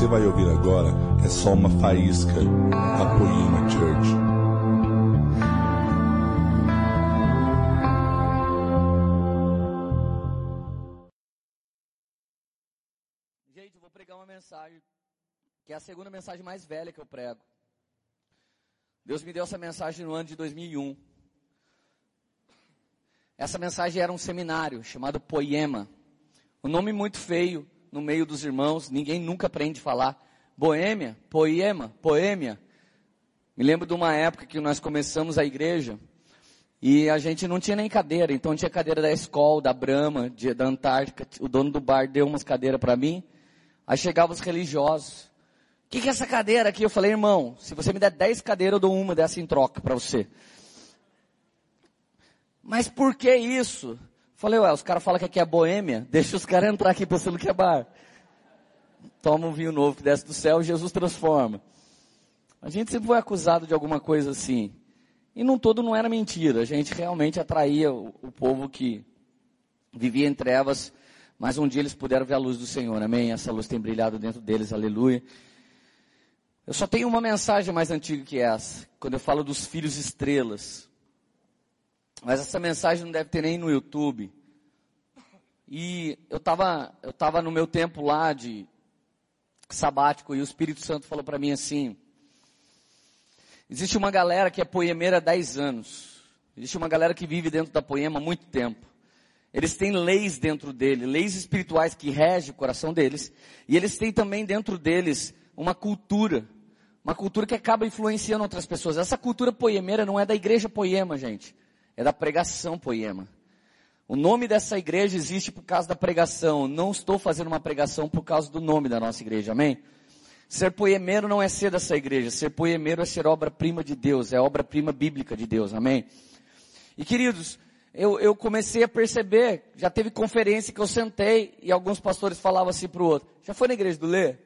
você vai ouvir agora é só uma faísca da Poema Church. Gente, eu vou pregar uma mensagem que é a segunda mensagem mais velha que eu prego. Deus me deu essa mensagem no ano de 2001. Essa mensagem era um seminário chamado Poema. Um nome muito feio no meio dos irmãos, ninguém nunca aprende a falar. Boêmia, poema, poêmia. Me lembro de uma época que nós começamos a igreja e a gente não tinha nem cadeira, então tinha cadeira da escola, da Brahma, de, da Antártica. O dono do bar deu umas cadeiras para mim. Aí chegavam os religiosos. O que, que é essa cadeira aqui? Eu falei, irmão, se você me der 10 cadeiras, eu dou uma dessa em troca para você. Mas por que isso? Falei, ué, os caras falam que aqui é boêmia, deixa os caras entrar aqui pensando que é bar. Toma um vinho novo que desce do céu, Jesus transforma. A gente sempre foi acusado de alguma coisa assim. E não todo não era mentira. A gente realmente atraía o, o povo que vivia em trevas, mas um dia eles puderam ver a luz do Senhor. Amém? Essa luz tem brilhado dentro deles. Aleluia. Eu só tenho uma mensagem mais antiga que essa. Quando eu falo dos filhos estrelas. Mas essa mensagem não deve ter nem no YouTube. E eu estava eu tava no meu tempo lá de sabático e o Espírito Santo falou para mim assim: existe uma galera que é poemeira há 10 anos. Existe uma galera que vive dentro da poema há muito tempo. Eles têm leis dentro dele, leis espirituais que regem o coração deles. E eles têm também dentro deles uma cultura. Uma cultura que acaba influenciando outras pessoas. Essa cultura poemeira não é da igreja poema, gente é da pregação poema. O nome dessa igreja existe por causa da pregação. Não estou fazendo uma pregação por causa do nome da nossa igreja, amém? Ser poemeiro não é ser dessa igreja. Ser poemeiro é ser obra-prima de Deus, é obra-prima bíblica de Deus, amém? E queridos, eu, eu, comecei a perceber, já teve conferência que eu sentei e alguns pastores falavam assim para o outro, já foi na igreja do Lê?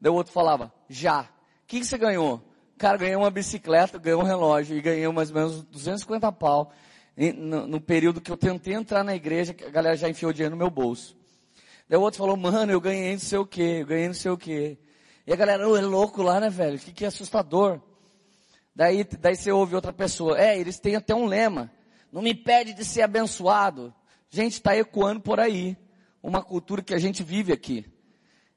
Daí o outro falava, já. O que, que você ganhou? Cara, ganhei uma bicicleta, ganhei um relógio e ganhei mais ou menos 250 pau no, período que eu tentei entrar na igreja, a galera já enfiou dinheiro no meu bolso. Daí o outro falou, mano, eu ganhei não sei o que, eu ganhei não sei o que. E a galera, oh, é louco lá, né, velho? Que que é assustador. Daí, daí você ouve outra pessoa, é, eles têm até um lema, não me pede de ser abençoado. Gente, está ecoando por aí, uma cultura que a gente vive aqui.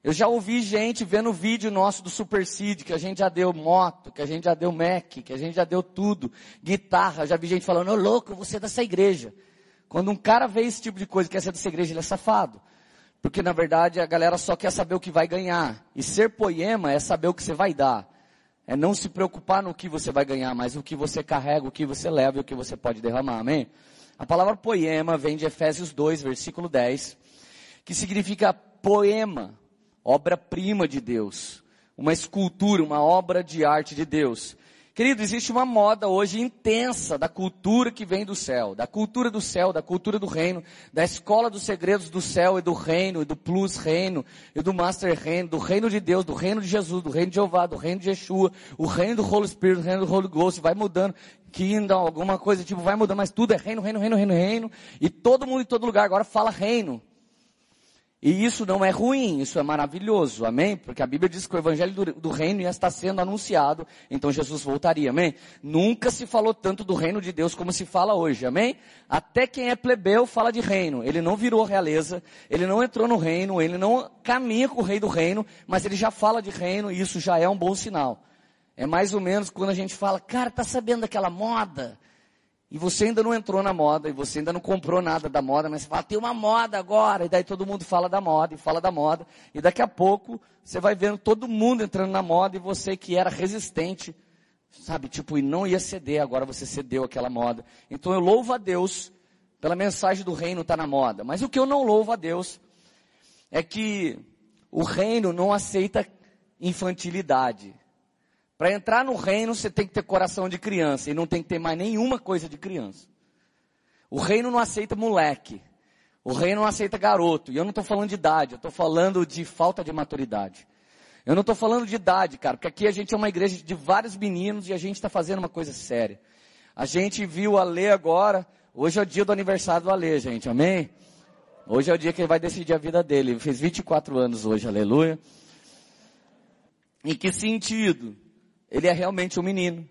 Eu já ouvi gente vendo vídeo nosso do Super Seed, que a gente já deu moto, que a gente já deu Mac, que a gente já deu tudo, guitarra, já vi gente falando, ô louco, você é dessa igreja. Quando um cara vê esse tipo de coisa, quer ser dessa igreja, ele é safado. Porque na verdade a galera só quer saber o que vai ganhar. E ser poema é saber o que você vai dar. É não se preocupar no que você vai ganhar, mas o que você carrega, o que você leva e o que você pode derramar, amém? A palavra poema vem de Efésios 2, versículo 10, que significa poema obra-prima de Deus, uma escultura, uma obra de arte de Deus. Querido, existe uma moda hoje intensa da cultura que vem do céu, da cultura do céu, da cultura do reino, da escola dos segredos do céu e do reino, e do plus reino, e do master reino, do reino de Deus, do reino de Jesus, do reino de Jeová, do reino de Yeshua, o reino do Holy Spirit, o reino do Holy Ghost, vai mudando, kingdom, alguma coisa tipo, vai mudando, mas tudo é reino, reino, reino, reino, reino, e todo mundo em todo lugar agora fala reino. E isso não é ruim, isso é maravilhoso, amém? Porque a Bíblia diz que o evangelho do, do, reino já está sendo anunciado, então Jesus voltaria, amém? Nunca se falou tanto do reino de Deus como se fala hoje, amém? Até quem é plebeu fala de reino, ele não virou realeza, ele não entrou no reino, ele não caminha com o rei do reino, mas ele já fala de reino e isso já é um bom sinal. É mais ou menos quando a gente fala, cara, tá sabendo daquela moda? E você ainda não entrou na moda, e você ainda não comprou nada da moda, mas você fala, tem uma moda agora, e daí todo mundo fala da moda, e fala da moda, e daqui a pouco você vai vendo todo mundo entrando na moda, e você que era resistente, sabe, tipo, e não ia ceder, agora você cedeu aquela moda. Então eu louvo a Deus pela mensagem do reino estar tá na moda. Mas o que eu não louvo a Deus é que o reino não aceita infantilidade. Para entrar no reino, você tem que ter coração de criança e não tem que ter mais nenhuma coisa de criança. O reino não aceita moleque. O reino não aceita garoto. E eu não estou falando de idade, eu estou falando de falta de maturidade. Eu não estou falando de idade, cara, porque aqui a gente é uma igreja de vários meninos e a gente está fazendo uma coisa séria. A gente viu a Lê agora, hoje é o dia do aniversário do Alê, gente, amém? Hoje é o dia que ele vai decidir a vida dele. Ele fez 24 anos hoje, aleluia. Em que sentido? Ele é realmente um menino.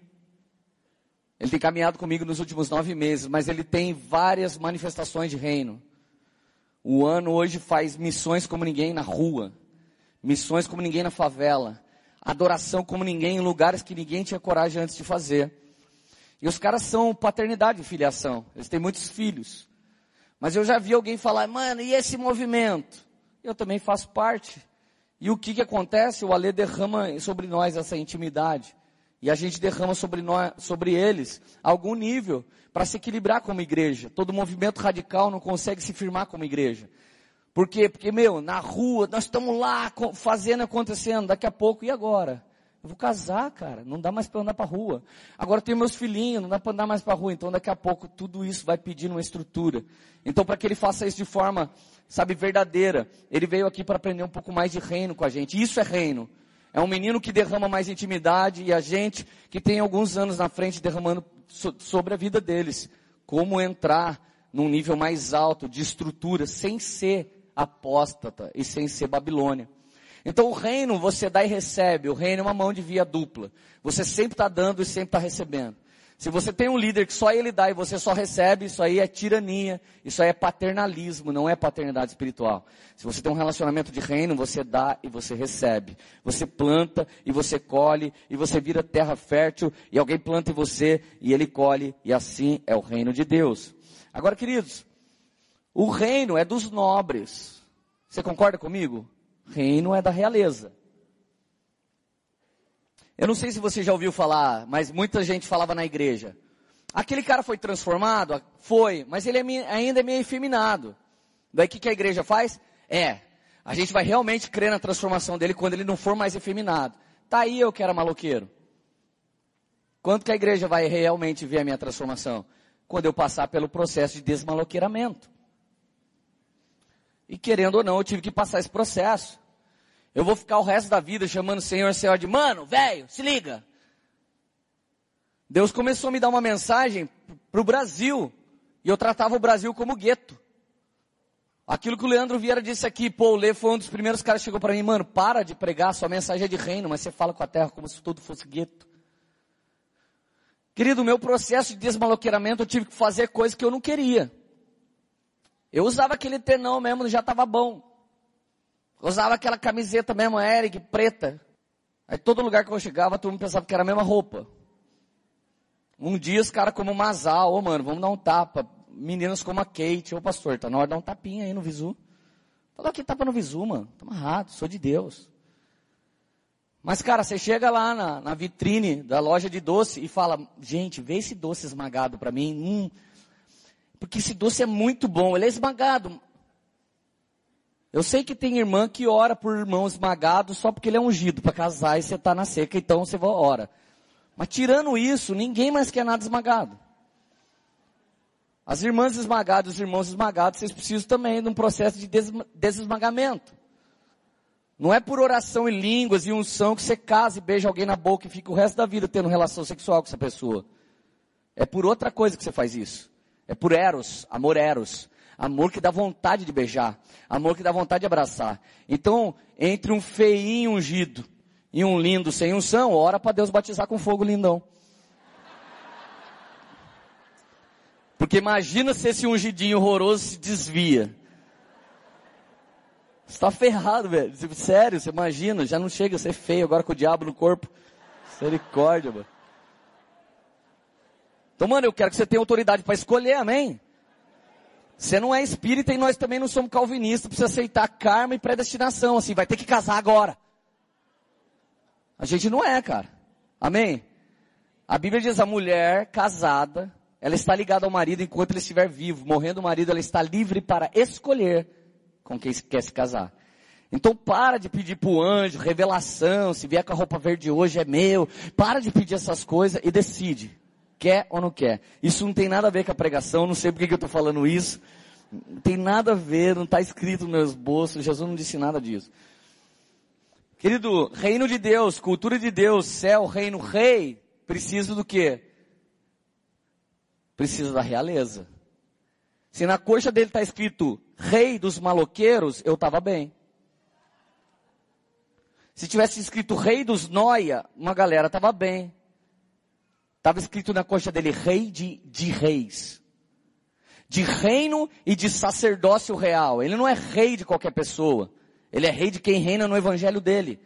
Ele tem caminhado comigo nos últimos nove meses, mas ele tem várias manifestações de reino. O ano hoje faz missões como ninguém na rua, missões como ninguém na favela, adoração como ninguém em lugares que ninguém tinha coragem antes de fazer. E os caras são paternidade e filiação, eles têm muitos filhos. Mas eu já vi alguém falar, mano, e esse movimento? Eu também faço parte. E o que que acontece? O Alê derrama sobre nós essa intimidade. E a gente derrama sobre, nós, sobre eles algum nível para se equilibrar como igreja. Todo movimento radical não consegue se firmar como igreja. Por quê? Porque, meu, na rua, nós estamos lá fazendo, acontecendo, daqui a pouco, e agora? Eu vou casar, cara, não dá mais para andar para rua. Agora tenho meus filhinhos, não dá para andar mais para rua. Então daqui a pouco tudo isso vai pedir uma estrutura. Então para que ele faça isso de forma, sabe, verdadeira, ele veio aqui para aprender um pouco mais de reino com a gente. Isso é reino. É um menino que derrama mais intimidade e a gente que tem alguns anos na frente derramando so, sobre a vida deles. Como entrar num nível mais alto de estrutura sem ser apóstata e sem ser Babilônia. Então o reino você dá e recebe. O reino é uma mão de via dupla. Você sempre está dando e sempre está recebendo. Se você tem um líder que só ele dá e você só recebe, isso aí é tirania, isso aí é paternalismo, não é paternidade espiritual. Se você tem um relacionamento de reino, você dá e você recebe. Você planta e você colhe, e você vira terra fértil, e alguém planta em você e ele colhe, e assim é o reino de Deus. Agora, queridos, o reino é dos nobres. Você concorda comigo? Reino é da realeza. Eu não sei se você já ouviu falar, mas muita gente falava na igreja. Aquele cara foi transformado? Foi, mas ele é, ainda é meio efeminado. Daí o que, que a igreja faz? É, a gente vai realmente crer na transformação dele quando ele não for mais efeminado. Tá aí eu que era maloqueiro. Quando que a igreja vai realmente ver a minha transformação? Quando eu passar pelo processo de desmaloqueiramento. E querendo ou não, eu tive que passar esse processo. Eu vou ficar o resto da vida chamando o Senhor, Senhor de, mano, velho, se liga. Deus começou a me dar uma mensagem para o Brasil. E eu tratava o Brasil como gueto. Aquilo que o Leandro Vieira disse aqui, pô, o Lê foi um dos primeiros caras que chegou para mim, mano, para de pregar, sua mensagem é de reino, mas você fala com a terra como se tudo fosse gueto. Querido, meu processo de desmaloqueiramento, eu tive que fazer coisas que eu não queria. Eu usava aquele tenão mesmo, já estava bom. Eu usava aquela camiseta mesmo, Eric, preta. Aí todo lugar que eu chegava, todo mundo pensava que era a mesma roupa. Um dia os caras como Mazal, ô oh, mano, vamos dar um tapa. Meninas como a Kate, ô pastor, tá na hora de dar um tapinha aí no visu. Falou que tapa no visu, mano. Tá amarrado, sou de Deus. Mas cara, você chega lá na, na, vitrine da loja de doce e fala, gente, vê esse doce esmagado para mim. Hum, porque esse doce é muito bom, ele é esmagado. Eu sei que tem irmã que ora por irmão esmagado só porque ele é ungido para casar e você está na seca, então você ora. Mas tirando isso, ninguém mais quer nada esmagado. As irmãs esmagadas, os irmãos esmagados, vocês precisam também de um processo de desesmagamento. Não é por oração e línguas e unção que você casa e beija alguém na boca e fica o resto da vida tendo relação sexual com essa pessoa. É por outra coisa que você faz isso. É por eros, amor eros. Amor que dá vontade de beijar. Amor que dá vontade de abraçar. Então, entre um feinho ungido e um lindo sem unção, ora para Deus batizar com fogo lindão. Porque imagina se esse ungidinho horroroso se desvia. Você tá ferrado, velho. Sério, você imagina, já não chega a ser feio agora com o diabo no corpo. Misericórdia, mano. Então, mano, eu quero que você tenha autoridade para escolher, amém? Você não é espírita e nós também não somos calvinistas, precisa aceitar karma e predestinação, assim, vai ter que casar agora. A gente não é, cara. Amém? A Bíblia diz a mulher casada, ela está ligada ao marido enquanto ele estiver vivo. Morrendo o marido, ela está livre para escolher com quem quer se casar. Então para de pedir pro anjo, revelação, se vier com a roupa verde hoje é meu. Para de pedir essas coisas e decide. Quer ou não quer? Isso não tem nada a ver com a pregação, não sei por que eu estou falando isso. Não tem nada a ver, não está escrito no meu esboço, Jesus não disse nada disso. Querido, reino de Deus, cultura de Deus, céu, reino, rei, precisa do quê? Precisa da realeza. Se na coxa dele está escrito rei dos maloqueiros, eu estava bem. Se tivesse escrito rei dos Noia, uma galera tava bem. Estava escrito na coxa dele, rei de, de reis. De reino e de sacerdócio real. Ele não é rei de qualquer pessoa. Ele é rei de quem reina no evangelho dele.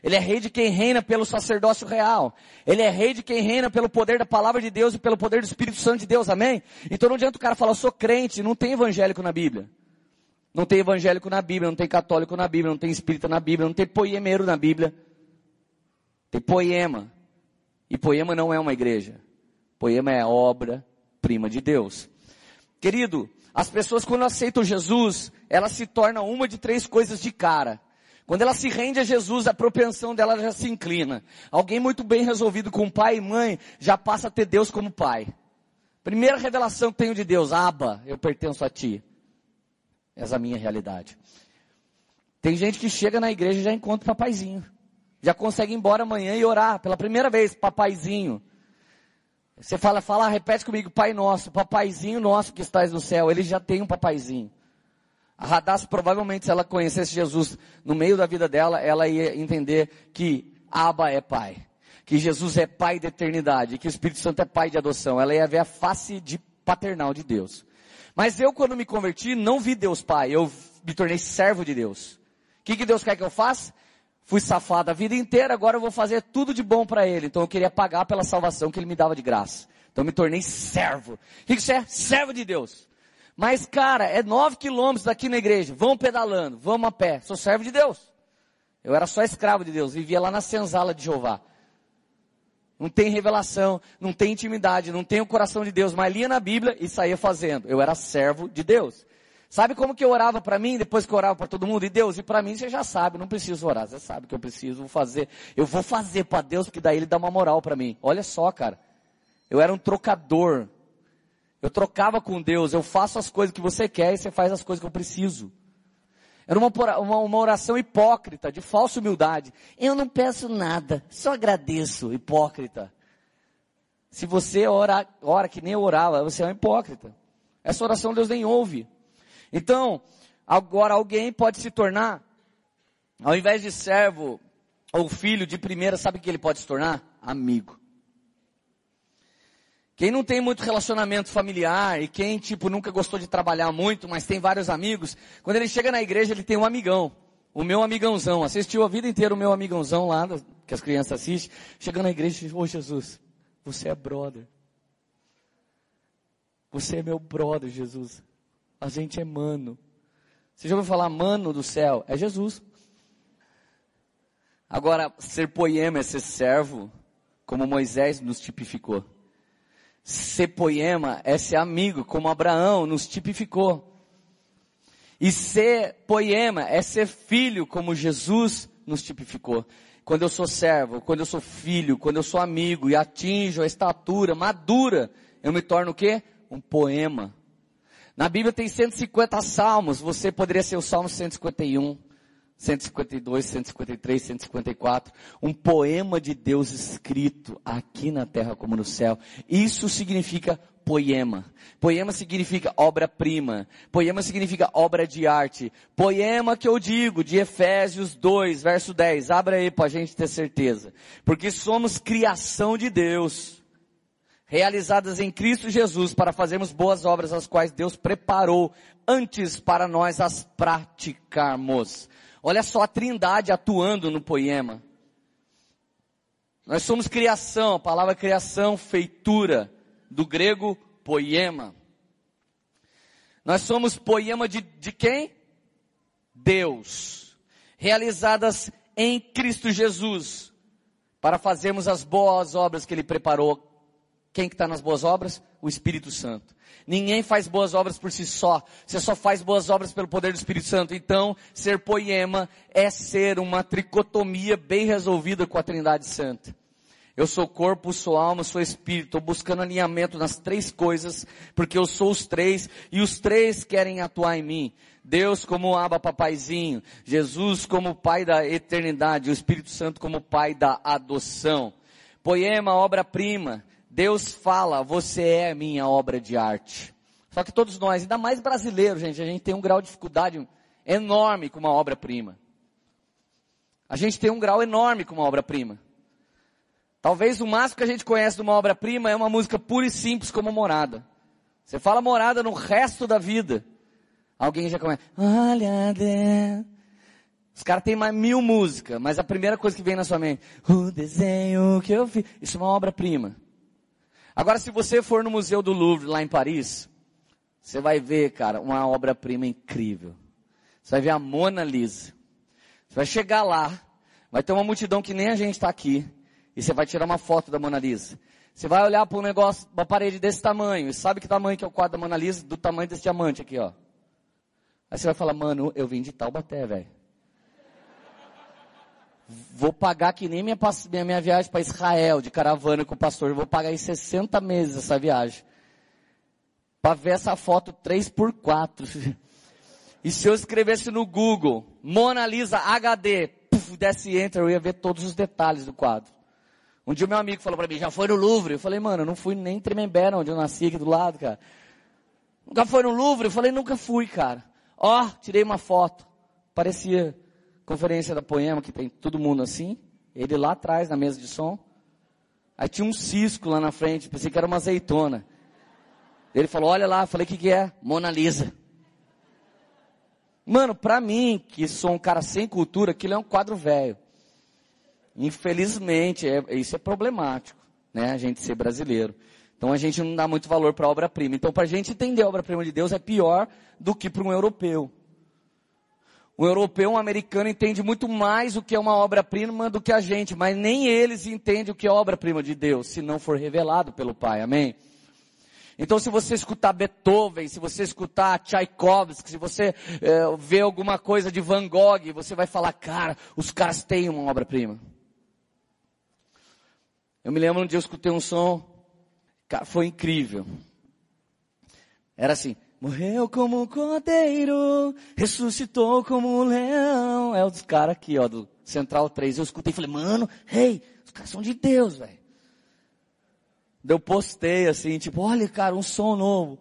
Ele é rei de quem reina pelo sacerdócio real. Ele é rei de quem reina pelo poder da palavra de Deus e pelo poder do Espírito Santo de Deus, amém? Então não adianta o cara falar, eu sou crente, não tem evangélico na Bíblia. Não tem evangélico na Bíblia, não tem católico na Bíblia, não tem espírita na Bíblia, não tem poemeiro na Bíblia. Tem poema. E poema não é uma igreja. Poema é obra-prima de Deus. Querido, as pessoas quando aceitam Jesus, elas se tornam uma de três coisas de cara. Quando ela se rende a Jesus, a propensão dela já se inclina. Alguém muito bem resolvido com pai e mãe já passa a ter Deus como pai. Primeira revelação que tenho de Deus, Aba, eu pertenço a ti. Essa é a minha realidade. Tem gente que chega na igreja e já encontra o papaizinho. Já consegue ir embora amanhã e orar pela primeira vez, papaizinho. Você fala, fala, repete comigo, Pai Nosso, papaizinho nosso que estás no céu, ele já tem um papaizinho. A Radassa provavelmente, se ela conhecesse Jesus no meio da vida dela, ela ia entender que Abba é pai. Que Jesus é pai da eternidade. Que o Espírito Santo é pai de adoção. Ela ia ver a face de paternal de Deus. Mas eu, quando me converti, não vi Deus pai. Eu me tornei servo de Deus. O que, que Deus quer que eu faça? Fui safado a vida inteira, agora eu vou fazer tudo de bom para Ele. Então eu queria pagar pela salvação que Ele me dava de graça. Então eu me tornei servo. O que, você é? Servo de Deus. Mas, cara, é nove quilômetros daqui na igreja. Vamos pedalando, vamos a pé. Sou servo de Deus. Eu era só escravo de Deus, vivia lá na senzala de Jeová. Não tem revelação, não tem intimidade, não tem o coração de Deus, mas lia na Bíblia e saía fazendo. Eu era servo de Deus. Sabe como que eu orava para mim, depois que eu orava para todo mundo? E Deus, e para mim você já sabe, não preciso orar, você sabe que eu preciso fazer. Eu vou fazer para Deus, porque daí Ele dá uma moral para mim. Olha só, cara. Eu era um trocador. Eu trocava com Deus, eu faço as coisas que você quer e você faz as coisas que eu preciso. Era uma, uma, uma oração hipócrita, de falsa humildade. Eu não peço nada, só agradeço, hipócrita. Se você ora, ora que nem eu orava, você é um hipócrita. Essa oração Deus nem ouve. Então, agora alguém pode se tornar, ao invés de servo ou filho de primeira, sabe o que ele pode se tornar? Amigo. Quem não tem muito relacionamento familiar e quem, tipo, nunca gostou de trabalhar muito, mas tem vários amigos, quando ele chega na igreja, ele tem um amigão. O meu amigãozão. Assistiu a vida inteira o meu amigãozão lá, que as crianças assistem. Chegando na igreja e diz, ô Jesus, você é brother. Você é meu brother, Jesus. A gente é mano. Você já ouviu falar mano do céu? É Jesus. Agora, ser poema é ser servo, como Moisés nos tipificou. Ser poema é ser amigo, como Abraão nos tipificou. E ser poema é ser filho, como Jesus nos tipificou. Quando eu sou servo, quando eu sou filho, quando eu sou amigo e atinjo a estatura madura, eu me torno o quê? Um poema. Na Bíblia tem 150 salmos, você poderia ser o Salmo 151. 152, 153, 154, um poema de Deus escrito aqui na terra como no céu. Isso significa poema. Poema significa obra-prima. Poema significa obra de arte. Poema que eu digo, de Efésios 2, verso 10. Abra aí para a gente ter certeza. Porque somos criação de Deus, realizadas em Cristo Jesus para fazermos boas obras, as quais Deus preparou antes para nós as praticarmos. Olha só a trindade atuando no poema. Nós somos criação, a palavra criação, feitura, do grego poema. Nós somos poema de, de quem? Deus. Realizadas em Cristo Jesus, para fazermos as boas obras que Ele preparou. Quem que está nas boas obras? O Espírito Santo. Ninguém faz boas obras por si só. Você só faz boas obras pelo poder do Espírito Santo. Então, ser poema é ser uma tricotomia bem resolvida com a Trindade Santa. Eu sou corpo, sou alma, sou espírito. Estou buscando alinhamento nas três coisas, porque eu sou os três e os três querem atuar em mim. Deus como aba papaizinho, Jesus como pai da eternidade, o Espírito Santo como pai da adoção. Poema, obra-prima. Deus fala, você é minha obra de arte. Só que todos nós, ainda mais brasileiros, gente, a gente tem um grau de dificuldade enorme com uma obra-prima. A gente tem um grau enorme com uma obra-prima. Talvez o máximo que a gente conhece de uma obra-prima é uma música pura e simples como Morada. Você fala Morada no resto da vida. Alguém já começa, olha Deus. Os caras têm mais mil músicas, mas a primeira coisa que vem na sua mente, o desenho que eu fiz, isso é uma obra-prima. Agora, se você for no Museu do Louvre, lá em Paris, você vai ver, cara, uma obra-prima incrível. Você vai ver a Mona Lisa. Você vai chegar lá, vai ter uma multidão que nem a gente está aqui, e você vai tirar uma foto da Mona Lisa. Você vai olhar para um negócio, uma parede desse tamanho, e sabe que tamanho que é o quadro da Mona Lisa? Do tamanho desse diamante aqui, ó. Aí você vai falar, mano, eu vim de Taubaté, velho. Vou pagar que nem minha, minha, minha viagem para Israel, de caravana com o pastor. vou pagar em 60 meses essa viagem. Para ver essa foto 3 por 4 E se eu escrevesse no Google, Mona Lisa HD, puf, desse enter, eu ia ver todos os detalhes do quadro. Um dia meu amigo falou para mim, já foi no Louvre? Eu falei, mano, eu não fui nem em Tremembé, onde eu nasci aqui do lado, cara. Nunca foi no Louvre? Eu falei, nunca fui, cara. Ó, oh, tirei uma foto. Parecia conferência da Poema, que tem todo mundo assim. Ele lá atrás, na mesa de som. Aí tinha um cisco lá na frente, pensei que era uma azeitona. Ele falou, olha lá, falei, o que, que é? Mona Lisa. Mano, pra mim, que sou um cara sem cultura, aquilo é um quadro velho. Infelizmente, é, isso é problemático, né? A gente ser brasileiro. Então a gente não dá muito valor para obra-prima. Então para a gente entender a obra-prima de Deus é pior do que para um europeu. O europeu, um americano, entende muito mais o que é uma obra-prima do que a gente, mas nem eles entendem o que é obra-prima de Deus, se não for revelado pelo Pai. Amém? Então, se você escutar Beethoven, se você escutar Tchaikovsky, se você é, ver alguma coisa de Van Gogh, você vai falar, cara, os caras têm uma obra-prima. Eu me lembro um dia eu escutei um som, cara, foi incrível. Era assim, morreu como um cordeiro, ressuscitou como um leão. É o dos caras aqui, ó, do Central 3. Eu escutei e falei, mano, hey, os caras são de Deus, velho. Eu postei assim, tipo, olha, cara, um som novo.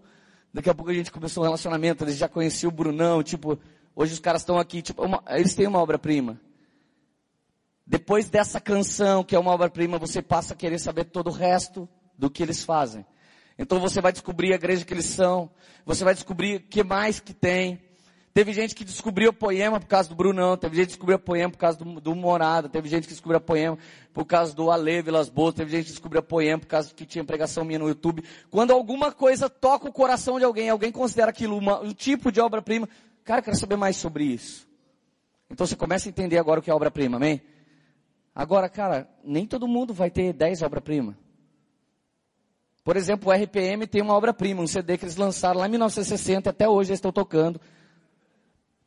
Daqui a pouco a gente começou um relacionamento, eles já conheciam o Brunão, tipo, hoje os caras estão aqui, tipo, uma, eles têm uma obra-prima. Depois dessa canção, que é uma obra-prima, você passa a querer saber todo o resto do que eles fazem. Então você vai descobrir a igreja que eles são, você vai descobrir o que mais que tem, Teve gente que descobriu poema por causa do Brunão, teve gente que descobriu poema por causa do, do Morada, teve gente que descobriu poema por causa do Ale Vilas Boas, teve gente que descobriu poema por causa que tinha pregação minha no YouTube. Quando alguma coisa toca o coração de alguém, alguém considera aquilo uma, um tipo de obra-prima, cara, eu quero saber mais sobre isso. Então você começa a entender agora o que é obra-prima, amém? Agora, cara, nem todo mundo vai ter 10 obra-prima. Por exemplo, o RPM tem uma obra-prima, um CD que eles lançaram lá em 1960, até hoje eles estão tocando.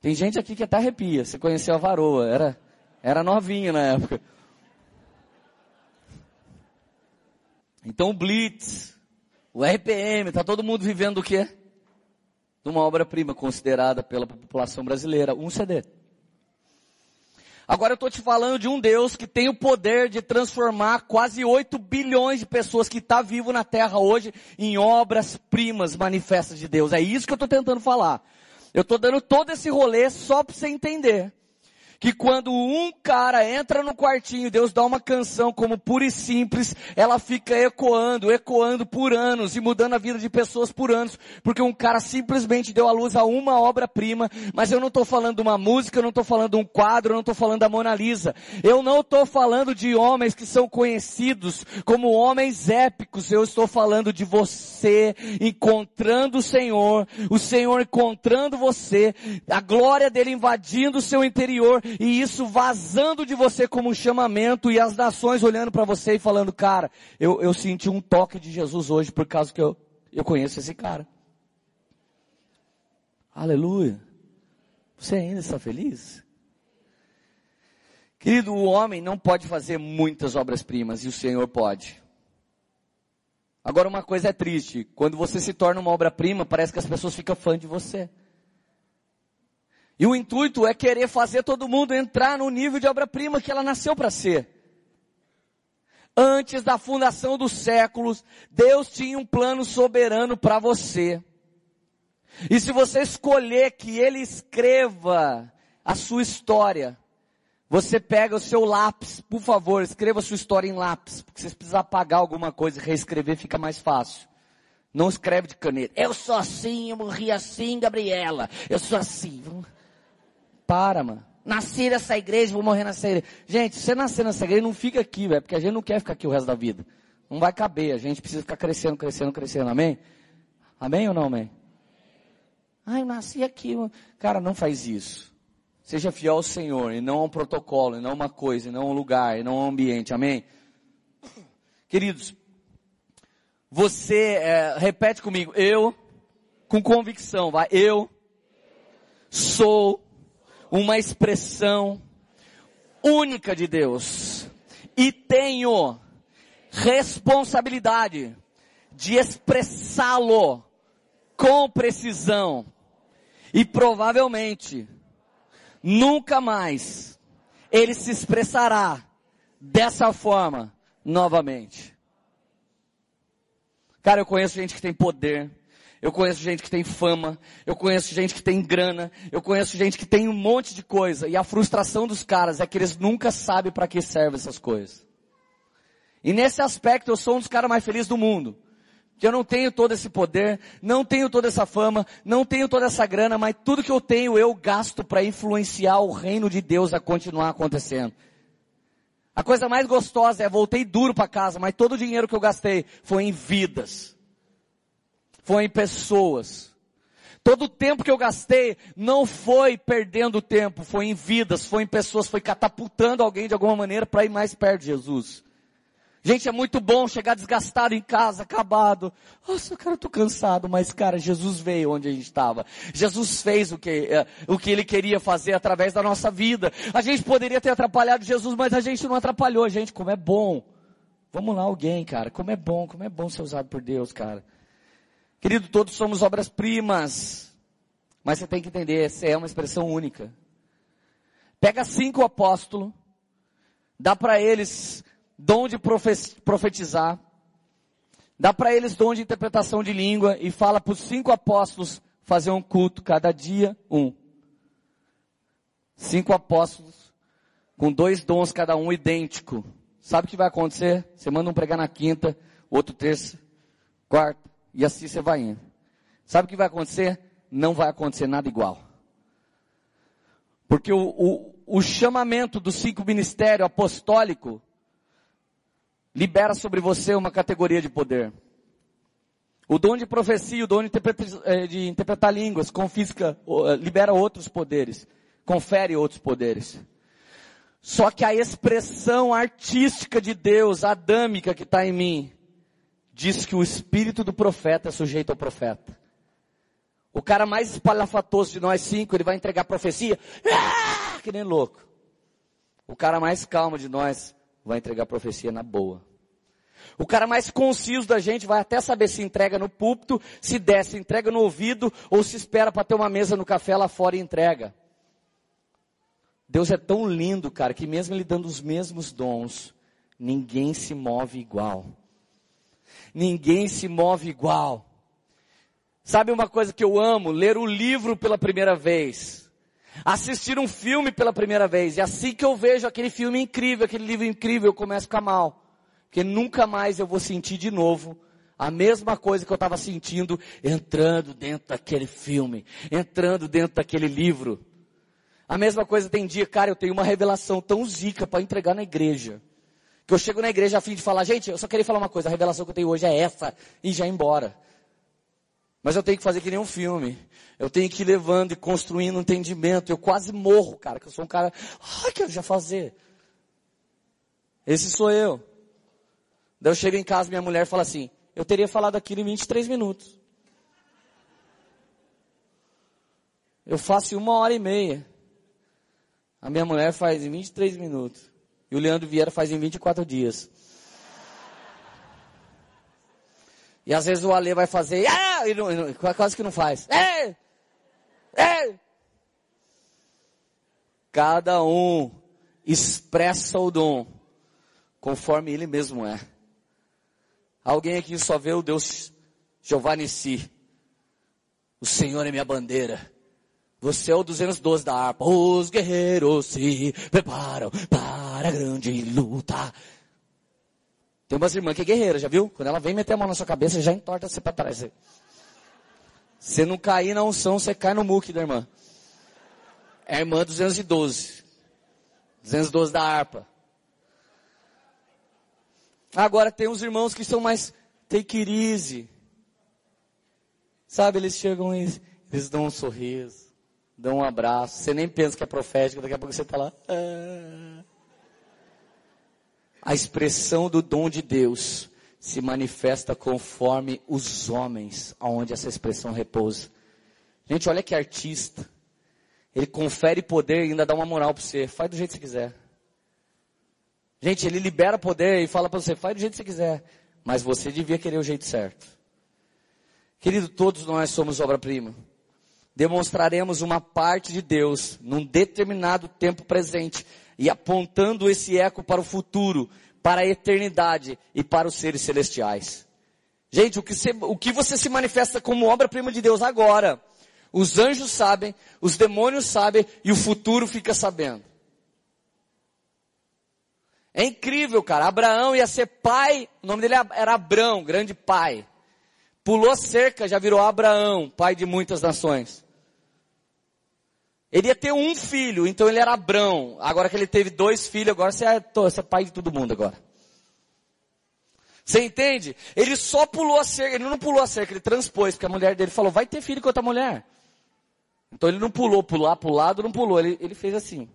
Tem gente aqui que até arrepia. Você conheceu a varoa, era, era novinha na época. Então o Blitz, o RPM, tá todo mundo vivendo o quê? De uma obra-prima considerada pela população brasileira, um CD. Agora eu estou te falando de um Deus que tem o poder de transformar quase 8 bilhões de pessoas que está vivo na Terra hoje em obras-primas manifestas de Deus. É isso que eu estou tentando falar. Eu estou dando todo esse rolê só para você entender que quando um cara entra no quartinho, Deus dá uma canção como pura e simples, ela fica ecoando, ecoando por anos e mudando a vida de pessoas por anos, porque um cara simplesmente deu à luz a uma obra-prima, mas eu não estou falando de uma música, eu não estou falando de um quadro, eu não estou falando da Mona Lisa. Eu não estou falando de homens que são conhecidos como homens épicos, eu estou falando de você encontrando o Senhor, o Senhor encontrando você, a glória dele invadindo o seu interior e isso vazando de você como um chamamento e as nações olhando para você e falando, cara, eu, eu senti um toque de Jesus hoje por causa que eu, eu conheço esse cara. Aleluia. Você ainda está feliz? Querido, o homem não pode fazer muitas obras-primas e o Senhor pode. Agora uma coisa é triste, quando você se torna uma obra-prima, parece que as pessoas ficam fã de você. E o intuito é querer fazer todo mundo entrar no nível de obra-prima que ela nasceu para ser. Antes da fundação dos séculos, Deus tinha um plano soberano para você. E se você escolher que Ele escreva a sua história, Você pega o seu lápis, por favor, escreva a sua história em lápis, porque se você precisar apagar alguma coisa e reescrever fica mais fácil. Não escreve de caneta. Eu sou assim, eu morri assim, Gabriela. Eu sou assim. Para, mano. Nasci nessa igreja, vou morrer nessa igreja. Gente, se você nascer nessa igreja, não fica aqui, velho, porque a gente não quer ficar aqui o resto da vida. Não vai caber, a gente precisa ficar crescendo, crescendo, crescendo. Amém? Amém ou não, amém? Ah, eu nasci aqui. Cara, não faz isso. Seja fiel ao Senhor, e não a um protocolo, e não a uma coisa, e não a um lugar, e não a um ambiente. Amém? Queridos, você é, repete comigo, eu, com convicção, vai, eu sou uma expressão única de Deus e tenho responsabilidade de expressá-lo com precisão e provavelmente nunca mais ele se expressará dessa forma novamente. Cara, eu conheço gente que tem poder, eu conheço gente que tem fama, eu conheço gente que tem grana, eu conheço gente que tem um monte de coisa, e a frustração dos caras é que eles nunca sabem para que servem essas coisas. E nesse aspecto eu sou um dos caras mais felizes do mundo. Eu não tenho todo esse poder, não tenho toda essa fama, não tenho toda essa grana, mas tudo que eu tenho eu gasto para influenciar o reino de Deus a continuar acontecendo. A coisa mais gostosa é voltei duro para casa, mas todo o dinheiro que eu gastei foi em vidas. Foi em pessoas. Todo o tempo que eu gastei não foi perdendo tempo, foi em vidas, foi em pessoas, foi catapultando alguém de alguma maneira para ir mais perto de Jesus. Gente, é muito bom chegar desgastado em casa, acabado. Nossa, cara, eu tô cansado, mas cara, Jesus veio onde a gente estava. Jesus fez o que, é, o que ele queria fazer através da nossa vida. A gente poderia ter atrapalhado Jesus, mas a gente não atrapalhou. Gente, como é bom. Vamos lá alguém, cara. Como é bom, como é bom ser usado por Deus, cara. Querido, todos somos obras-primas. Mas você tem que entender, essa é uma expressão única. Pega cinco apóstolos, dá para eles dom de profetizar, dá para eles dom de interpretação de língua e fala para os cinco apóstolos fazer um culto cada dia, um. Cinco apóstolos com dois dons cada um idêntico. Sabe o que vai acontecer? Você manda um pregar na quinta, outro terça, quarta, e assim você vai indo. Sabe o que vai acontecer? Não vai acontecer nada igual. Porque o, o, o chamamento do cinco ministério apostólico libera sobre você uma categoria de poder. O dom de profecia, o dom de interpretar, eh, de interpretar línguas, confisca, eh, libera outros poderes, confere outros poderes. Só que a expressão artística de Deus, adâmica que está em mim, diz que o espírito do profeta é sujeito ao profeta. O cara mais espalhafatoso de nós cinco, ele vai entregar profecia, ah, que nem louco. O cara mais calmo de nós vai entregar profecia na boa. O cara mais conciso da gente vai até saber se entrega no púlpito, se desce, entrega no ouvido, ou se espera para ter uma mesa no café lá fora e entrega. Deus é tão lindo, cara, que mesmo Ele dando os mesmos dons, ninguém se move igual. Ninguém se move igual. Sabe uma coisa que eu amo? Ler o livro pela primeira vez assistir um filme pela primeira vez. E assim que eu vejo aquele filme incrível, aquele livro incrível, eu começo a ficar mal. Porque nunca mais eu vou sentir de novo a mesma coisa que eu estava sentindo entrando dentro daquele filme, entrando dentro daquele livro. A mesma coisa tem dia, cara, eu tenho uma revelação tão zica para entregar na igreja. Que eu chego na igreja a fim de falar, gente, eu só queria falar uma coisa, a revelação que eu tenho hoje é essa, e já ir embora. Mas eu tenho que fazer que nem um filme. Eu tenho que ir levando e construindo um entendimento. Eu quase morro, cara, que eu sou um cara, ai, quero já fazer. Esse sou eu. Daí eu chego em casa, minha mulher fala assim, eu teria falado aquilo em 23 minutos. Eu faço em uma hora e meia. A minha mulher faz em 23 minutos. E o Leandro Vieira faz em 24 dias. E às vezes o Ale vai fazer, ah! e não, não, quase que não faz. É! É! Cada um expressa o dom conforme ele mesmo é. Alguém aqui só vê o Deus Jeová Nissi. O Senhor é minha bandeira. Você é o 212 da harpa. Os guerreiros se preparam para a grande luta. Tem umas irmãs que é guerreira, já viu? Quando ela vem meter a mão na sua cabeça, já entorta você para trás. Você não cair na unção, você cai no muque da irmã. É a irmã 212. 212 da harpa. Agora tem uns irmãos que são mais take it easy. Sabe, eles chegam e eles dão um sorriso, dão um abraço. Você nem pensa que é profético, daqui a pouco você está lá. Ah. A expressão do dom de Deus se manifesta conforme os homens, aonde essa expressão repousa. Gente, olha que artista. Ele confere poder e ainda dá uma moral para você. Faz do jeito que você quiser. Gente, ele libera poder e fala para você, faz do jeito que você quiser. Mas você devia querer o jeito certo. Querido, todos nós somos obra-prima. Demonstraremos uma parte de Deus num determinado tempo presente e apontando esse eco para o futuro, para a eternidade e para os seres celestiais. Gente, o que, se, o que você se manifesta como obra-prima de Deus agora, os anjos sabem, os demônios sabem e o futuro fica sabendo. É incrível, cara. Abraão ia ser pai, o nome dele era Abrão, grande pai. Pulou cerca, já virou Abraão, pai de muitas nações. Ele ia ter um filho, então ele era Abrão. Agora que ele teve dois filhos, agora você é, você é pai de todo mundo agora. Você entende? Ele só pulou a cerca, ele não pulou a cerca, ele transpôs, porque a mulher dele falou, vai ter filho com outra mulher. Então ele não pulou, pular pro lado, não pulou, ele, ele fez assim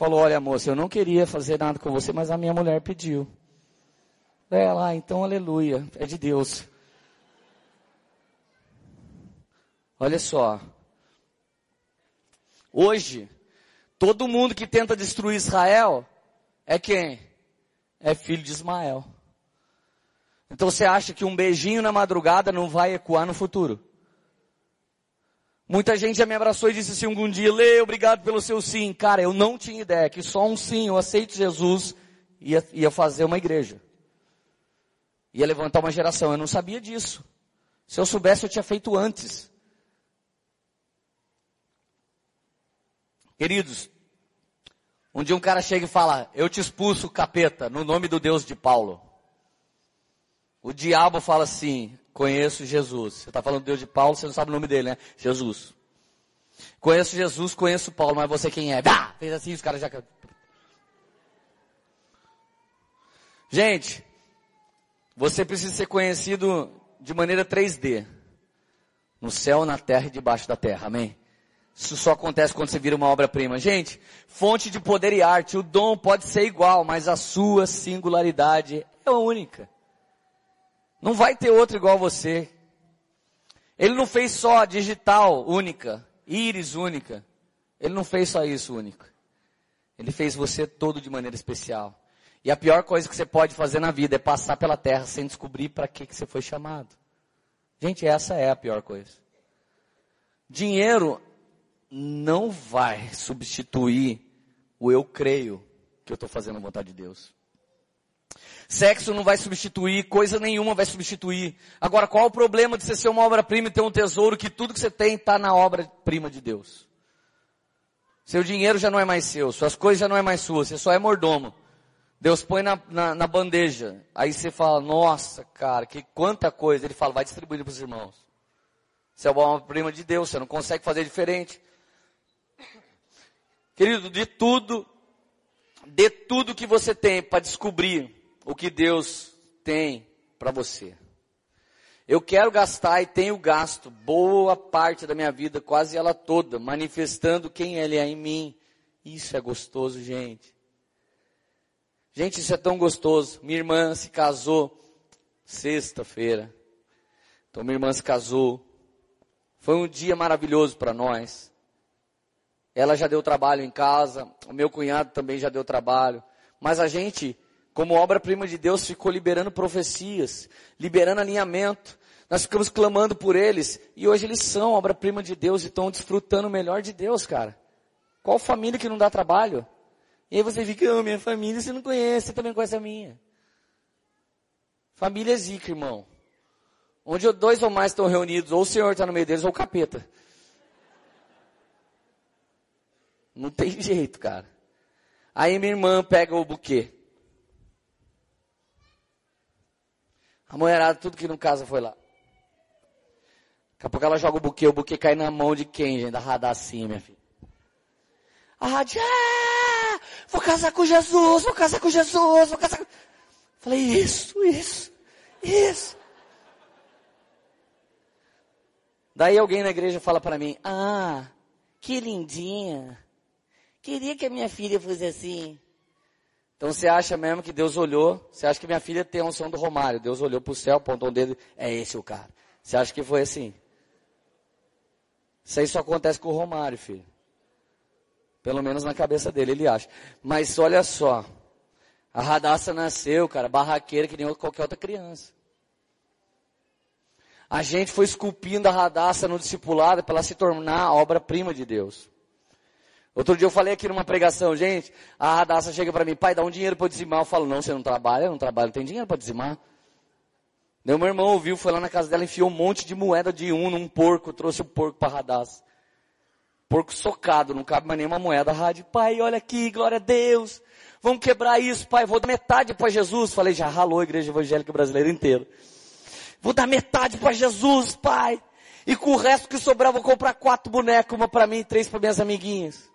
falou, olha moça, eu não queria fazer nada com você, mas a minha mulher pediu. É lá, então aleluia, é de Deus. Olha só. Hoje, todo mundo que tenta destruir Israel é quem? É filho de Ismael. Então você acha que um beijinho na madrugada não vai ecoar no futuro? Muita gente já me abraçou e disse assim algum dia, Lê, obrigado pelo seu sim. Cara, eu não tinha ideia que só um sim, eu aceito Jesus, ia, ia fazer uma igreja. Ia levantar uma geração. Eu não sabia disso. Se eu soubesse, eu tinha feito antes. Queridos, um dia um cara chega e fala, eu te expulso capeta, no nome do Deus de Paulo. O diabo fala assim, Conheço Jesus. Você está falando do Deus de Paulo, você não sabe o nome dele, né? Jesus. Conheço Jesus, conheço Paulo, mas você quem é? Ah, fez assim, os caras já. Gente, você precisa ser conhecido de maneira 3D. No céu, na terra e debaixo da terra. Amém? Isso só acontece quando você vira uma obra-prima. Gente, fonte de poder e arte. O dom pode ser igual, mas a sua singularidade é única. Não vai ter outro igual você. Ele não fez só digital única, íris única. Ele não fez só isso único. Ele fez você todo de maneira especial. E a pior coisa que você pode fazer na vida é passar pela terra sem descobrir para que, que você foi chamado. Gente, essa é a pior coisa. Dinheiro não vai substituir o eu creio que eu estou fazendo a vontade de Deus. Sexo não vai substituir, coisa nenhuma vai substituir. Agora, qual o problema de você ser uma obra-prima e ter um tesouro que tudo que você tem está na obra-prima de Deus? Seu dinheiro já não é mais seu, suas coisas já não é mais suas, você só é mordomo. Deus põe na, na, na bandeja. Aí você fala, nossa, cara, que quanta coisa. Ele fala, vai distribuindo para os irmãos. Você é uma obra-prima de Deus, você não consegue fazer diferente. Querido, de tudo, de tudo que você tem para descobrir o que Deus tem para você. Eu quero gastar e tenho gasto boa parte da minha vida, quase ela toda, manifestando quem Ele é em mim. Isso é gostoso, gente. Gente, isso é tão gostoso. Minha irmã se casou sexta-feira. Então, minha irmã se casou. Foi um dia maravilhoso para nós. Ela já deu trabalho em casa. O meu cunhado também já deu trabalho. Mas a gente como obra-prima de Deus, ficou liberando profecias, liberando alinhamento. Nós ficamos clamando por eles e hoje eles são obra-prima de Deus e estão desfrutando o melhor de Deus, cara. Qual família que não dá trabalho? E aí você fica, oh, minha família você não conhece, você também conhece a minha. Família é zica, irmão. Onde dois ou mais estão reunidos, ou o Senhor está no meio deles, ou o capeta. Não tem jeito, cara. Aí minha irmã pega o buquê. A mulherada, tudo que não casa foi lá. Daqui a pouco ela joga o buquê, o buquê cai na mão de quem, gente? Da Radacim, minha filha. A rádio, ah, vou casar com Jesus, vou casar com Jesus, vou casar com... Falei, isso, isso, isso. Daí alguém na igreja fala para mim, ah, que lindinha. Queria que a minha filha fosse assim. Então você acha mesmo que Deus olhou, você acha que minha filha tem a unção do Romário, Deus olhou para o céu, apontou um dedo, é esse o cara. Você acha que foi assim? Isso aí só acontece com o Romário, filho. Pelo menos na cabeça dele, ele acha. Mas olha só, a Radassa nasceu, cara, barraqueira que nem qualquer outra criança. A gente foi esculpindo a Radassa no discipulado para ela se tornar a obra-prima de Deus. Outro dia eu falei aqui numa pregação, gente, a Radassa chega para mim, pai, dá um dinheiro para dizimar. Eu falo, não, você não trabalha, eu não trabalho, não tem dinheiro para dizimar. Meu irmão ouviu, foi lá na casa dela, enfiou um monte de moeda de um num porco, trouxe o porco para Radassa. Porco socado, não cabe mais nenhuma moeda. Rádio, pai, olha aqui, glória a Deus. Vamos quebrar isso, pai, vou dar metade para Jesus. Falei, já ralou a igreja evangélica brasileira inteira. Vou dar metade para Jesus, pai. E com o resto que sobrar, vou comprar quatro bonecos, uma para mim e três para minhas amiguinhas.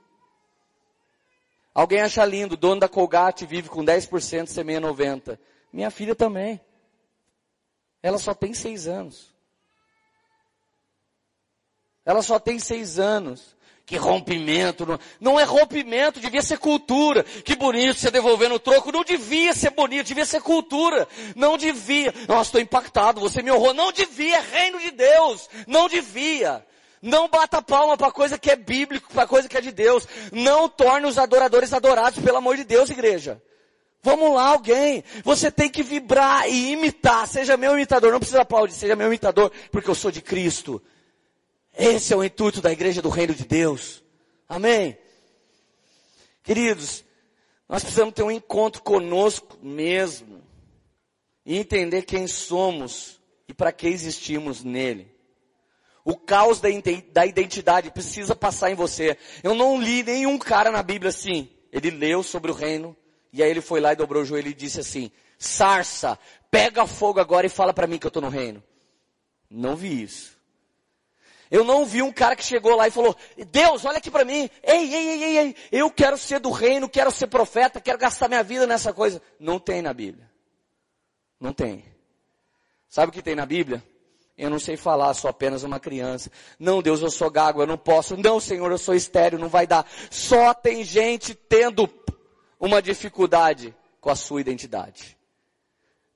Alguém acha lindo, dono da Colgate vive com 10%, semeia 90%. Minha filha também. Ela só tem seis anos. Ela só tem seis anos. Que rompimento. Não, não é rompimento, devia ser cultura. Que bonito você devolvendo o troco. Não devia ser bonito, devia ser cultura. Não devia. Nossa, estou impactado, você me honrou. Não devia, é reino de Deus. Não devia. Não bata palma para coisa que é bíblico, para coisa que é de Deus. Não torne os adoradores adorados, pelo amor de Deus, igreja. Vamos lá, alguém. Você tem que vibrar e imitar. Seja meu imitador. Não precisa aplaudir, seja meu imitador, porque eu sou de Cristo. Esse é o intuito da igreja do reino de Deus. Amém? Queridos, nós precisamos ter um encontro conosco mesmo. E entender quem somos e para que existimos nele. O caos da identidade precisa passar em você. Eu não li nenhum cara na Bíblia assim. Ele leu sobre o reino, e aí ele foi lá e dobrou o joelho e disse assim, sarça, pega fogo agora e fala para mim que eu estou no reino. Não vi isso. Eu não vi um cara que chegou lá e falou, Deus, olha aqui para mim, ei, ei, ei, ei, ei, eu quero ser do reino, quero ser profeta, quero gastar minha vida nessa coisa. Não tem na Bíblia. Não tem. Sabe o que tem na Bíblia? Eu não sei falar, sou apenas uma criança. Não, Deus, eu sou gago, eu não posso. Não, Senhor, eu sou estéreo, não vai dar. Só tem gente tendo uma dificuldade com a sua identidade.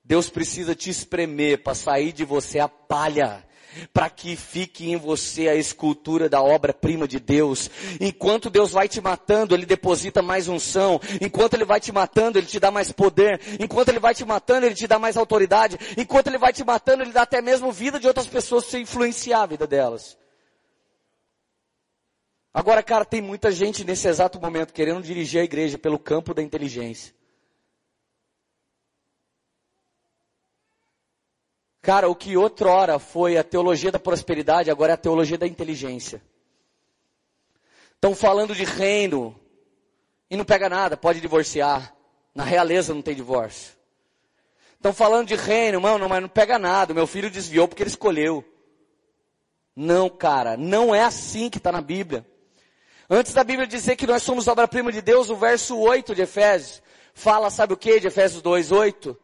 Deus precisa te espremer para sair de você a palha para que fique em você a escultura da obra-prima de Deus. Enquanto Deus vai te matando, Ele deposita mais unção. Enquanto Ele vai te matando, Ele te dá mais poder. Enquanto Ele vai te matando, Ele te dá mais autoridade. Enquanto Ele vai te matando, Ele dá até mesmo vida de outras pessoas sem influenciar a vida delas. Agora, cara, tem muita gente nesse exato momento querendo dirigir a igreja pelo campo da inteligência. Cara, o que outrora foi a teologia da prosperidade, agora é a teologia da inteligência. Estão falando de reino e não pega nada, pode divorciar. Na realeza não tem divórcio. Estão falando de reino, mano, mas não pega nada. Meu filho desviou porque ele escolheu. Não, cara, não é assim que está na Bíblia. Antes da Bíblia dizer que nós somos obra-prima de Deus, o verso 8 de Efésios fala, sabe o que, de Efésios 2, 8?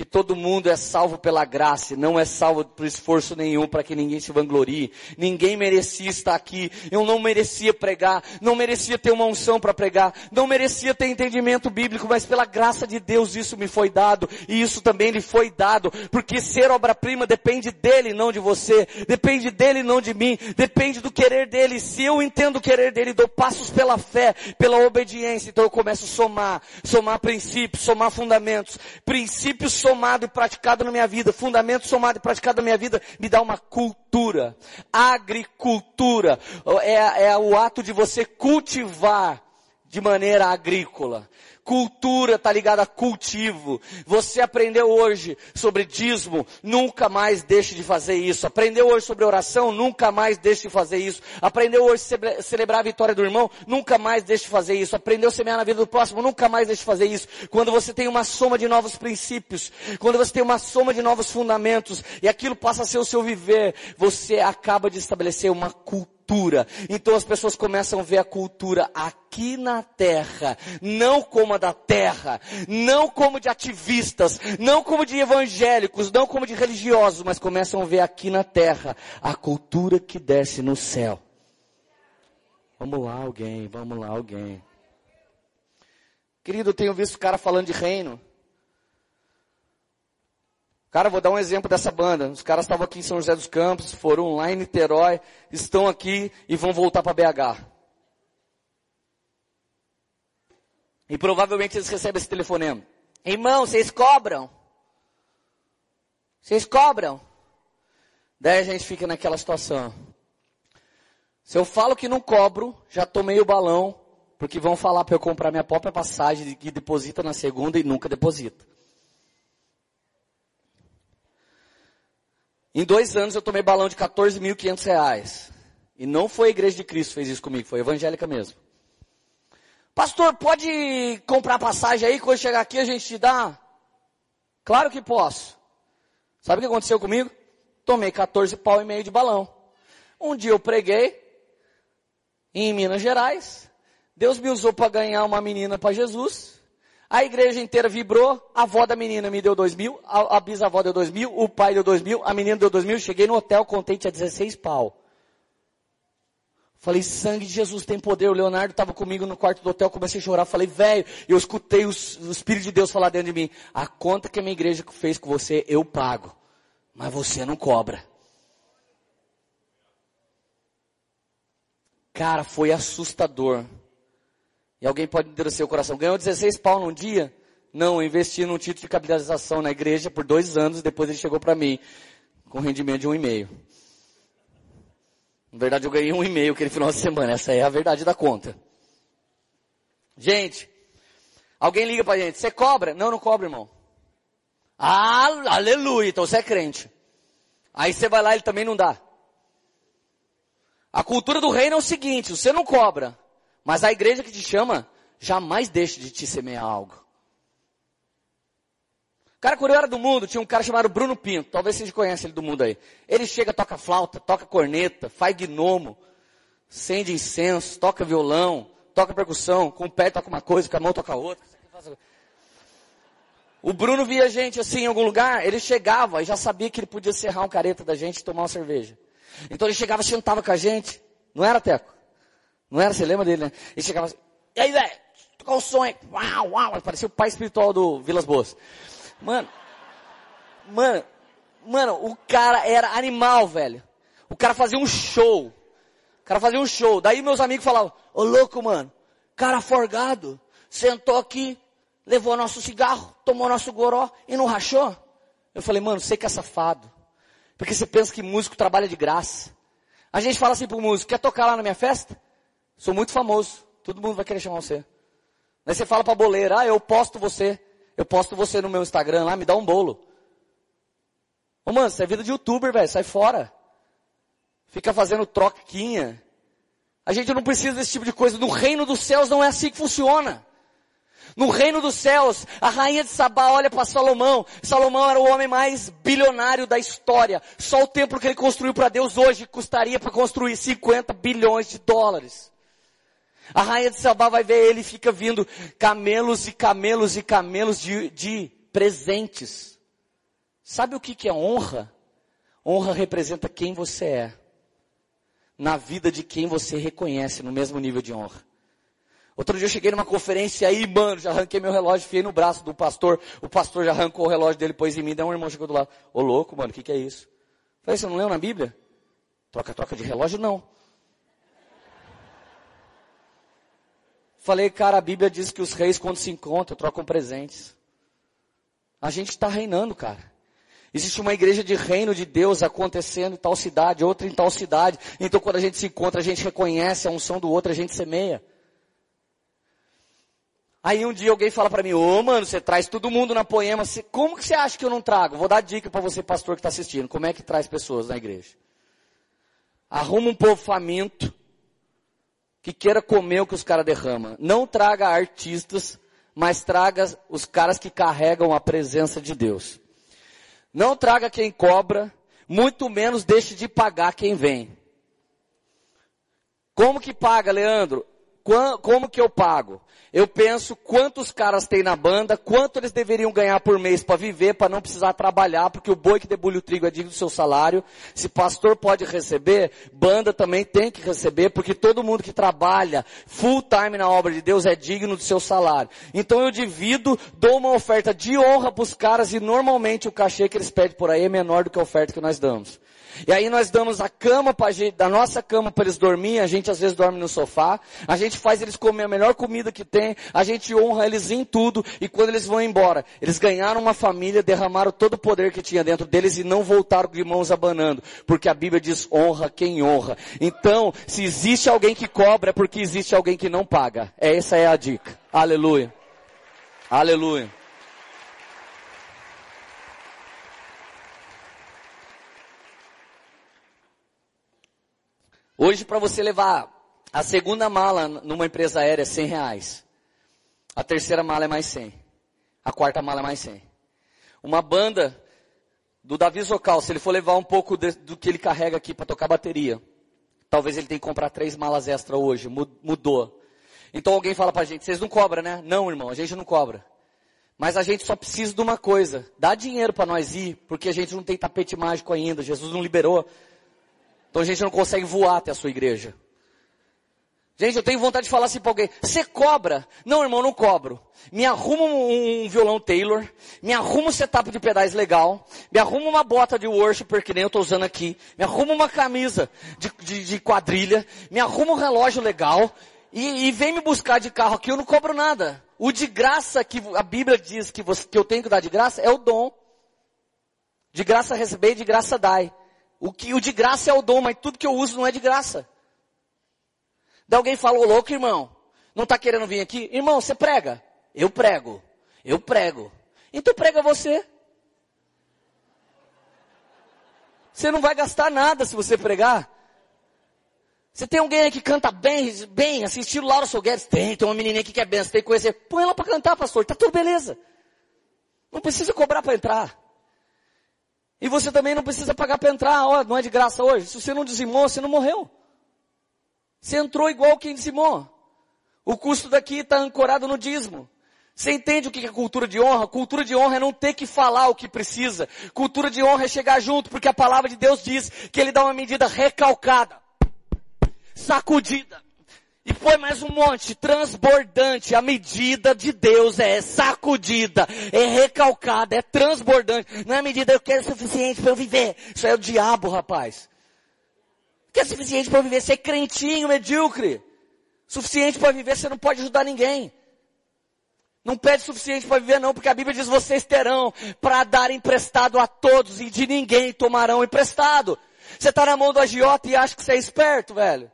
Que todo mundo é salvo pela graça, não é salvo por esforço nenhum para que ninguém se vanglorie. Ninguém merecia estar aqui. Eu não merecia pregar, não merecia ter uma unção para pregar, não merecia ter entendimento bíblico, mas pela graça de Deus isso me foi dado e isso também lhe foi dado, porque ser obra-prima depende dele, não de você, depende dele, não de mim, depende do querer dele. Se eu entendo o querer dele, dou passos pela fé, pela obediência, então eu começo a somar, somar princípios, somar fundamentos, princípios somado e praticado na minha vida, fundamento somado e praticado na minha vida, me dá uma cultura. Agricultura é, é o ato de você cultivar de maneira agrícola. Cultura está ligada a cultivo. Você aprendeu hoje sobre dízimo, nunca mais deixe de fazer isso. Aprendeu hoje sobre oração, nunca mais deixe de fazer isso. Aprendeu hoje celebrar a vitória do irmão, nunca mais deixe de fazer isso. Aprendeu semear na vida do próximo, nunca mais deixe de fazer isso. Quando você tem uma soma de novos princípios, quando você tem uma soma de novos fundamentos, e aquilo passa a ser o seu viver, você acaba de estabelecer uma cultura cultura. Então as pessoas começam a ver a cultura aqui na terra, não como a da terra, não como de ativistas, não como de evangélicos, não como de religiosos, mas começam a ver aqui na terra a cultura que desce no céu. Vamos lá, alguém, vamos lá, alguém. Querido, eu tenho visto o cara falando de reino. Cara, vou dar um exemplo dessa banda. Os caras estavam aqui em São José dos Campos, foram lá em Niterói, estão aqui e vão voltar para BH. E provavelmente eles recebem esse telefonema. Irmão, vocês cobram? Vocês cobram? Daí a gente fica naquela situação. Se eu falo que não cobro, já tomei o balão, porque vão falar para eu comprar minha própria passagem que deposita na segunda e nunca deposita. Em dois anos eu tomei balão de 14.500 reais. E não foi a igreja de Cristo que fez isso comigo, foi evangélica mesmo. Pastor, pode comprar passagem aí, quando chegar aqui a gente te dá? Claro que posso. Sabe o que aconteceu comigo? Tomei 14 pau e meio de balão. Um dia eu preguei em Minas Gerais. Deus me usou para ganhar uma menina para Jesus. A igreja inteira vibrou, a avó da menina me deu dois mil, a, a bisavó deu dois mil, o pai deu dois mil, a menina deu dois mil, cheguei no hotel, contei, tinha 16 pau. Falei, sangue de Jesus tem poder. O Leonardo estava comigo no quarto do hotel, comecei a chorar. Falei, velho, eu escutei os, o Espírito de Deus falar dentro de mim. A conta que a minha igreja fez com você, eu pago. Mas você não cobra. Cara, foi assustador. E alguém pode endurecer o coração. Ganhou 16 pau num dia? Não, eu investi num título de capitalização na igreja por dois anos, depois ele chegou para mim com rendimento de um e meio. Na verdade, eu ganhei um e meio aquele final de semana. Essa é a verdade da conta. Gente, alguém liga pra gente. Você cobra? Não, não cobra, irmão. Ah, aleluia. Então você é crente. Aí você vai lá e ele também não dá. A cultura do reino é o seguinte, você não cobra. Mas a igreja que te chama, jamais deixe de te semear algo. Cara, quando eu era do mundo, tinha um cara chamado Bruno Pinto. Talvez vocês conhecem ele do mundo aí. Ele chega, toca flauta, toca corneta, faz gnomo, acende incenso, toca violão, toca percussão, com o pé toca uma coisa, com a mão toca outra. O Bruno via a gente assim em algum lugar, ele chegava e já sabia que ele podia serrar um careta da gente e tomar uma cerveja. Então ele chegava, sentava com a gente. Não era, Teco? Não era? Você lembra dele, né? Ele chegava assim, e aí, velho, tocar o som. Uau, uau. Parecia o pai espiritual do Vilas Boas. Mano, mano, mano, o cara era animal, velho. O cara fazia um show. O cara fazia um show. Daí meus amigos falavam, ô louco, mano, cara forgado, sentou aqui, levou nosso cigarro, tomou nosso goró e não rachou. Eu falei, mano, você que é safado. Porque você pensa que músico trabalha de graça. A gente fala assim pro músico, quer tocar lá na minha festa? Sou muito famoso. Todo mundo vai querer chamar você. Aí você fala pra boleira, ah, eu posto você. Eu posto você no meu Instagram lá, me dá um bolo. Ô mano, você é vida de youtuber, velho, sai fora. Fica fazendo troquinha. A gente não precisa desse tipo de coisa. No reino dos céus não é assim que funciona. No reino dos céus, a rainha de Sabá olha para Salomão. Salomão era o homem mais bilionário da história. Só o templo que ele construiu para Deus hoje custaria para construir 50 bilhões de dólares. A rainha de Sabá vai ver ele e fica vindo camelos e camelos e camelos de, de presentes. Sabe o que, que é honra? Honra representa quem você é. Na vida de quem você reconhece no mesmo nível de honra. Outro dia eu cheguei numa conferência aí, mano, já arranquei meu relógio, fiei no braço do pastor. O pastor já arrancou o relógio dele, pôs em mim, daí um irmão chegou do lado. Ô louco, mano, o que, que é isso? Falei, você não leu na Bíblia? Troca, troca de relógio? Não. Falei, cara, a Bíblia diz que os reis, quando se encontram, trocam presentes. A gente está reinando, cara. Existe uma igreja de reino de Deus acontecendo em tal cidade, outra em tal cidade. Então, quando a gente se encontra, a gente reconhece a unção do outro, a gente semeia. Aí um dia alguém fala para mim, ô mano, você traz todo mundo na poema, você, como que você acha que eu não trago? Vou dar dica para você, pastor que está assistindo, como é que traz pessoas na igreja? Arruma um povo faminto, que queira comer o que os caras derramam. Não traga artistas, mas traga os caras que carregam a presença de Deus. Não traga quem cobra, muito menos deixe de pagar quem vem. Como que paga, Leandro? Como que eu pago? Eu penso quantos caras tem na banda, quanto eles deveriam ganhar por mês para viver, para não precisar trabalhar, porque o boi que debulha o trigo é digno do seu salário. Se pastor pode receber, banda também tem que receber, porque todo mundo que trabalha full time na obra de Deus é digno do seu salário. Então eu divido, dou uma oferta de honra para os caras e normalmente o cachê que eles pedem por aí é menor do que a oferta que nós damos. E aí nós damos a cama pra gente, da nossa cama para eles dormirem, a gente às vezes dorme no sofá, a gente faz eles comer a melhor comida que tem, a gente honra eles em tudo, e quando eles vão embora, eles ganharam uma família, derramaram todo o poder que tinha dentro deles e não voltaram de mãos abanando, porque a Bíblia diz honra quem honra. Então, se existe alguém que cobra, é porque existe alguém que não paga. Essa é a dica. Aleluia. Aleluia. Hoje para você levar a segunda mala numa empresa aérea é 100 reais. A terceira mala é mais 100. A quarta mala é mais 100. Uma banda do Davi Zocal, se ele for levar um pouco de, do que ele carrega aqui para tocar bateria, talvez ele tenha que comprar três malas extra hoje, mudou. Então alguém fala pra gente, vocês não cobram, né? Não, irmão, a gente não cobra. Mas a gente só precisa de uma coisa, dá dinheiro para nós ir, porque a gente não tem tapete mágico ainda, Jesus não liberou então a gente não consegue voar até a sua igreja. Gente, eu tenho vontade de falar assim para alguém, você cobra? Não, irmão, não cobro. Me arruma um, um, violão Taylor, me arruma um setup de pedais legal, me arruma uma bota de worshiper que nem eu estou usando aqui, me arruma uma camisa de, de, de quadrilha, me arruma um relógio legal e, e, vem me buscar de carro aqui, eu não cobro nada. O de graça que a Bíblia diz que, você, que eu tenho que dar de graça é o dom. De graça receber de graça dai. O que o de graça é o dom, mas tudo que eu uso não é de graça. Daí alguém falou, louco irmão, não está querendo vir aqui? Irmão, você prega? Eu prego. Eu prego. Então prega você. Você não vai gastar nada se você pregar. Você tem alguém aí que canta bem, bem, estilo Laura Soguedes? Tem, tem uma menininha que é bem, você tem que conhecer. Põe ela para cantar, pastor, tá tudo beleza. Não precisa cobrar para entrar. E você também não precisa pagar para entrar, ó, não é de graça hoje. Se você não dizimou, você não morreu. Você entrou igual quem dizimou. O custo daqui está ancorado no dízimo. Você entende o que é cultura de honra? Cultura de honra é não ter que falar o que precisa. Cultura de honra é chegar junto, porque a palavra de Deus diz que Ele dá uma medida recalcada, sacudida, e põe mais um monte, transbordante. A medida de Deus é sacudida, é recalcada, é transbordante. Não é medida, eu quero suficiente para eu viver. Isso é o diabo, rapaz. Quer suficiente para viver? Ser crentinho, medíocre. Suficiente para viver, você não pode ajudar ninguém. Não pede suficiente para viver não, porque a Bíblia diz, vocês terão para dar emprestado a todos e de ninguém tomarão emprestado. Você está na mão do agiota e acha que você é esperto, velho.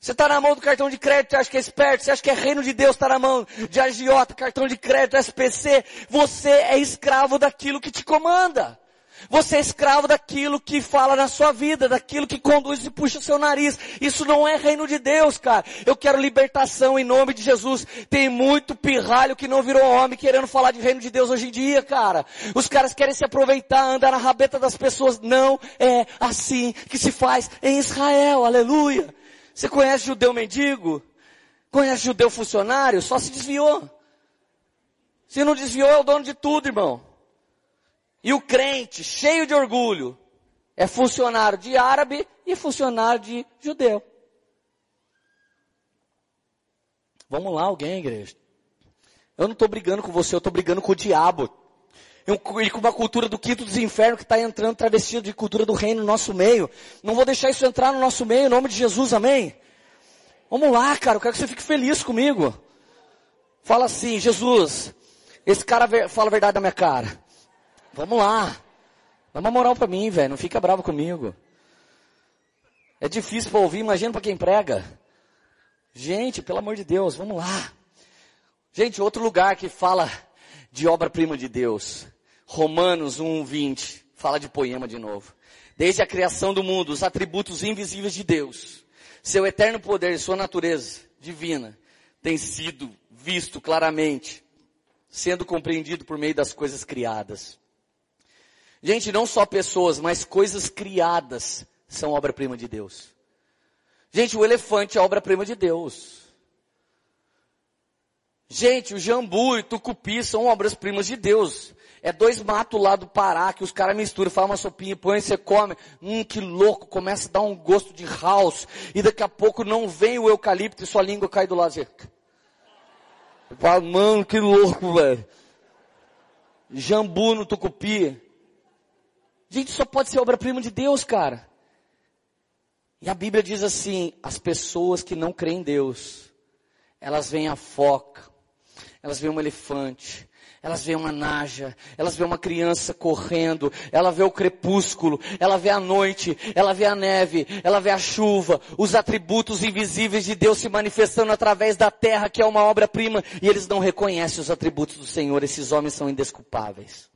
Você está na mão do cartão de crédito e acha que é esperto, você acha que é reino de Deus, está na mão de agiota, cartão de crédito, SPC. Você é escravo daquilo que te comanda. Você é escravo daquilo que fala na sua vida, daquilo que conduz e puxa o seu nariz. Isso não é reino de Deus, cara. Eu quero libertação em nome de Jesus. Tem muito pirralho que não virou homem querendo falar de reino de Deus hoje em dia, cara. Os caras querem se aproveitar, andar na rabeta das pessoas. Não é assim que se faz em Israel. Aleluia. Você conhece judeu mendigo? Conhece judeu funcionário? Só se desviou. Se não desviou, é o dono de tudo, irmão. E o crente, cheio de orgulho, é funcionário de árabe e funcionário de judeu. Vamos lá, alguém, igreja. Eu não estou brigando com você, eu estou brigando com o diabo e com uma cultura do quinto dos infernos que está entrando travestido de cultura do reino no nosso meio. Não vou deixar isso entrar no nosso meio, em nome de Jesus, amém? Vamos lá, cara, eu quero que você fique feliz comigo. Fala assim, Jesus, esse cara fala a verdade na minha cara. Vamos lá. Dá uma moral para mim, velho, não fica bravo comigo. É difícil para ouvir, imagina para quem prega. Gente, pelo amor de Deus, vamos lá. Gente, outro lugar que fala de obra-prima de Deus. Romanos 1, 20. Fala de poema de novo. Desde a criação do mundo, os atributos invisíveis de Deus, seu eterno poder e sua natureza divina, tem sido visto claramente, sendo compreendido por meio das coisas criadas. Gente, não só pessoas, mas coisas criadas são obra-prima de Deus. Gente, o elefante é obra-prima de Deus. Gente, o jambu e o tucupi são obras-primas de Deus. É dois matos lá do Pará que os caras misturam, fazem uma sopinha, põe, você come. Hum, que louco, começa a dar um gosto de house. E daqui a pouco não vem o eucalipto e sua língua cai do. Você fala, mano, que louco, velho. Jambu no tucupi. Gente, só pode ser obra-prima de Deus, cara. E a Bíblia diz assim, as pessoas que não creem em Deus, elas veem a foca, elas veem um elefante, elas veem uma naja, elas veem uma criança correndo, ela vê o crepúsculo, ela vê a noite, ela vê a neve, ela vê a chuva, os atributos invisíveis de Deus se manifestando através da terra, que é uma obra-prima, e eles não reconhecem os atributos do Senhor, esses homens são indesculpáveis.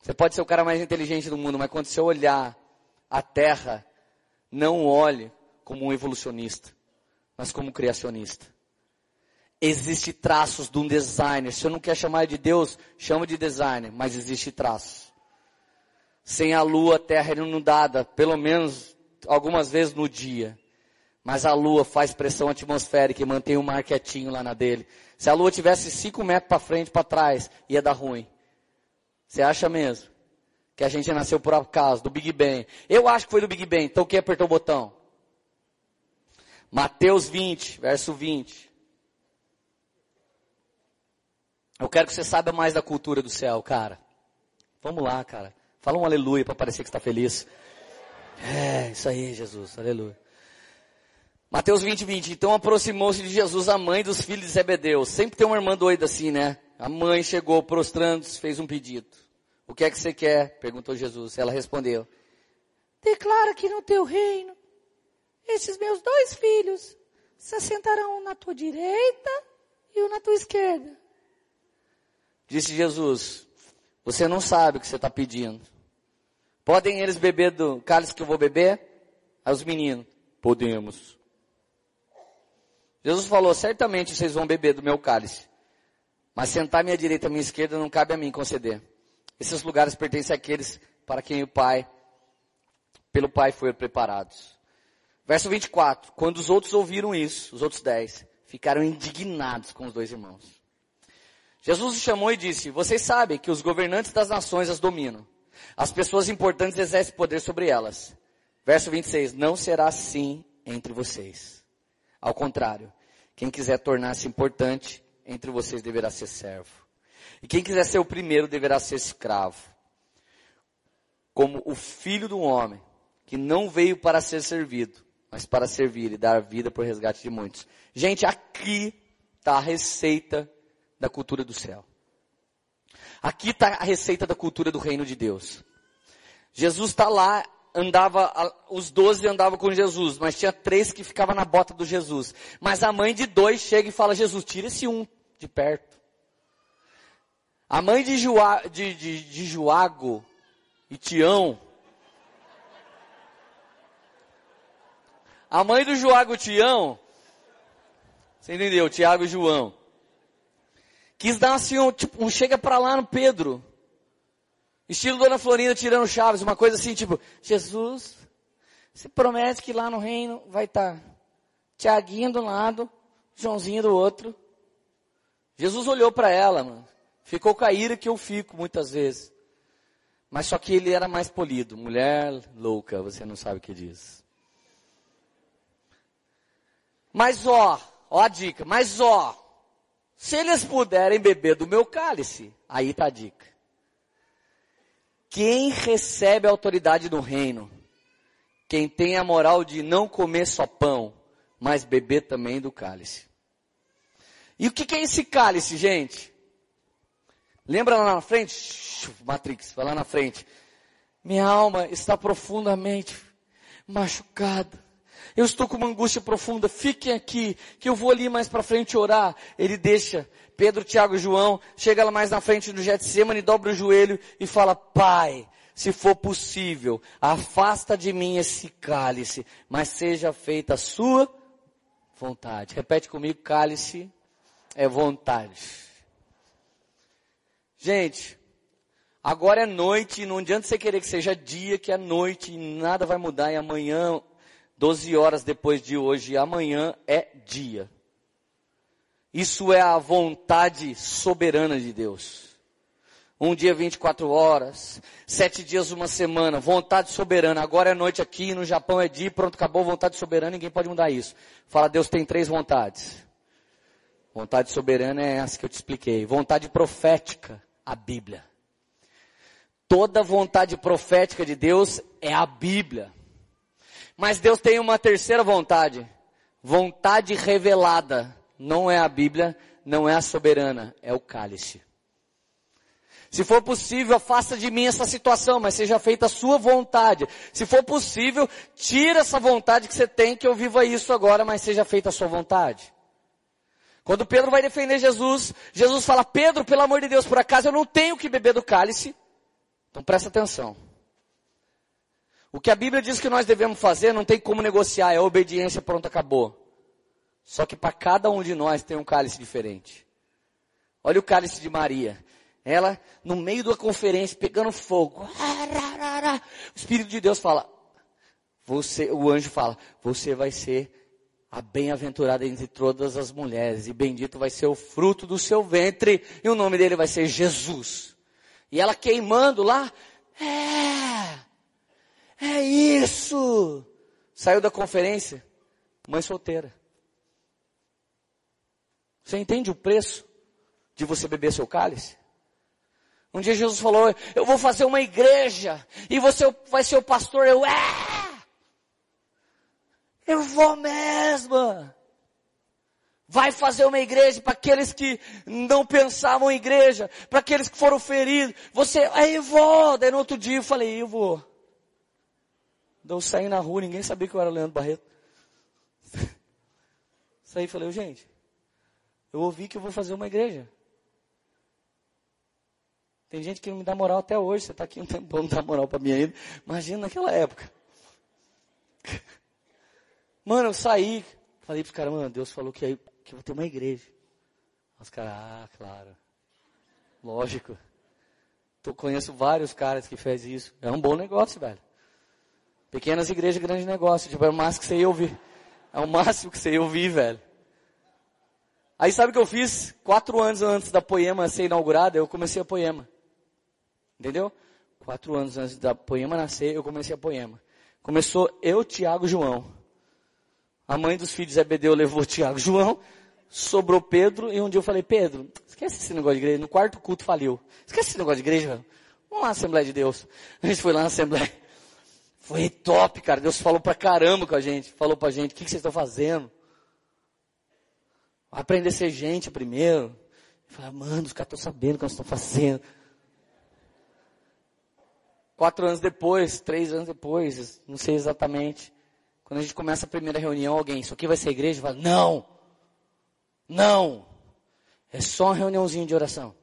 Você pode ser o cara mais inteligente do mundo, mas quando você olhar a terra, não olhe como um evolucionista, mas como um criacionista. Existe traços de um designer. Se eu não quer chamar de Deus, chama de designer, mas existe traços. Sem a lua, a terra é inundada, pelo menos algumas vezes no dia. Mas a lua faz pressão atmosférica e mantém o mar quietinho lá na dele. Se a lua tivesse cinco metros para frente, para trás, ia dar ruim. Você acha mesmo? Que a gente nasceu por acaso, do Big Bang. Eu acho que foi do Big Bang, então quem apertou o botão? Mateus 20, verso 20. Eu quero que você saiba mais da cultura do céu, cara. Vamos lá, cara. Fala um aleluia para parecer que está feliz. É, isso aí, Jesus, aleluia. Mateus 20, 20. Então aproximou-se de Jesus a mãe dos filhos de Zebedeu. Sempre tem uma irmã doida assim, né? A mãe chegou prostrando, fez um pedido. O que é que você quer? Perguntou Jesus. Ela respondeu. Declara que no teu reino, esses meus dois filhos se assentarão na tua direita e um na tua esquerda. Disse Jesus, você não sabe o que você está pedindo. Podem eles beber do cálice que eu vou beber? Aí os meninos, podemos. Jesus falou, certamente vocês vão beber do meu cálice. Mas sentar à minha direita à minha esquerda não cabe a mim conceder. Esses lugares pertencem àqueles para quem o Pai, pelo Pai foram preparados. Verso 24. Quando os outros ouviram isso, os outros dez, ficaram indignados com os dois irmãos. Jesus os chamou e disse, vocês sabem que os governantes das nações as dominam. As pessoas importantes exercem poder sobre elas. Verso 26, não será assim entre vocês. Ao contrário, quem quiser tornar-se importante entre vocês deverá ser servo. E quem quiser ser o primeiro deverá ser escravo. Como o filho do homem, que não veio para ser servido, mas para servir e dar vida por resgate de muitos. Gente, aqui está a receita da cultura do céu. Aqui está a receita da cultura do reino de Deus. Jesus está lá, andava, os doze andavam com Jesus, mas tinha três que ficavam na bota do Jesus. Mas a mãe de dois chega e fala, Jesus, tira esse um de perto. A mãe de, Joa, de, de, de Joago e Tião, a mãe do Joago e Tião, você entendeu? Tiago e João. Quis dar assim um, tipo, um chega pra lá no Pedro. Estilo Dona Florinda tirando chaves, uma coisa assim, tipo, Jesus, você promete que lá no reino vai estar tá Tiaguinho do lado, Joãozinho do outro. Jesus olhou para ela, mano. Ficou com a ira que eu fico muitas vezes. Mas só que ele era mais polido. Mulher louca, você não sabe o que diz. Mas ó, ó a dica, mas ó, se eles puderem beber do meu cálice, aí está a dica. Quem recebe a autoridade do reino, quem tem a moral de não comer só pão, mas beber também do cálice. E o que, que é esse cálice, gente? Lembra lá na frente? Matrix, vai lá na frente. Minha alma está profundamente machucada. Eu estou com uma angústia profunda, fiquem aqui, que eu vou ali mais para frente orar. Ele deixa Pedro, Tiago e João, chega lá mais na frente do Getsemane, dobra o joelho e fala, Pai, se for possível, afasta de mim esse cálice, mas seja feita a sua vontade. Repete comigo, cálice é vontade. Gente, agora é noite, não adianta você querer que seja dia, que é noite, e nada vai mudar, e amanhã 12 horas depois de hoje, amanhã é dia. Isso é a vontade soberana de Deus. Um dia 24 horas, sete dias uma semana, vontade soberana. Agora é noite aqui, no Japão é dia, pronto, acabou vontade soberana, ninguém pode mudar isso. Fala, Deus tem três vontades. Vontade soberana é essa que eu te expliquei. Vontade profética, a Bíblia. Toda vontade profética de Deus é a Bíblia. Mas Deus tem uma terceira vontade. Vontade revelada. Não é a Bíblia, não é a soberana, é o cálice. Se for possível, afasta de mim essa situação, mas seja feita a sua vontade. Se for possível, tira essa vontade que você tem, que eu viva isso agora, mas seja feita a sua vontade. Quando Pedro vai defender Jesus, Jesus fala, Pedro, pelo amor de Deus, por acaso eu não tenho que beber do cálice? Então presta atenção. O que a Bíblia diz que nós devemos fazer não tem como negociar, é obediência, pronto, acabou. Só que para cada um de nós tem um cálice diferente. Olha o cálice de Maria. Ela, no meio da conferência, pegando fogo. O Espírito de Deus fala, você, o anjo fala, você vai ser a bem-aventurada entre todas as mulheres, e bendito vai ser o fruto do seu ventre, e o nome dele vai ser Jesus. E ela queimando lá, é, é isso. Saiu da conferência, mãe solteira. Você entende o preço de você beber seu cálice? Um dia Jesus falou, eu vou fazer uma igreja, e você vai ser o pastor, eu, é! Eu vou mesmo! Vai fazer uma igreja para aqueles que não pensavam em igreja, para aqueles que foram feridos. Você, aí eu vou. Daí no outro dia eu falei, eu vou. Eu saí na rua, ninguém sabia que eu era Leandro Barreto. Saí e falei, gente, eu ouvi que eu vou fazer uma igreja. Tem gente que não me dá moral até hoje. Você está aqui um tempo, não dá moral para mim ainda. Imagina naquela época. Mano, eu saí, falei para os caras, mano, Deus falou que, que eu vou ter uma igreja. Os caras, ah, claro. Lógico. Eu conheço vários caras que fez isso. É um bom negócio, velho. Pequenas igrejas, grande negócio. Tipo, é o máximo que você ia ouvir. É o máximo que você ia ouvir, velho. Aí sabe o que eu fiz? Quatro anos antes da Poema ser inaugurada, eu comecei a Poema. Entendeu? Quatro anos antes da Poema nascer, eu comecei a Poema. Começou eu, Tiago João. A mãe dos filhos Zebedeu levou Tiago João, sobrou Pedro, e um dia eu falei, Pedro, esquece esse negócio de igreja. No quarto culto faliu. Esquece esse negócio de igreja. Vamos lá na Assembleia de Deus. A gente foi lá na Assembleia. Foi top, cara. Deus falou pra caramba com a gente. Falou pra gente, o que, que vocês estão fazendo? Aprender a ser gente primeiro. Falar, mano, os caras estão sabendo o que nós estamos fazendo. Quatro anos depois, três anos depois, não sei exatamente. Quando a gente começa a primeira reunião, alguém, isso aqui vai ser igreja? Fala, não! Não! É só uma reuniãozinha de oração.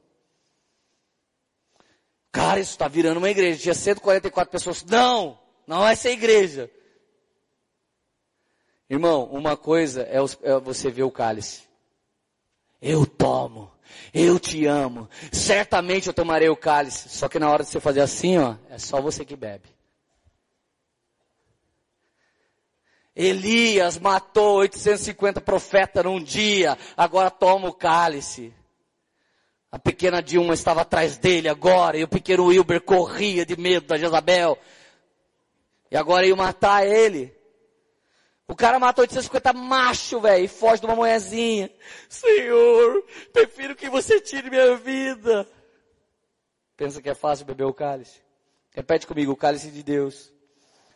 Cara, isso está virando uma igreja. Tinha 144 pessoas. Não! Não vai ser igreja. Irmão, uma coisa é, é você ver o cálice. Eu tomo. Eu te amo. Certamente eu tomarei o cálice. Só que na hora de você fazer assim, ó, é só você que bebe. Elias matou 850 profetas num dia. Agora toma o cálice. A pequena Dilma estava atrás dele agora. E o pequeno Wilber corria de medo da Jezabel. E agora ia matar ele. O cara matou 850 macho, velho, e foge de uma mulherzinha. Senhor, prefiro que você tire minha vida. Pensa que é fácil beber o cálice? Repete comigo, o cálice de Deus.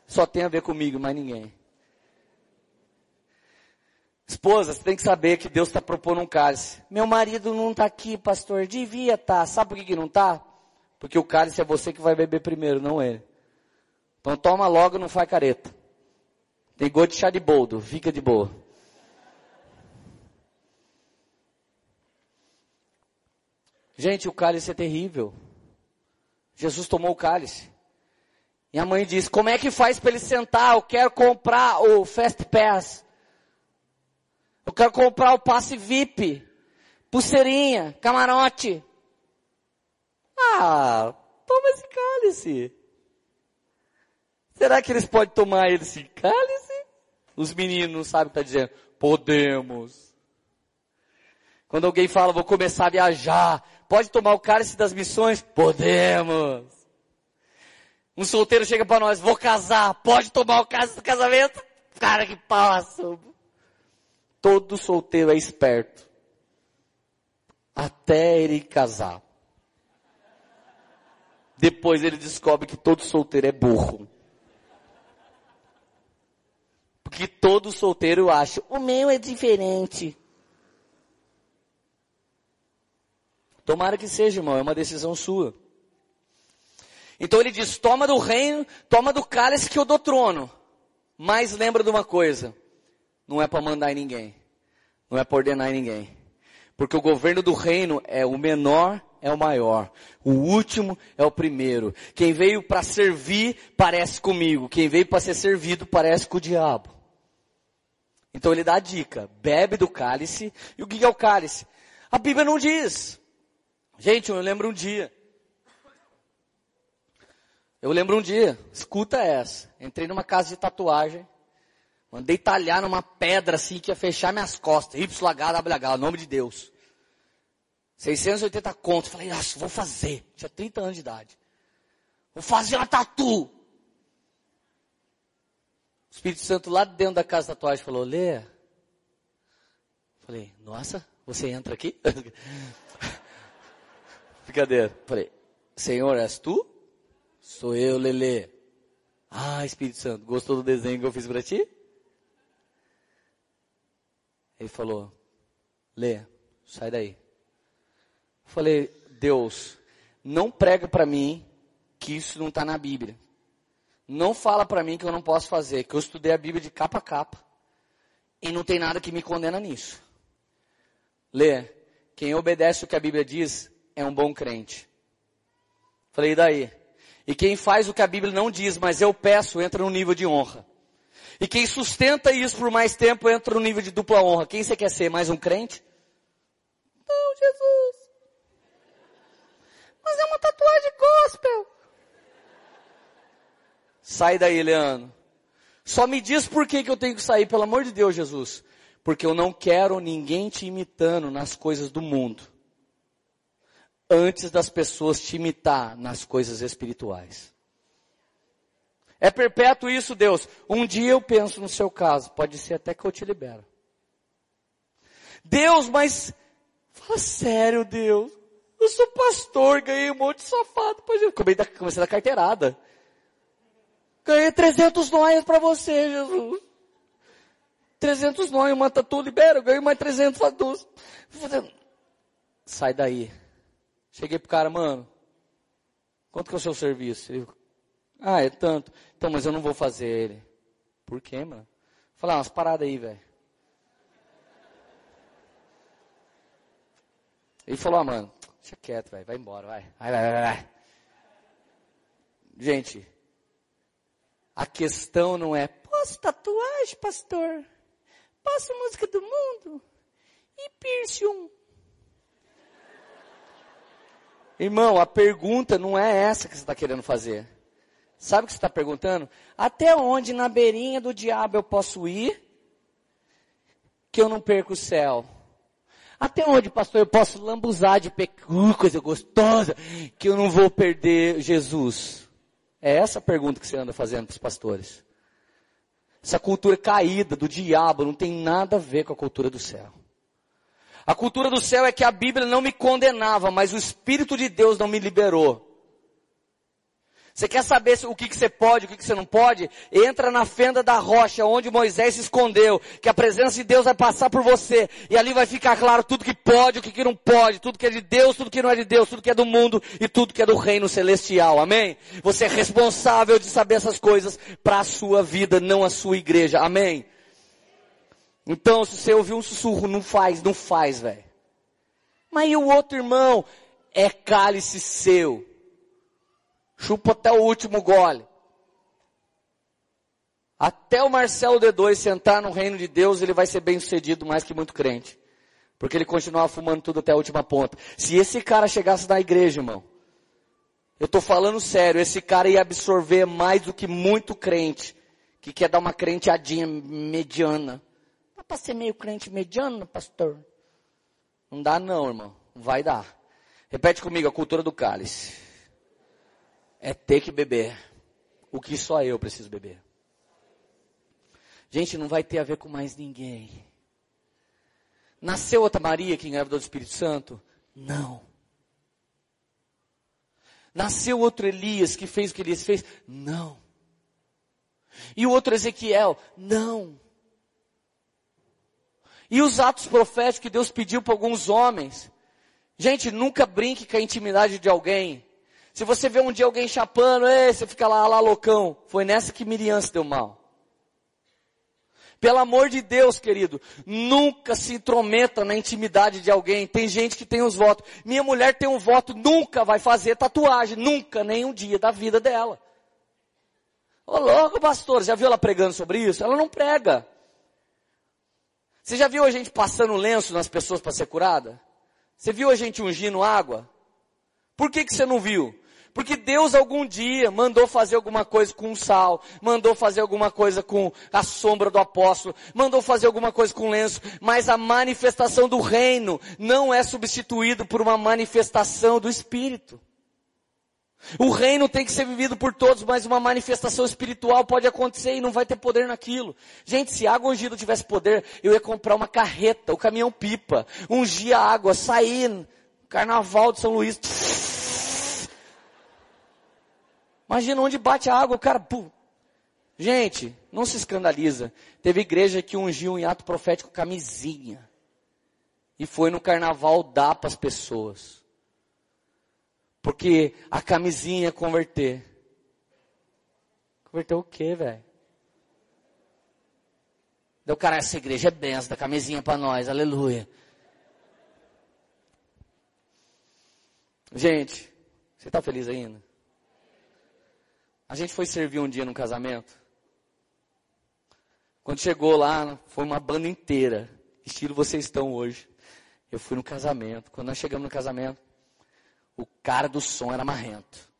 Só tem a ver comigo, mais ninguém. Esposa, você tem que saber que Deus está propondo um cálice. Meu marido não está aqui, pastor. Devia estar. Tá. Sabe por que, que não está? Porque o cálice é você que vai beber primeiro, não ele. Então toma logo, não faz careta. Tem gosto de chá de boldo, fica de boa. Gente, o cálice é terrível. Jesus tomou o cálice. E a mãe disse, como é que faz para ele sentar? Eu quero comprar o Fast Pass. Eu quero comprar o passe VIP. Pulseirinha, camarote. Ah, toma esse cálice. Será que eles podem tomar esse cálice? Os meninos sabem que está dizendo. Podemos. Quando alguém fala, vou começar a viajar, pode tomar o cálice das missões? Podemos. Um solteiro chega para nós, vou casar, pode tomar o cálice do casamento? Cara, que passa. Todo solteiro é esperto. Até ele casar. Depois ele descobre que todo solteiro é burro. Porque todo solteiro acha, o meu é diferente. Tomara que seja, irmão, é uma decisão sua. Então ele diz, toma do reino, toma do cálice que eu dou trono. Mas lembra de uma coisa, não é para mandar em ninguém. Não é para ordenar em ninguém. Porque o governo do reino é o menor é o maior. O último é o primeiro. Quem veio para servir parece comigo. Quem veio para ser servido parece com o diabo. Então ele dá a dica. Bebe do cálice. E o que é o cálice? A Bíblia não diz. Gente, eu lembro um dia. Eu lembro um dia. Escuta essa. Entrei numa casa de tatuagem. Mandei talhar numa pedra assim que ia fechar minhas costas. YHWH, nome de Deus. 680 contos. Falei, nossa, vou fazer. Tinha 30 anos de idade. Vou fazer uma tatu. O Espírito Santo lá dentro da casa da tatuagem falou, Lê. Falei, nossa, você entra aqui? Brincadeira. Falei, Senhor, és tu? Sou eu, Lele. Ah, Espírito Santo, gostou do desenho que eu fiz para ti? Ele falou, Lê, sai daí. Falei, Deus, não prega para mim que isso não está na Bíblia. Não fala para mim que eu não posso fazer, que eu estudei a Bíblia de capa a capa. E não tem nada que me condena nisso. Lê, quem obedece o que a Bíblia diz é um bom crente. Falei, e daí? E quem faz o que a Bíblia não diz, mas eu peço, entra no nível de honra. E quem sustenta isso por mais tempo entra no nível de dupla honra. Quem você quer ser? Mais um crente? Não, Jesus. Mas é uma tatuagem gospel. Sai daí, Leandro. Só me diz por que, que eu tenho que sair, pelo amor de Deus, Jesus. Porque eu não quero ninguém te imitando nas coisas do mundo. Antes das pessoas te imitar nas coisas espirituais. É perpétuo isso, Deus. Um dia eu penso no seu caso, pode ser até que eu te libero. Deus, mas fala sério, Deus. Eu sou pastor, ganhei um monte de safado. Comecei da carteirada. Ganhei 300 nós para você, Jesus. 300 nós, uma tatu libera, eu ganhei mais 300 fatus. Sai daí. Cheguei pro cara, mano. Quanto que é o seu serviço? Ele, ah, é tanto. Então, mas eu não vou fazer ele. Por quê, mano? Falar ah, umas paradas aí, velho. Ele falou, ah, mano, deixa quieto, velho. Vai embora, vai. Vai, vai, vai, vai. Gente, a questão não é, posso tatuagem, pastor? Posso música do mundo? E piercing? Irmão, a pergunta não é essa que você está querendo fazer. Sabe o que você está perguntando? Até onde na beirinha do diabo eu posso ir que eu não perco o céu? Até onde, pastor, eu posso lambuzar de pecado, uh, coisa gostosa, que eu não vou perder Jesus? É essa a pergunta que você anda fazendo para os pastores. Essa cultura caída do diabo não tem nada a ver com a cultura do céu. A cultura do céu é que a Bíblia não me condenava, mas o Espírito de Deus não me liberou. Você quer saber o que, que você pode, o que, que você não pode? Entra na fenda da rocha onde Moisés se escondeu, que a presença de Deus vai passar por você, e ali vai ficar claro tudo que pode, o que, que não pode, tudo que é de Deus, tudo que não é de Deus, tudo que é do mundo e tudo que é do reino celestial, amém? Você é responsável de saber essas coisas para a sua vida, não a sua igreja, amém? Então, se você ouvir um sussurro, não faz, não faz, velho. Mas e o outro irmão? É cálice seu. Chupa até o último gole. Até o Marcelo D2 sentar no reino de Deus, ele vai ser bem sucedido mais que muito crente. Porque ele continuava fumando tudo até a última ponta. Se esse cara chegasse na igreja, irmão, eu tô falando sério, esse cara ia absorver mais do que muito crente, que quer dar uma crenteadinha mediana. Dá pra ser meio crente mediano, pastor? Não dá não, irmão. Vai dar. Repete comigo a cultura do cálice é ter que beber o que só eu preciso beber. Gente, não vai ter a ver com mais ninguém. Nasceu outra Maria que engravidou do Espírito Santo? Não. Nasceu outro Elias que fez o que Elias fez? Não. E o outro Ezequiel? Não. E os atos proféticos que Deus pediu para alguns homens? Gente, nunca brinque com a intimidade de alguém. Se você vê um dia alguém chapando, ei, você fica lá, lá loucão. Foi nessa que Miriam se deu mal. Pelo amor de Deus, querido, nunca se intrometa na intimidade de alguém. Tem gente que tem os votos. Minha mulher tem um voto, nunca vai fazer tatuagem, nunca, nem um dia da vida dela. Ô louco, pastor, já viu ela pregando sobre isso? Ela não prega. Você já viu a gente passando lenço nas pessoas para ser curada? Você viu a gente ungindo água? Por que, que você não viu? Porque Deus algum dia mandou fazer alguma coisa com o sal, mandou fazer alguma coisa com a sombra do apóstolo, mandou fazer alguma coisa com o lenço, mas a manifestação do reino não é substituído por uma manifestação do Espírito. O reino tem que ser vivido por todos, mas uma manifestação espiritual pode acontecer e não vai ter poder naquilo. Gente, se água ungida tivesse poder, eu ia comprar uma carreta, o caminhão pipa, ungir a água, sair, carnaval de São Luís, Imagina onde bate a água, o cara, pum. Gente, não se escandaliza. Teve igreja que ungiu em ato profético camisinha. E foi no carnaval dar para as pessoas. Porque a camisinha é converter. Converter o quê, velho? Deu cara, essa igreja é benção, da camisinha para nós, aleluia. Gente, você está feliz ainda? A gente foi servir um dia no casamento. Quando chegou lá, foi uma banda inteira, estilo vocês estão hoje. Eu fui no casamento. Quando nós chegamos no casamento, o cara do som era marrento.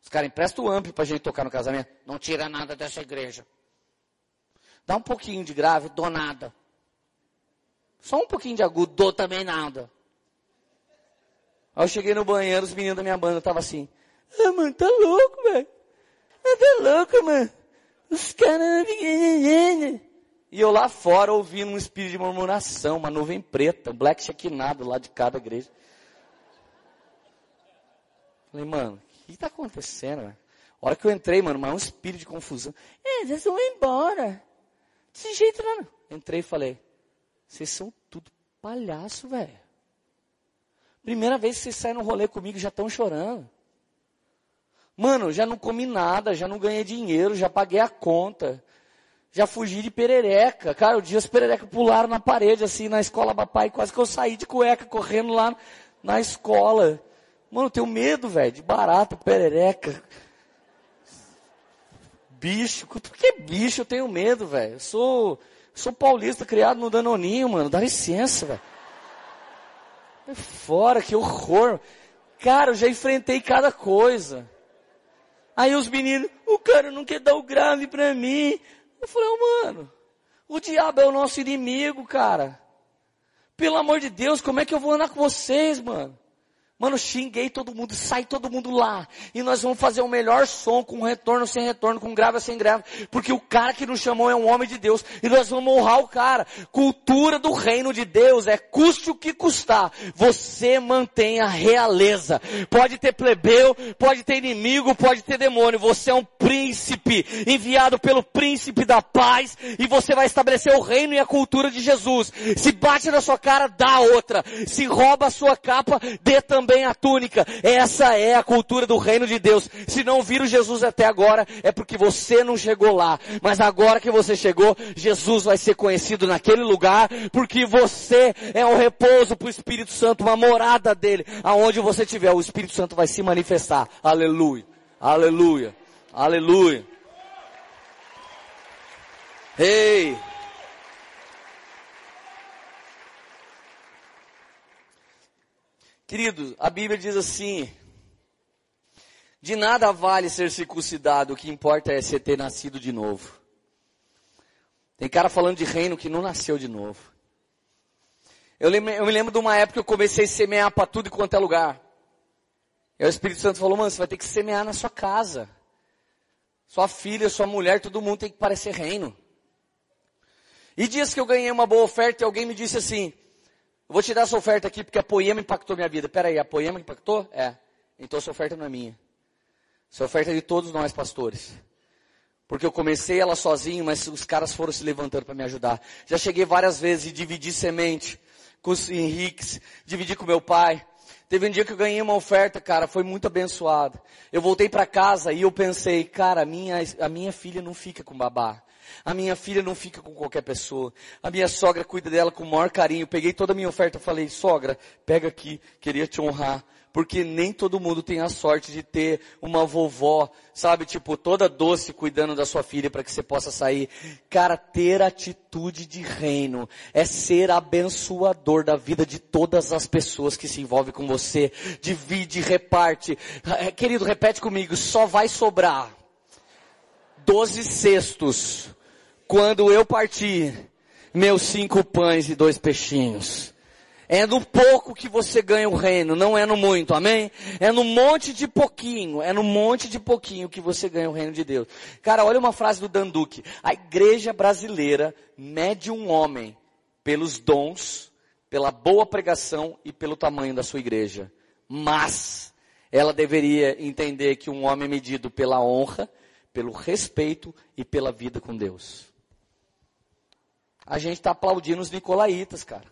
Os caras emprestam o ampli pra gente tocar no casamento. Não tira nada dessa igreja. Dá um pouquinho de grave, dou nada. Só um pouquinho de agudo, dou também nada. Aí eu cheguei no banheiro, os meninos da minha banda estavam assim. Ah, mano, tá louco, velho. É tá louco, mano. Os caras... E eu lá fora ouvindo um espírito de murmuração, uma nuvem preta, um black chequinado lá de cada igreja. Falei, mano, o que está acontecendo, velho? A hora que eu entrei, mano, mas um espírito de confusão. É, vocês vão embora. Desse jeito não. Entrei e falei, vocês são tudo palhaço, velho. Primeira vez que vocês saem no rolê comigo já estão chorando. Mano, já não comi nada, já não ganhei dinheiro, já paguei a conta. Já fugi de perereca. Cara, o dia os pererecas pularam na parede, assim, na escola papai, quase que eu saí de cueca correndo lá na escola. Mano, eu tenho medo, velho, de barata, perereca. Bicho, por que bicho? Eu tenho medo, velho. Eu sou, sou paulista, criado no Danoninho, mano. Dá licença, velho. É fora, que horror. Cara, eu já enfrentei cada coisa. Aí os meninos, o cara não quer dar o grave pra mim. Eu falei, oh, mano, o diabo é o nosso inimigo, cara. Pelo amor de Deus, como é que eu vou andar com vocês, mano? Mano, xinguei todo mundo, sai todo mundo lá. E nós vamos fazer o melhor som, com retorno sem retorno, com grave sem grave. Porque o cara que nos chamou é um homem de Deus. E nós vamos honrar o cara. Cultura do reino de Deus é custe o que custar. Você mantém a realeza. Pode ter plebeu, pode ter inimigo, pode ter demônio. Você é um príncipe, enviado pelo príncipe da paz. E você vai estabelecer o reino e a cultura de Jesus. Se bate na sua cara, dá outra. Se rouba a sua capa, dê também também a túnica. Essa é a cultura do reino de Deus. Se não viram Jesus até agora, é porque você não chegou lá. Mas agora que você chegou, Jesus vai ser conhecido naquele lugar, porque você é um repouso para o Espírito Santo, uma morada dele. Aonde você estiver, o Espírito Santo vai se manifestar. Aleluia. Aleluia. Aleluia. Ei! Querido, a Bíblia diz assim, de nada vale ser circuncidado, o que importa é ser ter nascido de novo. Tem cara falando de reino que não nasceu de novo. Eu, lembro, eu me lembro de uma época que eu comecei a semear para tudo e quanto é lugar. E o Espírito Santo falou, mano, você vai ter que semear na sua casa. Sua filha, sua mulher, todo mundo tem que parecer reino. E dias que eu ganhei uma boa oferta e alguém me disse assim, eu vou te dar essa oferta aqui porque a poema impactou minha vida. Pera aí, a poema impactou? É. Então essa oferta não é minha. Essa oferta é de todos nós pastores. Porque eu comecei ela sozinho, mas os caras foram se levantando para me ajudar. Já cheguei várias vezes e dividi semente com os Henriques, dividi com meu pai. Teve um dia que eu ganhei uma oferta, cara, foi muito abençoado. Eu voltei para casa e eu pensei, cara, a minha, a minha filha não fica com babá. A minha filha não fica com qualquer pessoa. A minha sogra cuida dela com o maior carinho. Peguei toda a minha oferta e falei, sogra, pega aqui, queria te honrar. Porque nem todo mundo tem a sorte de ter uma vovó, sabe, tipo, toda doce cuidando da sua filha para que você possa sair. Cara, ter atitude de reino é ser abençoador da vida de todas as pessoas que se envolvem com você. Divide, reparte. É, querido, repete comigo, só vai sobrar doze cestos quando eu partir, meus cinco pães e dois peixinhos. É no pouco que você ganha o reino, não é no muito, amém? É no monte de pouquinho, é no monte de pouquinho que você ganha o reino de Deus. Cara, olha uma frase do Danduque. A igreja brasileira mede um homem pelos dons, pela boa pregação e pelo tamanho da sua igreja. Mas, ela deveria entender que um homem é medido pela honra, pelo respeito e pela vida com Deus. A gente está aplaudindo os nicolaítas, cara.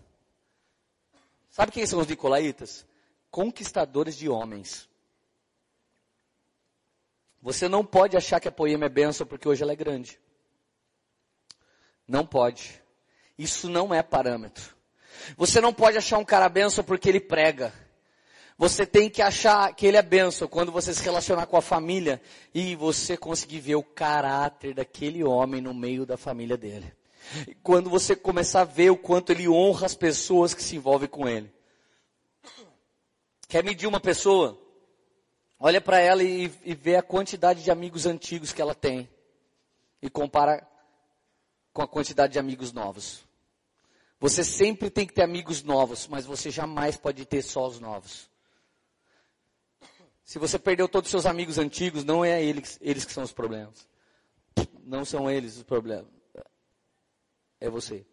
Sabe quem são os nicolaítas? Conquistadores de homens. Você não pode achar que a poema é benção porque hoje ela é grande. Não pode. Isso não é parâmetro. Você não pode achar um cara benção porque ele prega. Você tem que achar que ele é benção quando você se relacionar com a família e você conseguir ver o caráter daquele homem no meio da família dele. Quando você começar a ver o quanto ele honra as pessoas que se envolvem com ele. Quer medir uma pessoa? Olha para ela e, e vê a quantidade de amigos antigos que ela tem. E compara com a quantidade de amigos novos. Você sempre tem que ter amigos novos, mas você jamais pode ter só os novos. Se você perdeu todos os seus amigos antigos, não é eles, eles que são os problemas. Não são eles os problemas é você.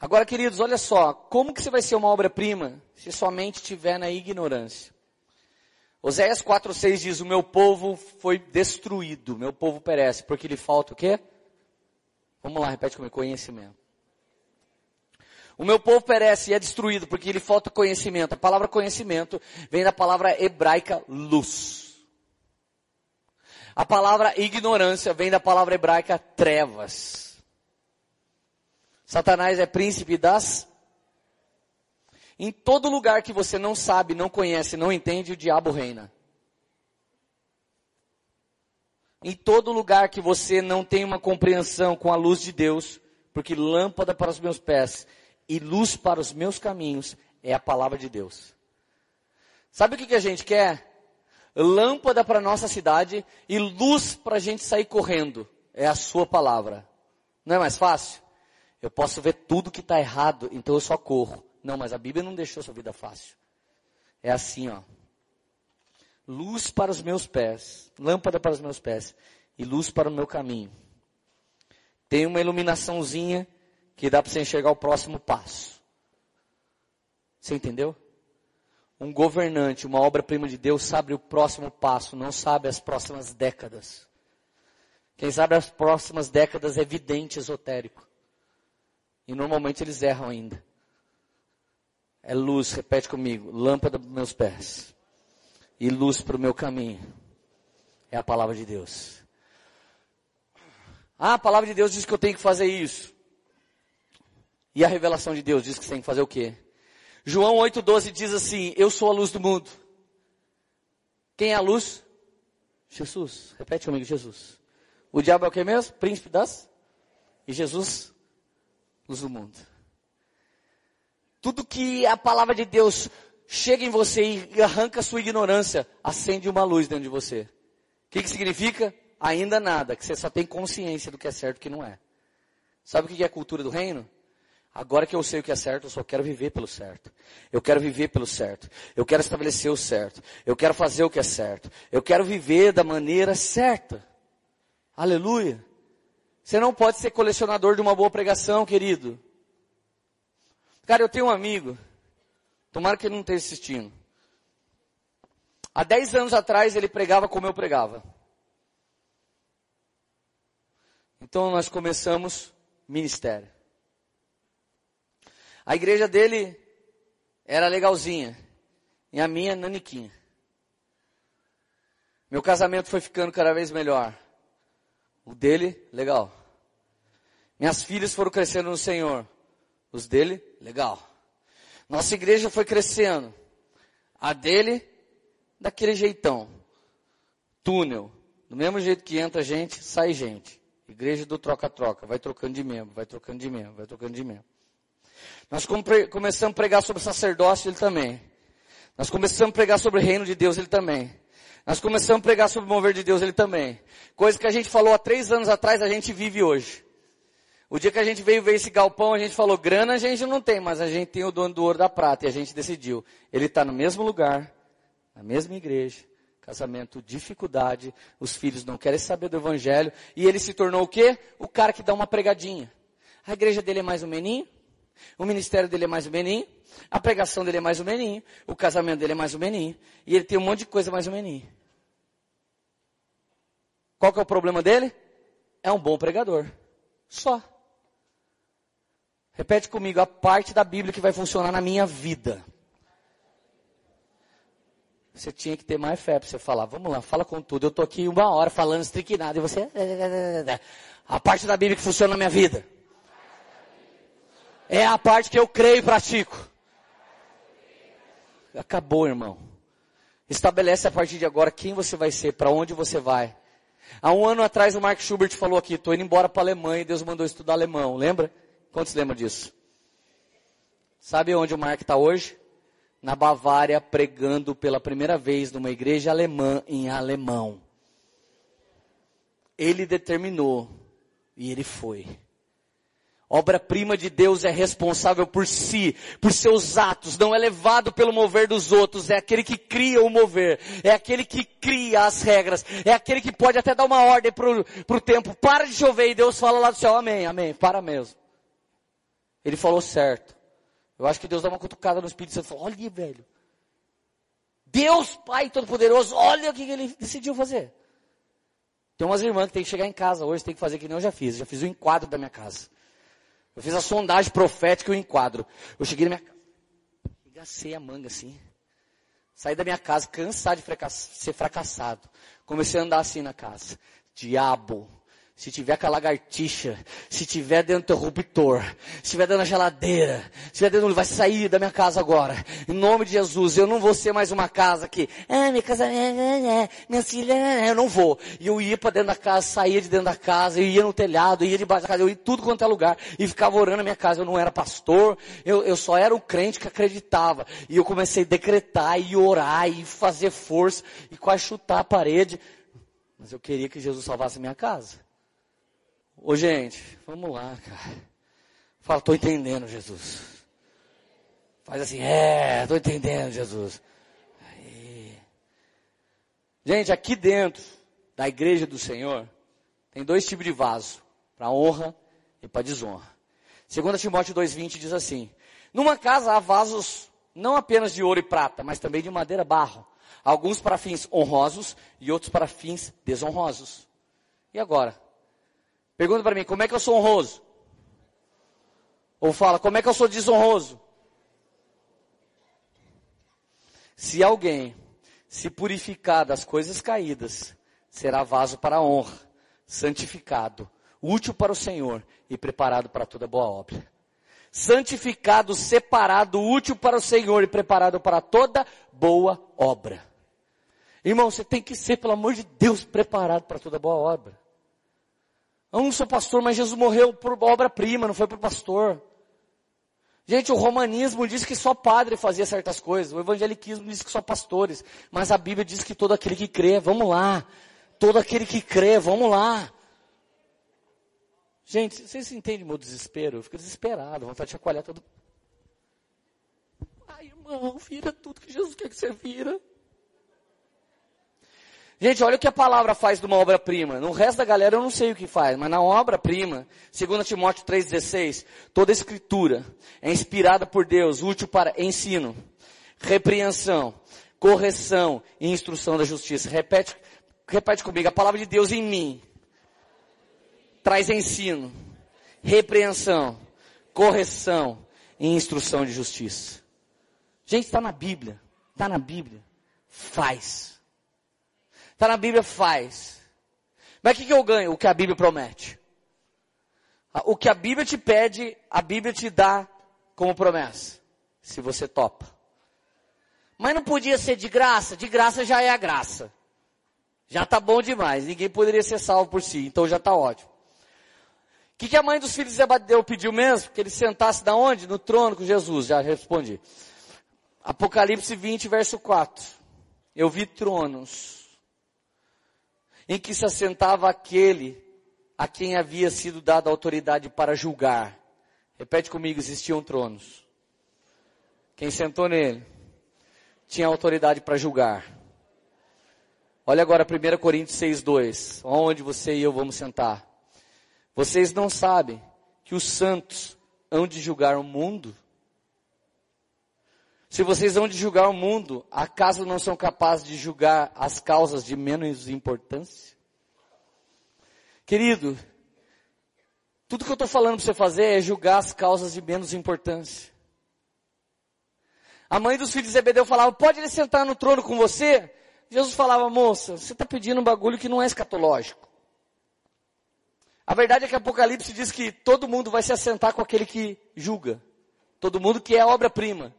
Agora, queridos, olha só, como que você vai ser uma obra-prima se somente estiver na ignorância? Oséias 4,6 diz, o meu povo foi destruído, meu povo perece, porque lhe falta o quê? Vamos lá, repete comigo, conhecimento. O meu povo perece e é destruído porque lhe falta conhecimento. A palavra conhecimento vem da palavra hebraica luz. A palavra ignorância vem da palavra hebraica trevas. Satanás é príncipe das. Em todo lugar que você não sabe, não conhece, não entende, o diabo reina. Em todo lugar que você não tem uma compreensão com a luz de Deus, porque lâmpada para os meus pés e luz para os meus caminhos é a palavra de Deus. Sabe o que, que a gente quer? lâmpada para nossa cidade e luz para a gente sair correndo. É a sua palavra. Não é mais fácil? Eu posso ver tudo que está errado, então eu só corro. Não, mas a Bíblia não deixou sua vida fácil. É assim, ó. Luz para os meus pés, lâmpada para os meus pés e luz para o meu caminho. Tem uma iluminaçãozinha que dá para você enxergar o próximo passo. Você entendeu? Um governante, uma obra-prima de Deus, sabe o próximo passo, não sabe as próximas décadas. Quem sabe as próximas décadas é vidente esotérico. E normalmente eles erram ainda. É luz, repete comigo, lâmpada para meus pés e luz para o meu caminho. É a palavra de Deus. Ah, a palavra de Deus diz que eu tenho que fazer isso. E a revelação de Deus diz que você tem que fazer o quê? João 8,12 diz assim: Eu sou a luz do mundo. Quem é a luz? Jesus. Repete comigo, Jesus. O diabo é o que mesmo? Príncipe das? E Jesus, luz do mundo. Tudo que a palavra de Deus chega em você e arranca a sua ignorância, acende uma luz dentro de você. O que, que significa? Ainda nada, que você só tem consciência do que é certo e o que não é. Sabe o que é a cultura do reino? Agora que eu sei o que é certo, eu só quero viver pelo certo. Eu quero viver pelo certo. Eu quero estabelecer o certo. Eu quero fazer o que é certo. Eu quero viver da maneira certa. Aleluia. Você não pode ser colecionador de uma boa pregação, querido. Cara, eu tenho um amigo. Tomara que ele não esteja assistindo. Há 10 anos atrás ele pregava como eu pregava. Então nós começamos ministério. A igreja dele era legalzinha. E a minha, naniquinha. Meu casamento foi ficando cada vez melhor. O dele, legal. Minhas filhas foram crescendo no Senhor. Os dele, legal. Nossa igreja foi crescendo. A dele, daquele jeitão. Túnel. Do mesmo jeito que entra gente, sai gente. Igreja do troca-troca. Vai trocando de membro, vai trocando de membro, vai trocando de membro. Nós começamos a pregar sobre sacerdócio, ele também. Nós começamos a pregar sobre o reino de Deus, ele também. Nós começamos a pregar sobre o mover de Deus, ele também. Coisa que a gente falou há três anos atrás, a gente vive hoje. O dia que a gente veio ver esse galpão, a gente falou, grana a gente não tem, mas a gente tem o dono do ouro da prata. E a gente decidiu. Ele está no mesmo lugar, na mesma igreja, casamento, dificuldade, os filhos não querem saber do evangelho, e ele se tornou o quê? O cara que dá uma pregadinha. A igreja dele é mais um meninho, o ministério dele é mais um meninho, a pregação dele é mais um meninho, o casamento dele é mais um meninho, e ele tem um monte de coisa mais um meninho. Qual que é o problema dele? É um bom pregador. Só. Repete comigo a parte da Bíblia que vai funcionar na minha vida. Você tinha que ter mais fé para você falar. Vamos lá, fala com tudo. Eu estou aqui uma hora falando estriquinado e você. A parte da Bíblia que funciona na minha vida. É a parte que eu creio e pratico. Acabou, irmão. Estabelece a partir de agora quem você vai ser, para onde você vai. Há um ano atrás o Mark Schubert falou aqui, estou indo embora para a Alemanha e Deus mandou estudar alemão, lembra? Quantos lembram disso? Sabe onde o Mark está hoje? Na Bavária, pregando pela primeira vez numa igreja alemã em alemão. Ele determinou e ele foi. Obra-prima de Deus é responsável por si, por seus atos, não é levado pelo mover dos outros, é aquele que cria o mover, é aquele que cria as regras, é aquele que pode até dar uma ordem para o tempo, para de chover e Deus fala lá do céu, amém, amém, para mesmo. Ele falou certo. Eu acho que Deus dá uma cutucada no Espírito Santo e falou, olha velho, Deus Pai Todo-Poderoso, olha o que ele decidiu fazer. Tem umas irmãs que tem que chegar em casa hoje, tem que fazer que nem eu já fiz, já fiz o enquadro da minha casa. Eu fiz a sondagem profética e o enquadro. Eu cheguei na minha casa, gastei a manga assim. Saí da minha casa cansado de ser fracassado. Comecei a andar assim na casa. Diabo, se tiver com a lagartixa, se tiver dentro do interruptor, se tiver dentro da geladeira, se tiver dentro, vai sair da minha casa agora. Em nome de Jesus, eu não vou ser mais uma casa que, ah, minha casa, minha filha, eu não vou. E eu ia para dentro da casa, saía de dentro da casa, eu ia no telhado, eu ia debaixo da casa, eu ia tudo quanto é lugar, e ficava orando na minha casa. Eu não era pastor, eu, eu só era o crente que acreditava. E eu comecei a decretar e orar e fazer força e quase chutar a parede. Mas eu queria que Jesus salvasse minha casa. Ô gente, vamos lá, cara. Fala, estou entendendo, Jesus. Faz assim, é, tô entendendo, Jesus. Aí. Gente, aqui dentro da igreja do Senhor, tem dois tipos de vaso, para honra e para desonra. 2 Timóteo 2,20 diz assim, numa casa há vasos não apenas de ouro e prata, mas também de madeira barro. Alguns para fins honrosos e outros para fins desonrosos. E agora? Pergunta para mim, como é que eu sou honroso? Ou fala, como é que eu sou desonroso? Se alguém se purificar das coisas caídas, será vaso para a honra, santificado, útil para o Senhor e preparado para toda boa obra. Santificado, separado, útil para o Senhor e preparado para toda boa obra. Irmão, você tem que ser, pelo amor de Deus, preparado para toda boa obra. Eu não sou pastor, mas Jesus morreu por obra-prima, não foi por pastor. Gente, o romanismo diz que só padre fazia certas coisas. O evangeliquismo diz que só pastores. Mas a Bíblia diz que todo aquele que crê, vamos lá. Todo aquele que crê, vamos lá. Gente, vocês entendem meu desespero? Eu fico desesperado, vontade de chacoalhar todo. Ai, irmão, vira tudo que Jesus quer que você vira. Gente, olha o que a palavra faz de uma obra-prima. No resto da galera eu não sei o que faz, mas na obra-prima, 2 Timóteo 3,16, toda escritura é inspirada por Deus, útil para ensino, repreensão, correção e instrução da justiça. Repete, repete comigo, a palavra de Deus em mim traz ensino, repreensão, correção e instrução de justiça. Gente, está na Bíblia, está na Bíblia, faz. Está na Bíblia, faz. Mas o que, que eu ganho? O que a Bíblia promete. O que a Bíblia te pede, a Bíblia te dá como promessa. Se você topa. Mas não podia ser de graça? De graça já é a graça. Já está bom demais. Ninguém poderia ser salvo por si. Então já está ótimo. O que, que a mãe dos filhos de Zebadeu pediu mesmo? Que ele sentasse da onde? No trono com Jesus. Já respondi. Apocalipse 20, verso 4. Eu vi tronos em que se assentava aquele a quem havia sido dada autoridade para julgar. Repete comigo, existiam tronos. Quem sentou nele tinha autoridade para julgar. Olha agora 1 Coríntios 6,2. Onde você e eu vamos sentar? Vocês não sabem que os santos hão de julgar o mundo? Se vocês vão de julgar o mundo, acaso não são capazes de julgar as causas de menos importância? Querido, tudo que eu estou falando para você fazer é julgar as causas de menos importância. A mãe dos filhos de Zebedeu falava, pode ele sentar no trono com você? Jesus falava, moça, você está pedindo um bagulho que não é escatológico. A verdade é que Apocalipse diz que todo mundo vai se assentar com aquele que julga. Todo mundo que é obra-prima.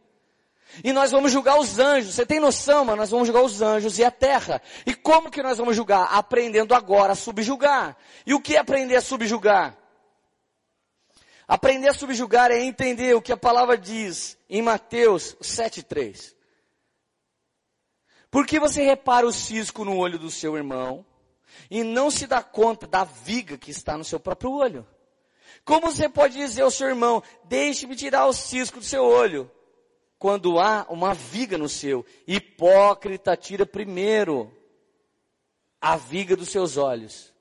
E nós vamos julgar os anjos. Você tem noção, mano? Nós vamos julgar os anjos e a terra. E como que nós vamos julgar? Aprendendo agora a subjugar. E o que é aprender a subjugar? Aprender a subjugar é entender o que a palavra diz em Mateus 7,3. Por que você repara o cisco no olho do seu irmão e não se dá conta da viga que está no seu próprio olho? Como você pode dizer ao seu irmão, deixe-me tirar o cisco do seu olho, quando há uma viga no seu. Hipócrita, tira primeiro a viga dos seus olhos.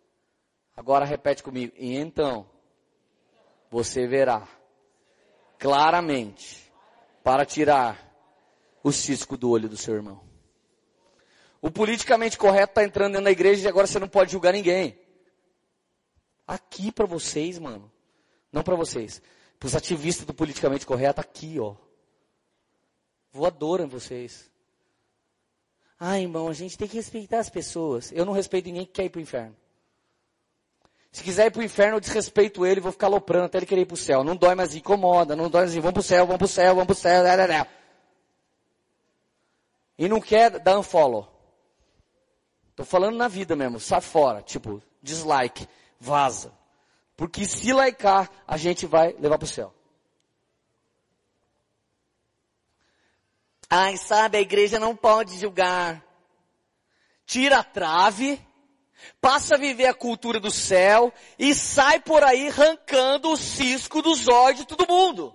Agora repete comigo. E então, você verá claramente para tirar o cisco do olho do seu irmão. O politicamente correto está entrando dentro da igreja e agora você não pode julgar ninguém. Aqui para vocês, mano. Não para vocês. Para os ativistas do politicamente correto, aqui, ó voadora em vocês. Ah, irmão, a gente tem que respeitar as pessoas. Eu não respeito ninguém que quer ir para o inferno. Se quiser ir para o inferno, eu desrespeito ele, vou ficar loprando até ele querer ir para o céu. Não dói mais, incomoda, não dói mais, vamos para o céu, vamos para o céu, vamos para o céu. Blá, blá, blá. E não quer dar unfollow. Tô falando na vida mesmo, sai fora, tipo, dislike, vaza. Porque se likear, a gente vai levar para o céu. Ai, sabe, a igreja não pode julgar. Tira a trave, passa a viver a cultura do céu e sai por aí arrancando o cisco dos olhos de todo mundo.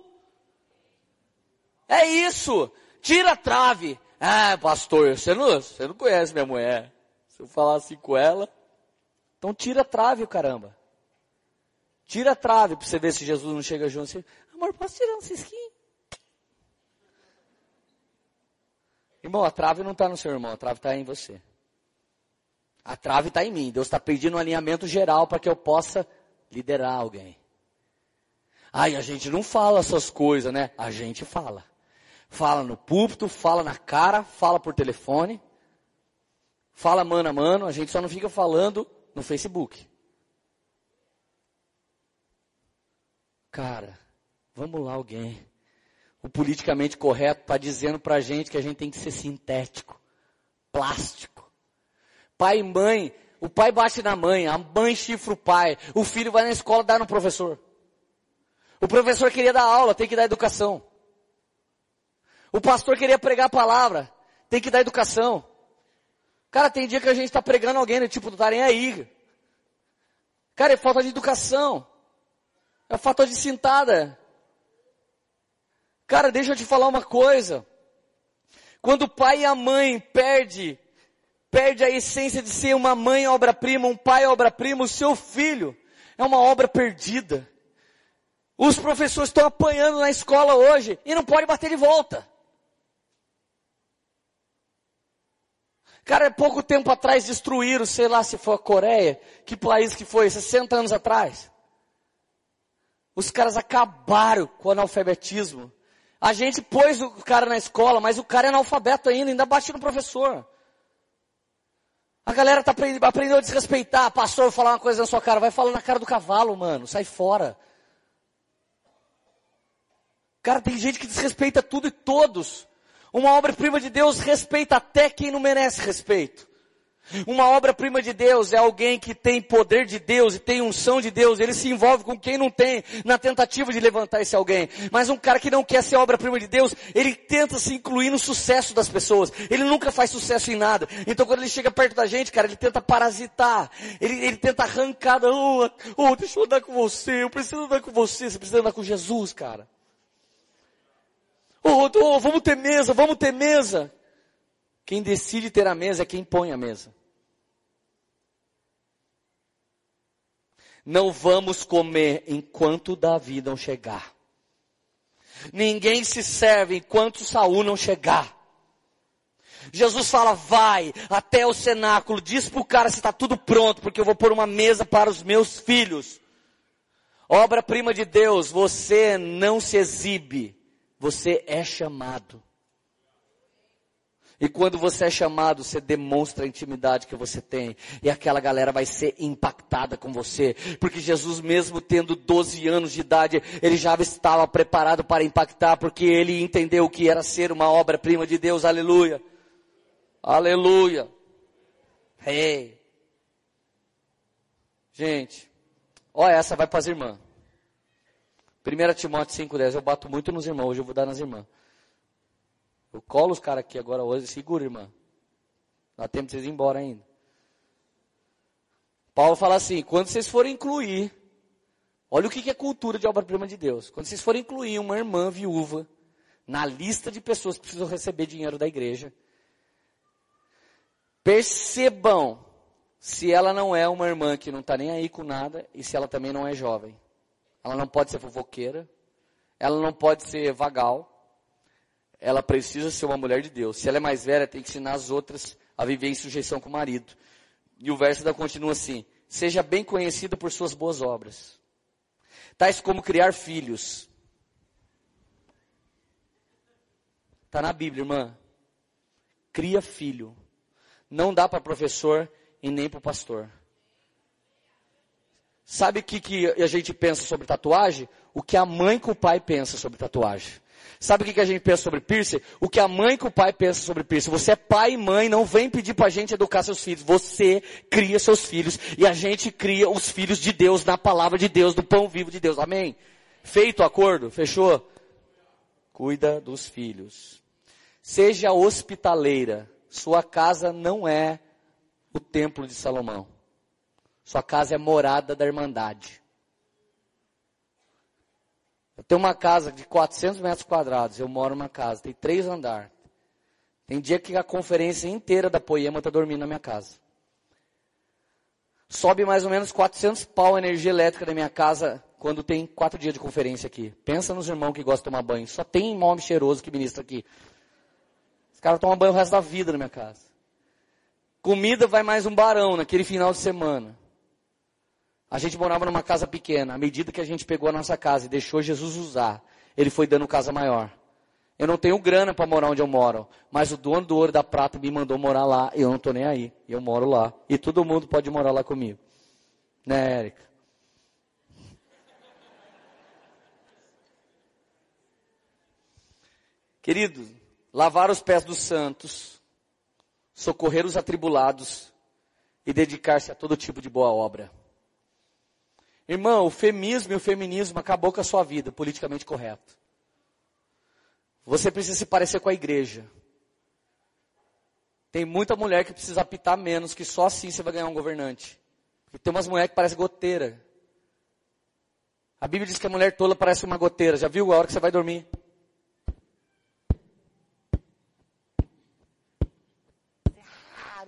É isso. Tira a trave. Ah, pastor, você não, você não conhece minha mulher. Se eu falar assim com ela, então tira a trave, caramba. Tira a trave para você ver se Jesus não chega junto. Assim, Amor, posso tirar um cisquinho? Irmão, a trave não está no seu irmão, a trave está em você. A trave está em mim. Deus está pedindo um alinhamento geral para que eu possa liderar alguém. Ai, a gente não fala essas coisas, né? A gente fala. Fala no púlpito, fala na cara, fala por telefone, fala mano a mano, a gente só não fica falando no Facebook. Cara, vamos lá alguém. O politicamente correto está dizendo para a gente que a gente tem que ser sintético, plástico. Pai e mãe, o pai bate na mãe, a mãe chifra o pai, o filho vai na escola dar no professor. O professor queria dar aula, tem que dar educação. O pastor queria pregar a palavra, tem que dar educação. Cara, tem dia que a gente está pregando alguém, né, tipo, não tá nem aí. Cara, é falta de educação. É falta de cintada. Cara, deixa eu te falar uma coisa. Quando o pai e a mãe perde, perde a essência de ser uma mãe obra-prima, um pai obra-prima, o seu filho é uma obra perdida. Os professores estão apanhando na escola hoje e não pode bater de volta. Cara, pouco tempo atrás destruíram, sei lá se foi a Coreia, que país que foi, 60 anos atrás. Os caras acabaram com o analfabetismo. A gente pôs o cara na escola, mas o cara é analfabeto ainda, ainda bate no professor. A galera tá aprendendo, aprendeu a desrespeitar. Pastor, vou falar uma coisa na sua cara. Vai falar na cara do cavalo, mano. Sai fora. Cara, tem gente que desrespeita tudo e todos. Uma obra-prima de Deus respeita até quem não merece respeito. Uma obra-prima de Deus é alguém que tem poder de Deus e tem unção de Deus. Ele se envolve com quem não tem na tentativa de levantar esse alguém. Mas um cara que não quer ser obra-prima de Deus, ele tenta se incluir no sucesso das pessoas. Ele nunca faz sucesso em nada. Então quando ele chega perto da gente, cara, ele tenta parasitar. Ele, ele tenta arrancar. Oh, oh, deixa eu andar com você. Eu preciso andar com você. Você precisa andar com Jesus, cara. Oh, oh, vamos ter mesa, vamos ter mesa. Quem decide ter a mesa é quem põe a mesa. Não vamos comer enquanto Davi não chegar. Ninguém se serve enquanto Saul não chegar. Jesus fala, vai até o cenáculo, diz para o cara se está tudo pronto, porque eu vou pôr uma mesa para os meus filhos. Obra-prima de Deus, você não se exibe, você é chamado. E quando você é chamado, você demonstra a intimidade que você tem. E aquela galera vai ser impactada com você. Porque Jesus, mesmo tendo 12 anos de idade, ele já estava preparado para impactar, porque ele entendeu o que era ser uma obra-prima de Deus. Aleluia. Aleluia. Hey. Gente, olha essa vai para as irmãs. 1 Timóteo 5,10. Eu bato muito nos irmãos, hoje eu vou dar nas irmãs. Eu colo os caras aqui agora hoje, segura, irmã. Dá tempo de vocês ir embora ainda. Paulo fala assim, quando vocês forem incluir, olha o que é cultura de obra-prima de Deus. Quando vocês forem incluir uma irmã viúva na lista de pessoas que precisam receber dinheiro da igreja, percebam se ela não é uma irmã que não está nem aí com nada e se ela também não é jovem. Ela não pode ser fofoqueira. Ela não pode ser vagal. Ela precisa ser uma mulher de Deus. Se ela é mais velha, tem que ensinar as outras a viver em sujeição com o marido. E o verso ainda continua assim: Seja bem conhecida por suas boas obras, tais como criar filhos. Está na Bíblia, irmã. Cria filho. Não dá para professor e nem para pastor. Sabe o que, que a gente pensa sobre tatuagem? O que a mãe com o pai pensa sobre tatuagem. Sabe o que, que a gente pensa sobre piercing? O que a mãe com o pai pensa sobre piercing. Você é pai e mãe, não vem pedir pra gente educar seus filhos. Você cria seus filhos e a gente cria os filhos de Deus na palavra de Deus, do pão vivo de Deus. Amém? Feito o acordo? Fechou? Cuida dos filhos. Seja hospitaleira. Sua casa não é o templo de Salomão. Sua casa é morada da Irmandade. Eu tenho uma casa de 400 metros quadrados, eu moro numa casa, tem três andares. Tem dia que a conferência inteira da Poema está dormindo na minha casa. Sobe mais ou menos 400 pau a energia elétrica da minha casa quando tem quatro dias de conferência aqui. Pensa nos irmãos que gostam de tomar banho. Só tem homem cheiroso que ministra aqui. Os caras tomam banho o resto da vida na minha casa. Comida vai mais um barão naquele final de semana. A gente morava numa casa pequena. À medida que a gente pegou a nossa casa e deixou Jesus usar, ele foi dando casa maior. Eu não tenho grana para morar onde eu moro, mas o dono do ouro da prata me mandou morar lá e eu não estou nem aí. Eu moro lá. E todo mundo pode morar lá comigo. Né, Érica? Querido, lavar os pés dos santos, socorrer os atribulados e dedicar-se a todo tipo de boa obra. Irmão, o feminismo e o feminismo acabou com a sua vida, politicamente correto. Você precisa se parecer com a igreja. Tem muita mulher que precisa apitar menos, que só assim você vai ganhar um governante. Porque tem umas mulheres que parecem goteira. A Bíblia diz que a mulher tola parece uma goteira. Já viu a hora que você vai dormir?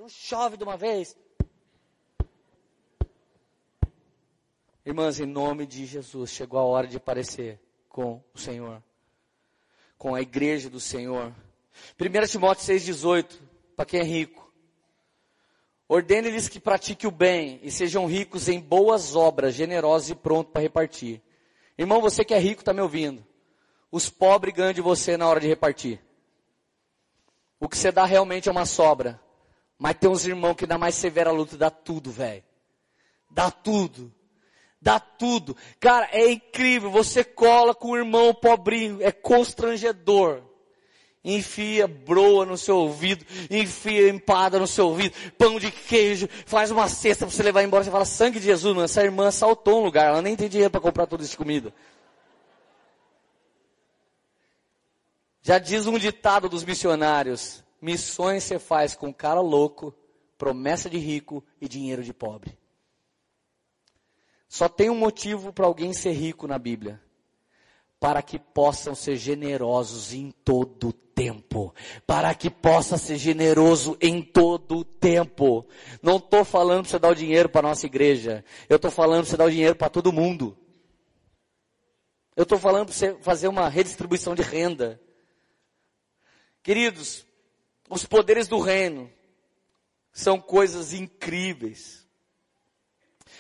Chove de uma vez. Irmãs, em nome de Jesus, chegou a hora de parecer com o Senhor com a igreja do Senhor. 1 Timóteo 6,18, para quem é rico. Ordene-lhes que pratique o bem e sejam ricos em boas obras, generosos e prontos para repartir. Irmão, você que é rico está me ouvindo. Os pobres ganham de você na hora de repartir. O que você dá realmente é uma sobra. Mas tem uns irmãos que dá mais severa luta, dá tudo, velho. Dá tudo dá tudo. Cara, é incrível. Você cola com o irmão pobrinho, é constrangedor. Enfia broa no seu ouvido, enfia empada no seu ouvido, pão de queijo, faz uma cesta para você levar embora. Você fala, sangue de Jesus, mano, essa irmã saltou um lugar, ela nem tem dinheiro para comprar isso de comida. Já diz um ditado dos missionários: missões você faz com cara louco, promessa de rico e dinheiro de pobre. Só tem um motivo para alguém ser rico na Bíblia. Para que possam ser generosos em todo tempo. Para que possa ser generoso em todo tempo. Não estou falando para você dar o dinheiro para a nossa igreja. Eu estou falando para você dar o dinheiro para todo mundo. Eu estou falando para você fazer uma redistribuição de renda. Queridos, os poderes do reino são coisas incríveis.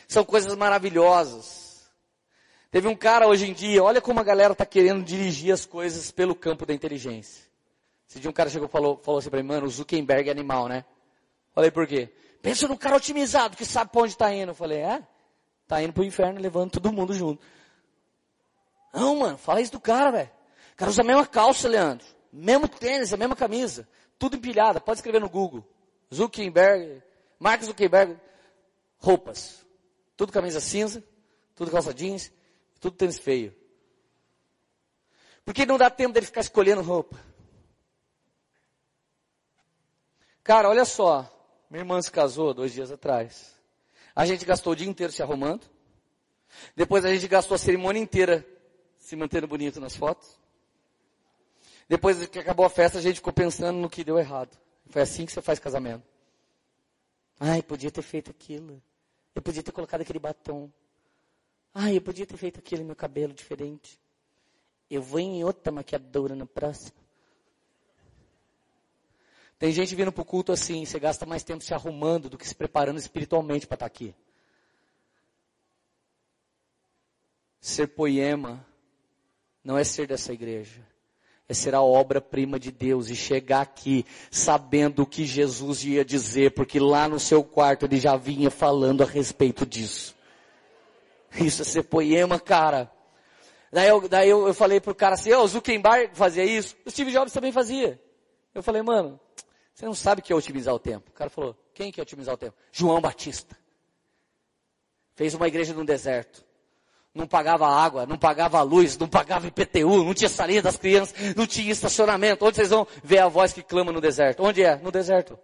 São coisas maravilhosas. Teve um cara hoje em dia, olha como a galera está querendo dirigir as coisas pelo campo da inteligência. Esse dia um cara chegou e falou, falou assim para mim, mano, o Zuckerberg é animal, né? Falei, por quê? Pensa no cara otimizado, que sabe para onde está indo. Eu falei, é? Tá indo pro inferno, levando todo mundo junto. Não, mano, fala isso do cara, velho. O cara usa a mesma calça, Leandro. Mesmo tênis, a mesma camisa. Tudo empilhado. Pode escrever no Google. Zuckerberg, Mark Zuckerberg, roupas. Tudo camisa cinza, tudo calça jeans, tudo tênis feio. Porque não dá tempo dele ficar escolhendo roupa. Cara, olha só. Minha irmã se casou dois dias atrás. A gente gastou o dia inteiro se arrumando. Depois a gente gastou a cerimônia inteira se mantendo bonito nas fotos. Depois que acabou a festa, a gente ficou pensando no que deu errado. Foi assim que você faz casamento. Ai, podia ter feito aquilo. Eu podia ter colocado aquele batom. Ah, eu podia ter feito aquele meu cabelo diferente. Eu vou em outra maquiadora na próxima. Tem gente vindo para o culto assim, você gasta mais tempo se arrumando do que se preparando espiritualmente para estar tá aqui. Ser poema não é ser dessa igreja é ser a obra-prima de Deus e chegar aqui sabendo o que Jesus ia dizer, porque lá no seu quarto ele já vinha falando a respeito disso. Isso é ser poema, cara. Daí eu, daí eu, eu falei pro cara assim, oh, o Zuckerberg fazia isso, o Steve Jobs também fazia. Eu falei, mano, você não sabe o que é otimizar o tempo. O cara falou, quem que é otimizar o tempo? João Batista. Fez uma igreja no deserto não pagava água, não pagava luz, não pagava IPTU, não tinha salinha das crianças, não tinha estacionamento. Onde vocês vão ver a voz que clama no deserto? Onde é? No deserto.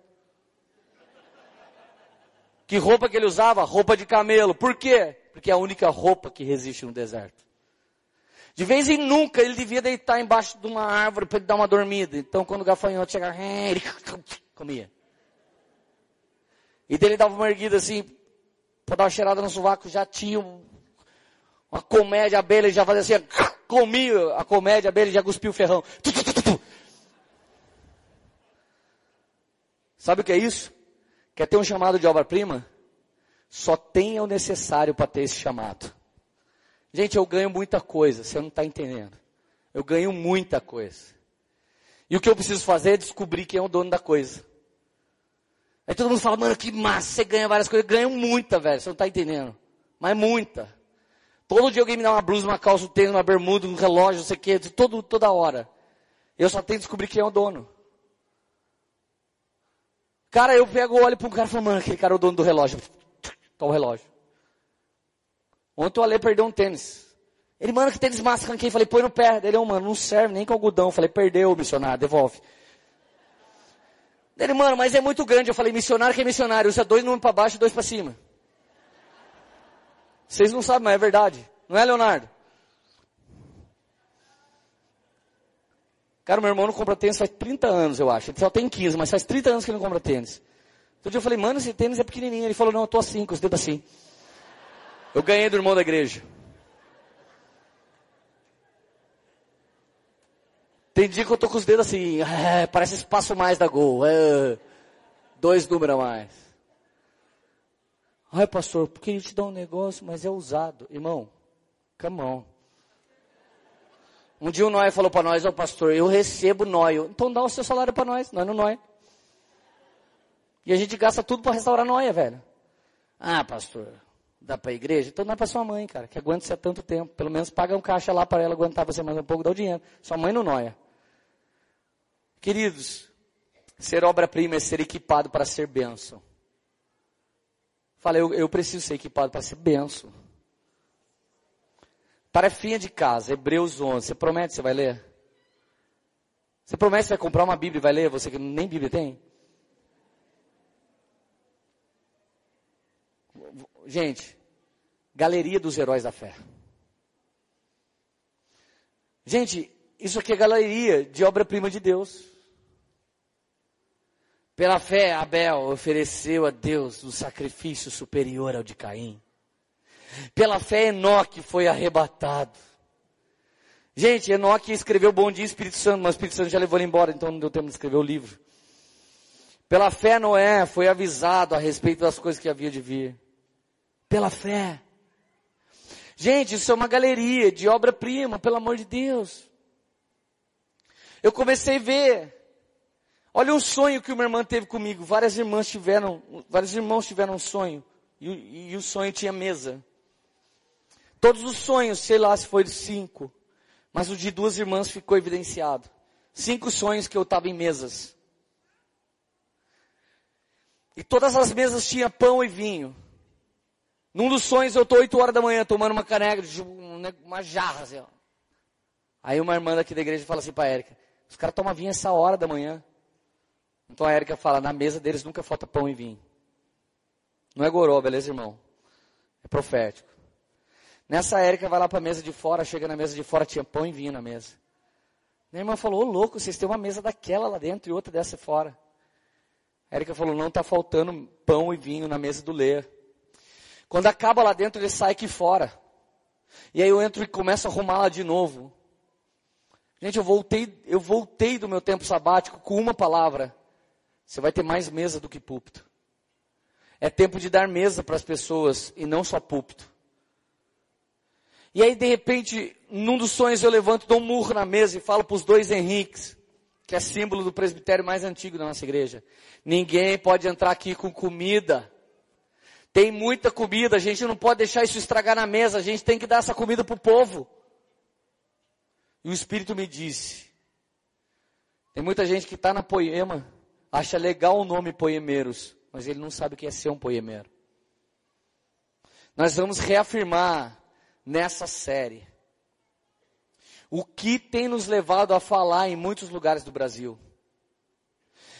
Que roupa que ele usava? Roupa de camelo. Por quê? Porque é a única roupa que resiste no deserto. De vez em nunca ele devia deitar embaixo de uma árvore para ele dar uma dormida. Então quando o gafanhoto chegava, ele comia. E dele dava uma erguida assim, para dar uma cheirada no sovaco, já tinha uma comédia abelha, ele já fazia assim, comia a comédia abelha, já cuspia o ferrão. Sabe o que é isso? Quer ter um chamado de obra-prima? Só tenha o necessário para ter esse chamado. Gente, eu ganho muita coisa, você não está entendendo. Eu ganho muita coisa. E o que eu preciso fazer é descobrir quem é o dono da coisa. Aí todo mundo fala, mano, que massa, você ganha várias coisas. Eu ganho muita, velho, você não está entendendo. Mas muita. Todo dia alguém me dá uma blusa, uma calça, um tênis, uma bermuda, um relógio, não sei o quê, todo, toda hora. Eu só tenho que descobrir quem é o dono. Cara, eu pego, olho para um cara e falo, mano, aquele cara é o dono do relógio. Tá o relógio. Ontem o Ale perdeu um tênis. Ele, mano, que tênis massa, ranquei. Falei, põe no pé. Ele, oh, mano, não serve nem com algodão. Falei, perdeu, missionário, devolve. Ele, mano, mas é muito grande. Eu falei, missionário que é missionário. Usa dois números para baixo e dois para cima. Vocês não sabem, mas é verdade. Não é, Leonardo? Cara, meu irmão não compra tênis faz 30 anos, eu acho. Ele só tem 15, mas faz 30 anos que ele não compra tênis. Outro dia eu falei, mano, esse tênis é pequenininho. Ele falou, não, eu tô assim, com os dedos assim. Eu ganhei do irmão da igreja. Tem dia que eu tô com os dedos assim, é, parece espaço mais da Gol. É, dois números a mais. Ai, pastor, porque ele te dá um negócio, mas é usado. Irmão, come on. Um dia o Noé falou para nós, ó oh, pastor, eu recebo Noé. Então dá o seu salário para nós, nós no Noé. E a gente gasta tudo para restaurar Noé, velho. Ah, pastor, dá para a igreja? Então dá para sua mãe, cara, que aguenta você há tanto tempo. Pelo menos paga um caixa lá para ela aguentar você mais um pouco, dá o dinheiro. Sua mãe no Noé. Queridos, ser obra-prima é ser equipado para ser bênção. Fala, eu, eu preciso ser equipado para ser bênção. Tarefinha de casa, Hebreus 11. Você promete que você vai ler? Você promete que vai comprar uma Bíblia e vai ler? Você que nem Bíblia tem? Gente, galeria dos heróis da fé. Gente, isso aqui é galeria de obra-prima de Deus. Pela fé, Abel ofereceu a Deus um sacrifício superior ao de Caim. Pela fé, Enoque foi arrebatado. Gente, Enoque escreveu Bom Dia Espírito Santo, mas o Espírito Santo já levou ele embora, então não deu tempo de escrever o livro. Pela fé, Noé foi avisado a respeito das coisas que havia de vir. Pela fé. Gente, isso é uma galeria de obra-prima, pelo amor de Deus. Eu comecei a ver Olha um sonho que uma irmã teve comigo. Várias irmãs tiveram, vários irmãos tiveram um sonho. E, e o sonho tinha mesa. Todos os sonhos, sei lá se foi cinco. Mas o de duas irmãs ficou evidenciado. Cinco sonhos que eu estava em mesas. E todas as mesas tinham pão e vinho. Num dos sonhos eu estou oito horas da manhã tomando uma caneca, uma jarra assim. Aí uma irmã daqui da igreja fala assim para Érica, os caras tomam vinho essa hora da manhã. Então a Érica fala, na mesa deles nunca falta pão e vinho. Não é goró, beleza, irmão? É profético. Nessa Érica vai lá para a mesa de fora, chega na mesa de fora, tinha pão e vinho na mesa. Minha irmã falou, ô louco, vocês têm uma mesa daquela lá dentro e outra dessa fora. A Érica falou, não, está faltando pão e vinho na mesa do Lê. Quando acaba lá dentro, ele sai aqui fora. E aí eu entro e começo a arrumar lá de novo. Gente, eu voltei, eu voltei do meu tempo sabático com uma palavra. Você vai ter mais mesa do que púlpito. É tempo de dar mesa para as pessoas e não só púlpito. E aí, de repente, num dos sonhos eu levanto, dou um murro na mesa e falo para os dois Henriques, que é símbolo do presbitério mais antigo da nossa igreja. Ninguém pode entrar aqui com comida. Tem muita comida, a gente não pode deixar isso estragar na mesa, a gente tem que dar essa comida para o povo. E o Espírito me disse, tem muita gente que está na poema, acha legal o nome poemeiros, mas ele não sabe o que é ser um poemeiro. Nós vamos reafirmar nessa série o que tem nos levado a falar em muitos lugares do Brasil.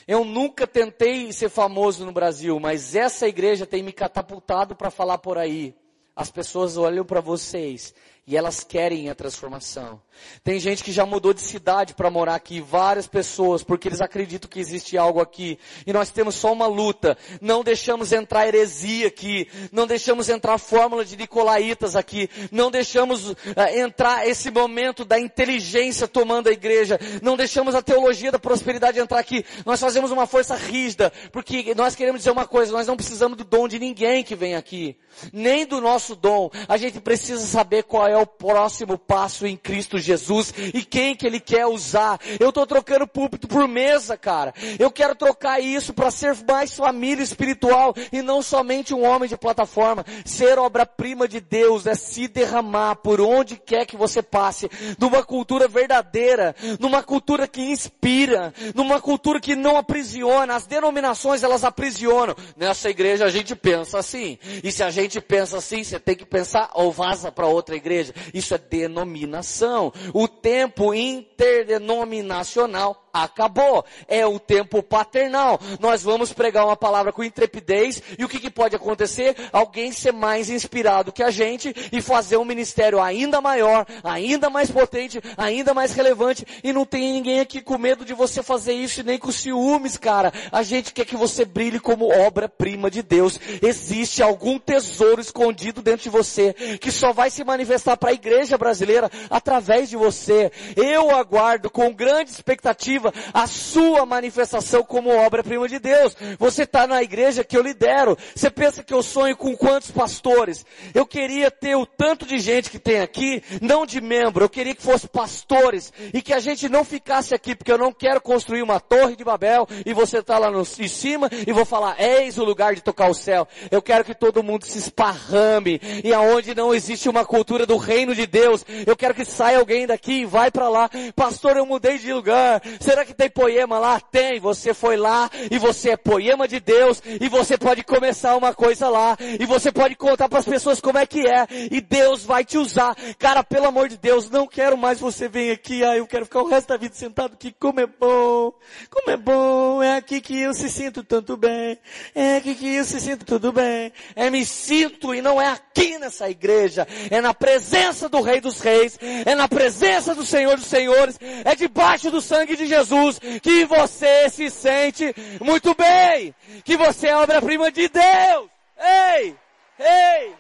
Eu nunca tentei ser famoso no Brasil, mas essa igreja tem me catapultado para falar por aí. As pessoas olham para vocês E elas querem a transformação. Tem gente que já mudou de cidade para morar aqui, várias pessoas, porque eles acreditam que existe algo aqui. E nós temos só uma luta. Não deixamos entrar heresia aqui. Não deixamos entrar fórmula de Nicolaitas aqui. Não deixamos uh, entrar esse momento da inteligência tomando a igreja. Não deixamos a teologia da prosperidade entrar aqui. Nós fazemos uma força rígida, porque nós queremos dizer uma coisa, nós não precisamos do dom de ninguém que vem aqui. Nem do nosso dom. A gente precisa saber qual é o próximo passo em Cristo Jesus e quem que Ele quer usar. Eu estou trocando púlpito por mesa, cara. Eu quero trocar isso para ser mais família espiritual e não somente um homem de plataforma. Ser obra-prima de Deus é se derramar por onde quer que você passe, numa cultura verdadeira, numa cultura que inspira, numa cultura que não aprisiona. As denominações elas aprisionam. Nessa igreja a gente pensa assim. E se a gente pensa assim, você tem que pensar ou vaza para outra igreja. Isso é denominação. O tempo interdenominacional acabou. É o tempo paternal. Nós vamos pregar uma palavra com intrepidez e o que, que pode acontecer? Alguém ser mais inspirado que a gente e fazer um ministério ainda maior, ainda mais potente, ainda mais relevante e não tem ninguém aqui com medo de você fazer isso e nem com ciúmes, cara. A gente quer que você brilhe como obra-prima de Deus. Existe algum tesouro escondido dentro de você que só vai se manifestar para a igreja brasileira através de você. Eu aguardo com grande expectativa a sua manifestação como obra-prima de Deus. Você está na igreja que eu lidero. Você pensa que eu sonho com quantos pastores? Eu queria ter o tanto de gente que tem aqui, não de membro. Eu queria que fosse pastores e que a gente não ficasse aqui, porque eu não quero construir uma torre de Babel e você está lá no, em cima e vou falar, eis o lugar de tocar o céu. Eu quero que todo mundo se esparrame e aonde não existe uma cultura do reino de Deus, eu quero que saia alguém daqui e vai para lá. Pastor, eu mudei de lugar. Você Será que tem poema lá? Tem. Você foi lá e você é poema de Deus e você pode começar uma coisa lá e você pode contar para as pessoas como é que é e Deus vai te usar. Cara, pelo amor de Deus, não quero mais você vir aqui. Ah, eu quero ficar o resto da vida sentado aqui. Como é bom. Como é bom. É aqui que eu se sinto tanto bem. É aqui que eu se sinto tudo bem. É me sinto e não é aqui nessa igreja. É na presença do Rei dos Reis. É na presença do Senhor dos Senhores. É debaixo do sangue de Jesus Jesus, que você se sente muito bem, que você é obra-prima de Deus. Ei! Ei!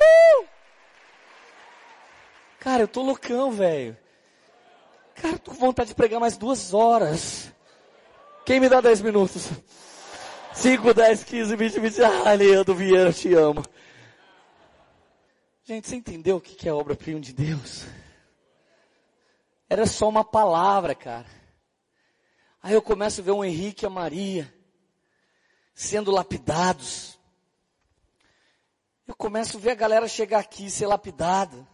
Uh! Cara, eu tô loucão, velho. Cara, eu tô com vontade de pregar mais duas horas. Quem me dá dez minutos? 5, 10, 15, 20, 20. Ah, Leandro Vieira, te amo. Gente, você entendeu o que é obra-prima de Deus? Era só uma palavra, cara. Aí eu começo a ver o Henrique e a Maria sendo lapidados. Eu começo a ver a galera chegar aqui e ser lapidada.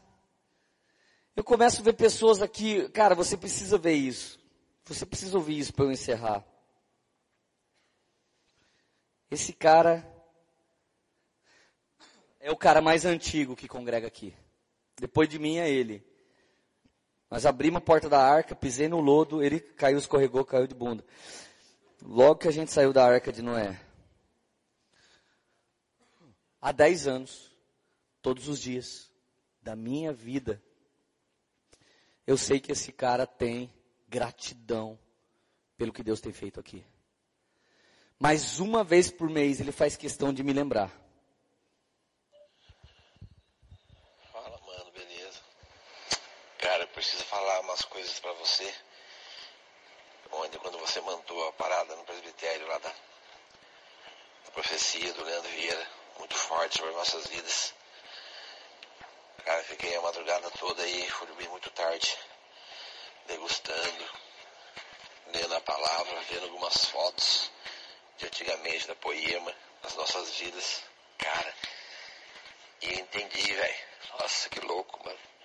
Eu começo a ver pessoas aqui, cara, você precisa ver isso. Você precisa ouvir isso para eu encerrar. Esse cara é o cara mais antigo que congrega aqui. Depois de mim é ele. Nós abrimos a porta da arca, pisei no lodo, ele caiu, escorregou, caiu de bunda. Logo que a gente saiu da arca de Noé. Há dez anos, todos os dias da minha vida, eu sei que esse cara tem gratidão pelo que Deus tem feito aqui. Mas uma vez por mês ele faz questão de me lembrar. Cara, eu preciso falar umas coisas para você. Onde quando você mandou a parada no presbitério lá da, da profecia do Leandro Vieira, muito forte sobre nossas vidas. Cara, fiquei a madrugada toda aí, fui dormir muito tarde, degustando, lendo a palavra, vendo algumas fotos de antigamente da poema, das nossas vidas. Cara, e entendi, velho. Nossa, que louco, mano.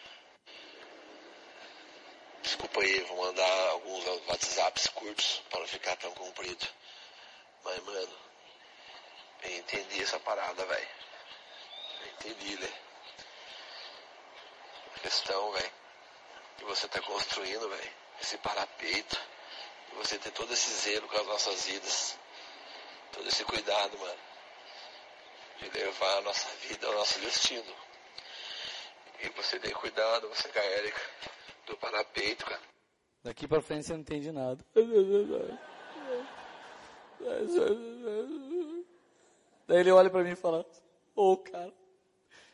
Desculpa aí, vou mandar alguns WhatsApps curtos para não ficar tão comprido. Mas, mano, eu entendi essa parada, velho. Entendi, né? A questão, velho, que você tá construindo, velho, esse parapeito, você ter todo esse zelo com as nossas vidas, todo esse cuidado, mano, de levar a nossa vida ao nosso destino. E você tem cuidado, você com a Érica, do parapeito, cara. Daqui pra frente você não entende nada. Daí ele olha pra mim e fala, ô oh, cara,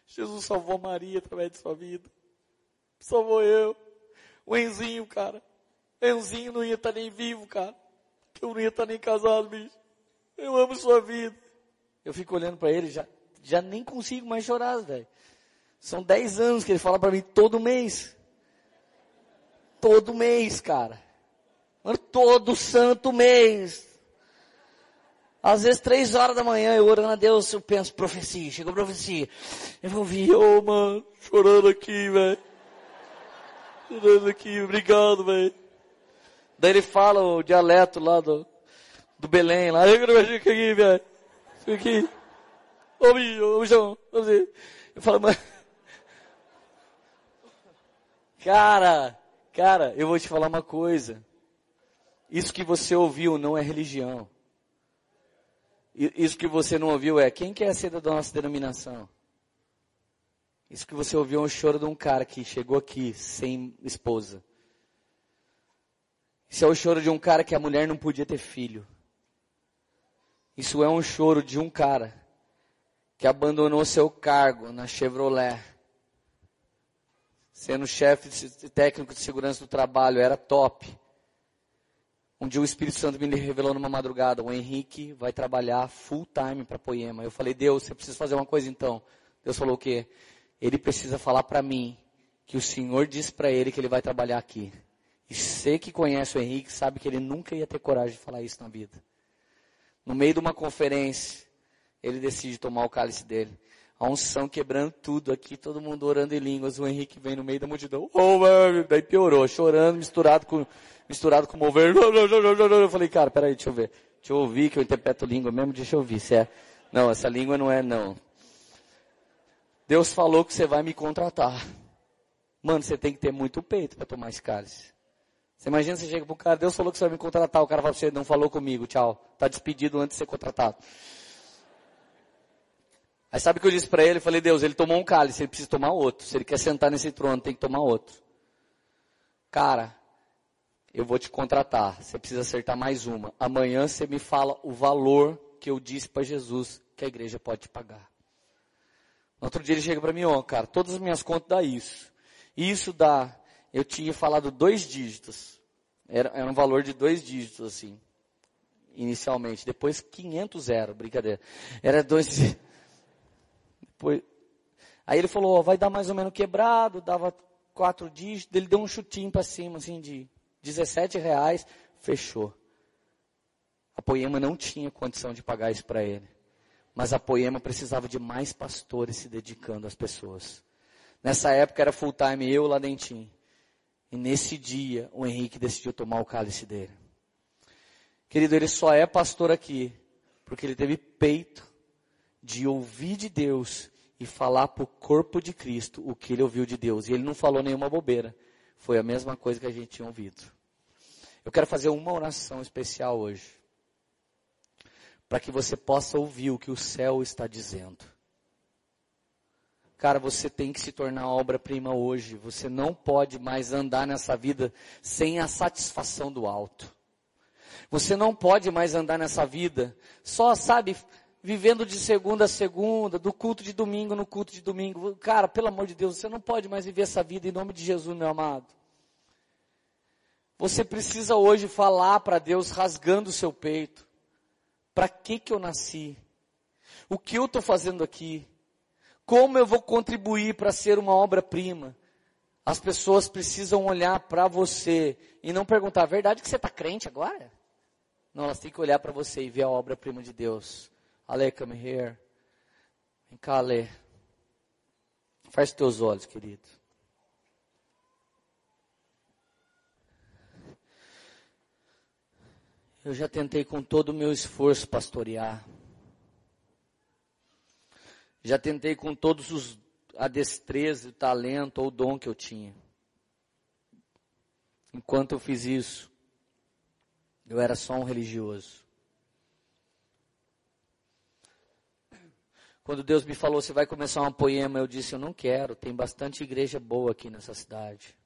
Jesus salvou Maria através de sua vida. Salvou eu. O Enzinho, cara. Enzinho não ia estar nem vivo, cara. Eu não ia estar nem casado, bicho. Eu amo sua vida. Eu fico olhando para ele, já, já nem consigo mais chorar, velho. São dez anos que ele fala para mim todo mês. Todo mês, cara. Todo santo mês. Às vezes, três horas da manhã, eu orando a Deus, eu penso, profecia, chegou profecia. Eu vou vir, ô oh, mano, chorando aqui, velho. Chorando aqui, obrigado, velho. Daí ele fala o dialeto lá do, do Belém, lá, eu quero aqui, velho. Aqui. Ô, bicho, ô, bichão, eu falo, mas... Cara, cara, eu vou te falar uma coisa. Isso que você ouviu não é religião. Isso que você não ouviu é quem quer ser da nossa denominação? Isso que você ouviu é um choro de um cara que chegou aqui sem esposa. Isso é o choro de um cara que a mulher não podia ter filho. Isso é um choro de um cara que abandonou seu cargo na Chevrolet, sendo chefe técnico de segurança do trabalho, era top. Um dia o Espírito Santo me revelou numa madrugada, o Henrique vai trabalhar full time para Poema. Eu falei, Deus, você precisa fazer uma coisa então. Deus falou o quê? Ele precisa falar para mim que o Senhor disse para ele que ele vai trabalhar aqui. E você que conhece o Henrique sabe que ele nunca ia ter coragem de falar isso na vida. No meio de uma conferência, ele decide tomar o cálice dele. A unção quebrando tudo aqui, todo mundo orando em línguas. O Henrique vem no meio da multidão. Oh, daí piorou, chorando, misturado com misturado com mover. Eu falei, cara, peraí, deixa eu ver. Deixa eu ouvir que eu interpreto língua mesmo, deixa eu ouvir se é. Não, essa língua não é não. Deus falou que você vai me contratar. Mano, você tem que ter muito peito para tomar esse cálice. Você imagina você chega pro cara, Deus falou que você vai me contratar, o cara fala pra você, não falou comigo, tchau. Tá despedido antes de ser contratado. Aí sabe o que eu disse para ele? Eu falei, Deus, ele tomou um cálice, ele precisa tomar outro. Se ele quer sentar nesse trono, tem que tomar outro. Cara, eu vou te contratar. Você precisa acertar mais uma. Amanhã você me fala o valor que eu disse para Jesus que a igreja pode te pagar. No outro dia ele chega para mim, ó, oh, cara, todas as minhas contas dá isso. Isso dá, eu tinha falado dois dígitos. Era, era um valor de dois dígitos, assim, inicialmente. Depois 500 zero, brincadeira. Era dois, aí ele falou, ó, vai dar mais ou menos quebrado, dava quatro dígitos, ele deu um chutinho para cima, assim, de 17 reais, fechou. A Poema não tinha condição de pagar isso para ele. Mas a Poema precisava de mais pastores se dedicando às pessoas. Nessa época era full time eu lá dentinho. E nesse dia o Henrique decidiu tomar o cálice dele. Querido, ele só é pastor aqui porque ele teve peito de ouvir de Deus e falar para o corpo de Cristo o que ele ouviu de Deus. E ele não falou nenhuma bobeira. Foi a mesma coisa que a gente tinha ouvido. Eu quero fazer uma oração especial hoje. Para que você possa ouvir o que o céu está dizendo. Cara, você tem que se tornar obra-prima hoje. Você não pode mais andar nessa vida sem a satisfação do alto. Você não pode mais andar nessa vida só, sabe, vivendo de segunda a segunda, do culto de domingo no culto de domingo. Cara, pelo amor de Deus, você não pode mais viver essa vida em nome de Jesus, meu amado. Você precisa hoje falar para Deus rasgando o seu peito. Para que que eu nasci? O que eu estou fazendo aqui? Como eu vou contribuir para ser uma obra-prima? As pessoas precisam olhar para você e não perguntar, verdade que você está crente agora? Não, elas têm que olhar para você e ver a obra-prima de Deus. Ale, come here. Vem cá, Ale. Feche teus olhos, querido. Eu já tentei com todo o meu esforço pastorear. Já tentei com todos os a destreza, o talento ou o dom que eu tinha. Enquanto eu fiz isso, eu era só um religioso. Quando Deus me falou, você vai começar um poema, eu disse, eu não quero, tem bastante igreja boa aqui nessa cidade.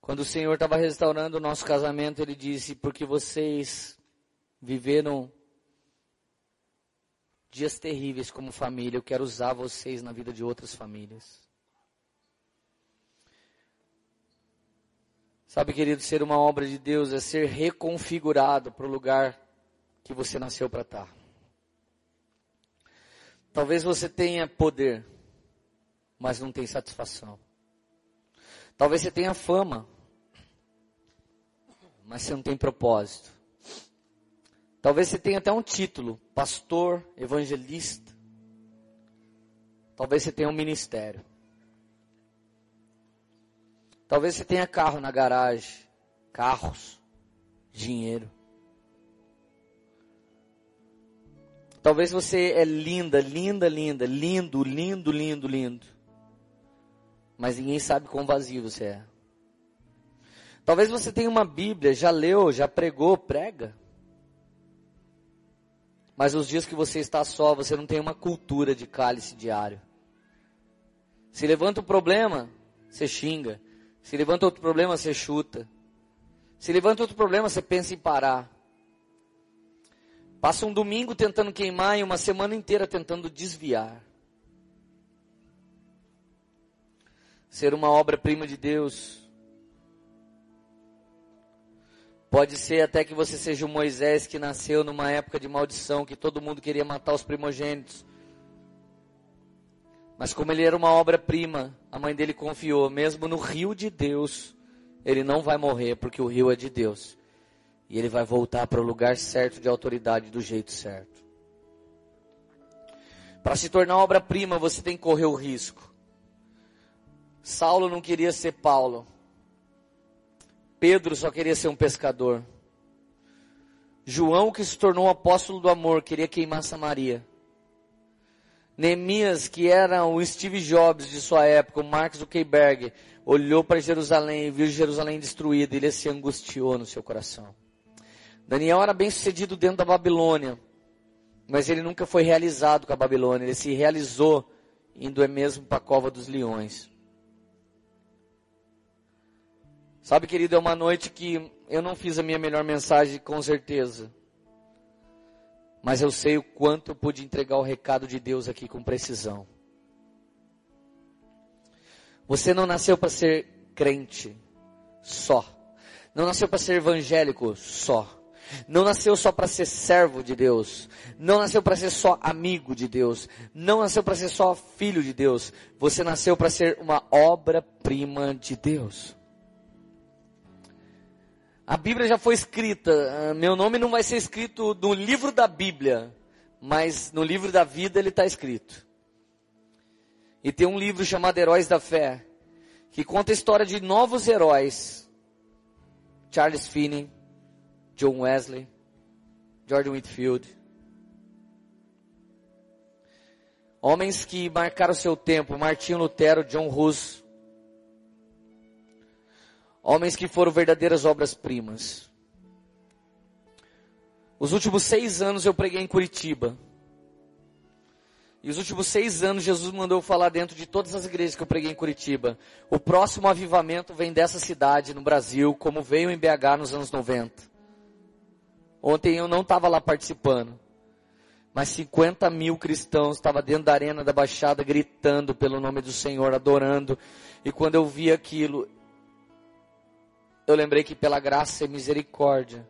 Quando o Senhor estava restaurando o nosso casamento, Ele disse, porque vocês viveram dias terríveis como família, eu quero usar vocês na vida de outras famílias. Sabe, querido, ser uma obra de Deus é ser reconfigurado para o lugar que você nasceu para estar. Tá. Talvez você tenha poder, mas não tem satisfação. Talvez você tenha fama, mas você não tem propósito. Talvez você tenha até um título, pastor, evangelista. Talvez você tenha um ministério. Talvez você tenha carro na garagem, carros, dinheiro. Talvez você é linda, linda, linda, lindo, lindo, lindo, lindo. Mas ninguém sabe quão vazio você é. Talvez você tenha uma Bíblia, já leu, já pregou, prega. Mas os dias que você está só, você não tem uma cultura de cálice diário. Se levanta um problema, você xinga. Se levanta outro problema, você chuta. Se levanta outro problema, você pensa em parar. Passa um domingo tentando queimar e uma semana inteira tentando desviar. Ser uma obra-prima de Deus. Pode ser até que você seja o Moisés que nasceu numa época de maldição, que todo mundo queria matar os primogênitos. Mas como ele era uma obra-prima, a mãe dele confiou, mesmo no rio de Deus, ele não vai morrer, porque o rio é de Deus. E ele vai voltar para o lugar certo de autoridade do jeito certo. Para se tornar obra-prima, você tem que correr o risco. Saulo não queria ser Paulo. Pedro só queria ser um pescador. João, que se tornou apóstolo do amor, queria queimar Samaria. Neemias, que era o Steve Jobs de sua época, o Mark Zuckerberg, olhou para Jerusalém e viu Jerusalém destruída ele se angustiou no seu coração. Daniel era bem sucedido dentro da Babilônia, mas ele nunca foi realizado com a Babilônia, ele se realizou indo é mesmo para a cova dos leões. Sabe, querido, é uma noite que eu não fiz a minha melhor mensagem, com certeza. Mas eu sei o quanto eu pude entregar o recado de Deus aqui com precisão. Você não nasceu para ser crente só. Não nasceu para ser evangélico só. Não nasceu só para ser servo de Deus. Não nasceu para ser só amigo de Deus. Não nasceu para ser só filho de Deus. Você nasceu para ser uma obra-prima de Deus. A Bíblia já foi escrita. Ah, meu nome não vai ser escrito no livro da Bíblia, mas no livro da vida ele está escrito. E tem um livro chamado Heróis da Fé, que conta a história de novos heróis. Charles Finney, John Wesley, Jordan Whitfield. Homens que marcaram seu tempo, Martinho Lutero, John Hus. Homens que foram verdadeiras obras-primas. Os últimos seis anos eu preguei em Curitiba. E os últimos seis anos Jesus mandou eu falar dentro de todas as igrejas que eu preguei em Curitiba. O próximo avivamento vem dessa cidade no Brasil, como veio em BH nos anos 90. Ontem eu não estava lá participando. Mas 50 mil cristãos estavam dentro da arena da Baixada gritando pelo nome do Senhor, adorando. E quando eu vi aquilo, eu lembrei que pela graça e misericórdia,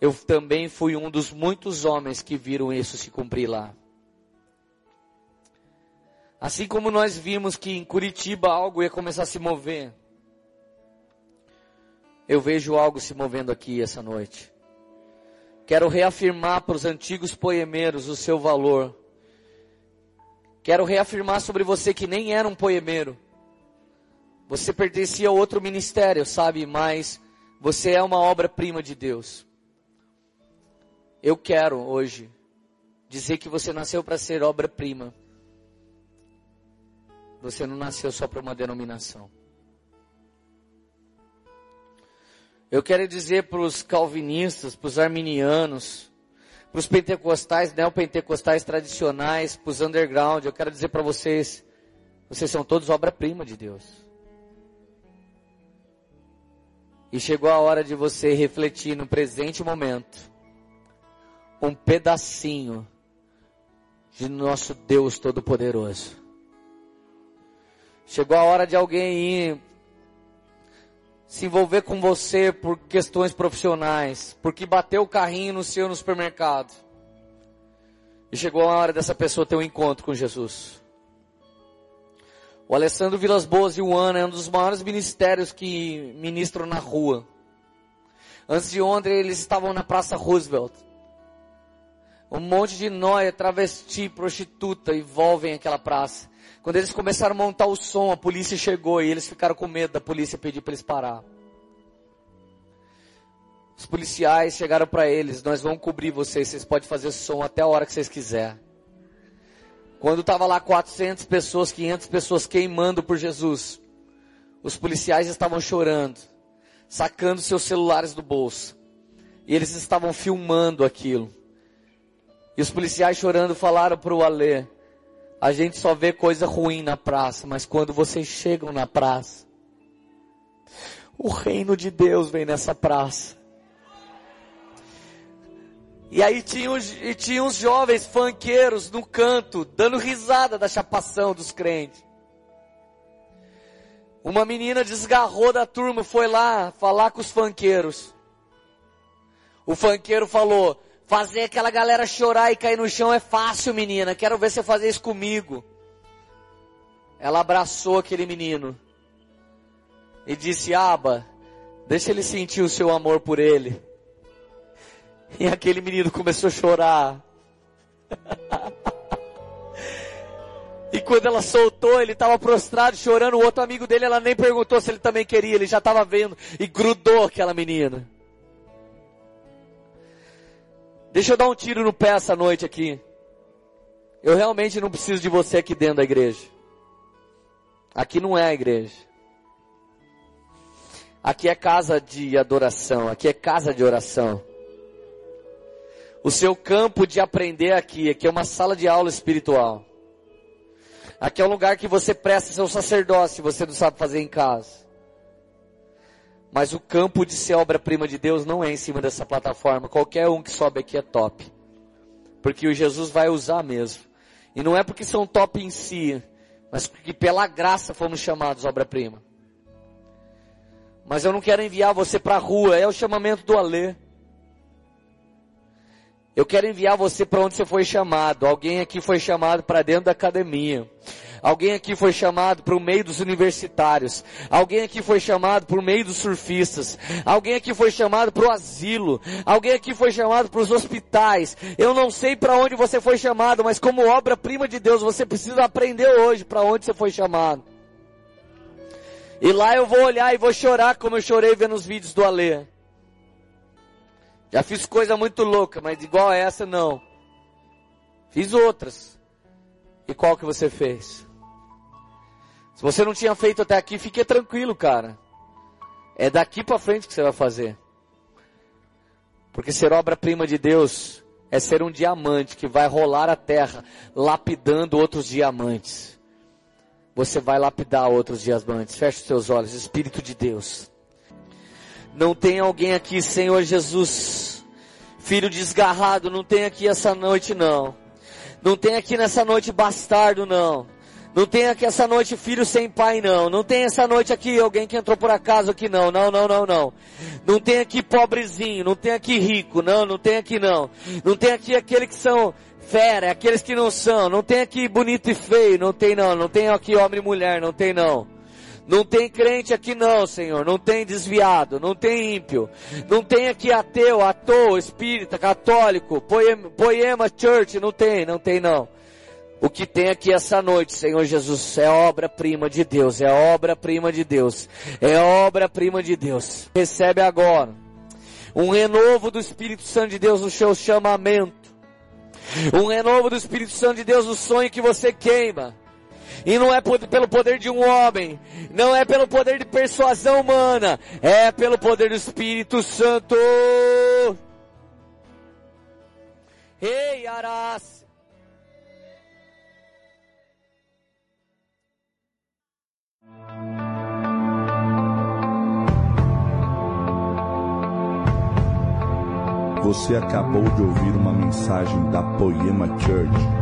eu também fui um dos muitos homens que viram isso se cumprir lá. Assim como nós vimos que em Curitiba algo ia começar a se mover, eu vejo algo se movendo aqui essa noite. Quero reafirmar para os antigos poemeiros o seu valor. Quero reafirmar sobre você que nem era um poemeiro. Você pertencia a outro ministério, sabe? Mas você é uma obra-prima de Deus. Eu quero hoje dizer que você nasceu para ser obra-prima. Você não nasceu só para uma denominação. Eu quero dizer para os calvinistas, para os arminianos, para os pentecostais, neopentecostais tradicionais, para os underground, eu quero dizer para vocês, vocês são todos obra-prima de Deus. E chegou a hora de você refletir no presente momento, um pedacinho de nosso Deus Todo-Poderoso. Chegou a hora de alguém ir se envolver com você por questões profissionais, porque bateu o carrinho no seu no supermercado. E chegou a hora dessa pessoa ter um encontro com Jesus. O Alessandro Vilas Boas e o Ana é um dos maiores ministérios que ministram na rua. Antes de ontem eles estavam na Praça Roosevelt. Um monte de nóia, travesti, prostituta envolvem aquela praça. Quando eles começaram a montar o som, a polícia chegou e eles ficaram com medo da polícia pedir para eles parar. Os policiais chegaram para eles, nós vamos cobrir vocês, vocês podem fazer som até a hora que vocês quiserem. Quando estava lá 400 pessoas, 500 pessoas queimando por Jesus, os policiais estavam chorando, sacando seus celulares do bolso. E eles estavam filmando aquilo. E os policiais chorando falaram para o Alê, a gente só vê coisa ruim na praça, mas quando vocês chegam na praça, o reino de Deus vem nessa praça. E aí tinha, os, e tinha uns jovens fanqueiros no canto, dando risada da chapação dos crentes. Uma menina desgarrou da turma, foi lá falar com os fanqueiros. O fanqueiro falou, Fazer aquela galera chorar e cair no chão é fácil, menina. Quero ver você fazer isso comigo. Ela abraçou aquele menino e disse: Aba, deixa ele sentir o seu amor por ele. E aquele menino começou a chorar. e quando ela soltou, ele estava prostrado, chorando. O outro amigo dele, ela nem perguntou se ele também queria, ele já estava vendo e grudou aquela menina. Deixa eu dar um tiro no pé essa noite aqui. Eu realmente não preciso de você aqui dentro da igreja. Aqui não é a igreja. Aqui é casa de adoração, aqui é casa de oração. O seu campo de aprender aqui, aqui é uma sala de aula espiritual. Aqui é um lugar que você presta seu sacerdócio, se você não sabe fazer em casa. Mas o campo de ser obra-prima de Deus não é em cima dessa plataforma. Qualquer um que sobe aqui é top. Porque o Jesus vai usar mesmo. E não é porque são top em si, mas porque pela graça fomos chamados obra-prima. Mas eu não quero enviar você para a rua, é o chamamento do Alê. Eu quero enviar você para onde você foi chamado. Alguém aqui foi chamado para dentro da academia. Alguém aqui foi chamado para o meio dos universitários. Alguém aqui foi chamado para o meio dos surfistas. Alguém aqui foi chamado para o asilo. Alguém aqui foi chamado para os hospitais. Eu não sei para onde você foi chamado, mas como obra-prima de Deus, você precisa aprender hoje para onde você foi chamado. E lá eu vou olhar e vou chorar como eu chorei vendo os vídeos do Alê. Já fiz coisa muito louca, mas igual a essa não. Fiz outras. E qual que você fez? Se você não tinha feito até aqui, fique tranquilo, cara. É daqui para frente que você vai fazer. Porque ser obra-prima de Deus é ser um diamante que vai rolar a terra, lapidando outros diamantes. Você vai lapidar outros diamantes. Feche os seus olhos, Espírito de Deus. Não tem alguém aqui, Senhor Jesus, filho desgarrado, não tem aqui essa noite não. Não tem aqui nessa noite bastardo não. Não tem aqui essa noite filho sem pai, não. Não tem essa noite aqui alguém que entrou por acaso aqui, não. Não, não, não, não. Não tem aqui pobrezinho, não tem aqui rico, não, não tem aqui não. Não tem aqui aqueles que são fera, aqueles que não são. Não tem aqui bonito e feio, não tem não. Não tem aqui homem e mulher, não tem não. Não tem crente aqui não, Senhor. Não tem desviado, não tem ímpio. Não tem aqui ateu, ator, espírita, católico, poema, poema church, não tem, não tem não. O que tem aqui essa noite, Senhor Jesus, é obra-prima de Deus, é obra-prima de Deus, é obra-prima de Deus. Recebe agora um renovo do Espírito Santo de Deus no seu chamamento, um renovo do Espírito Santo de Deus no sonho que você queima. E não é pelo poder de um homem, não é pelo poder de persuasão humana, é pelo poder do Espírito Santo. Ei, Arás! Você acabou de ouvir uma mensagem da Poema Church.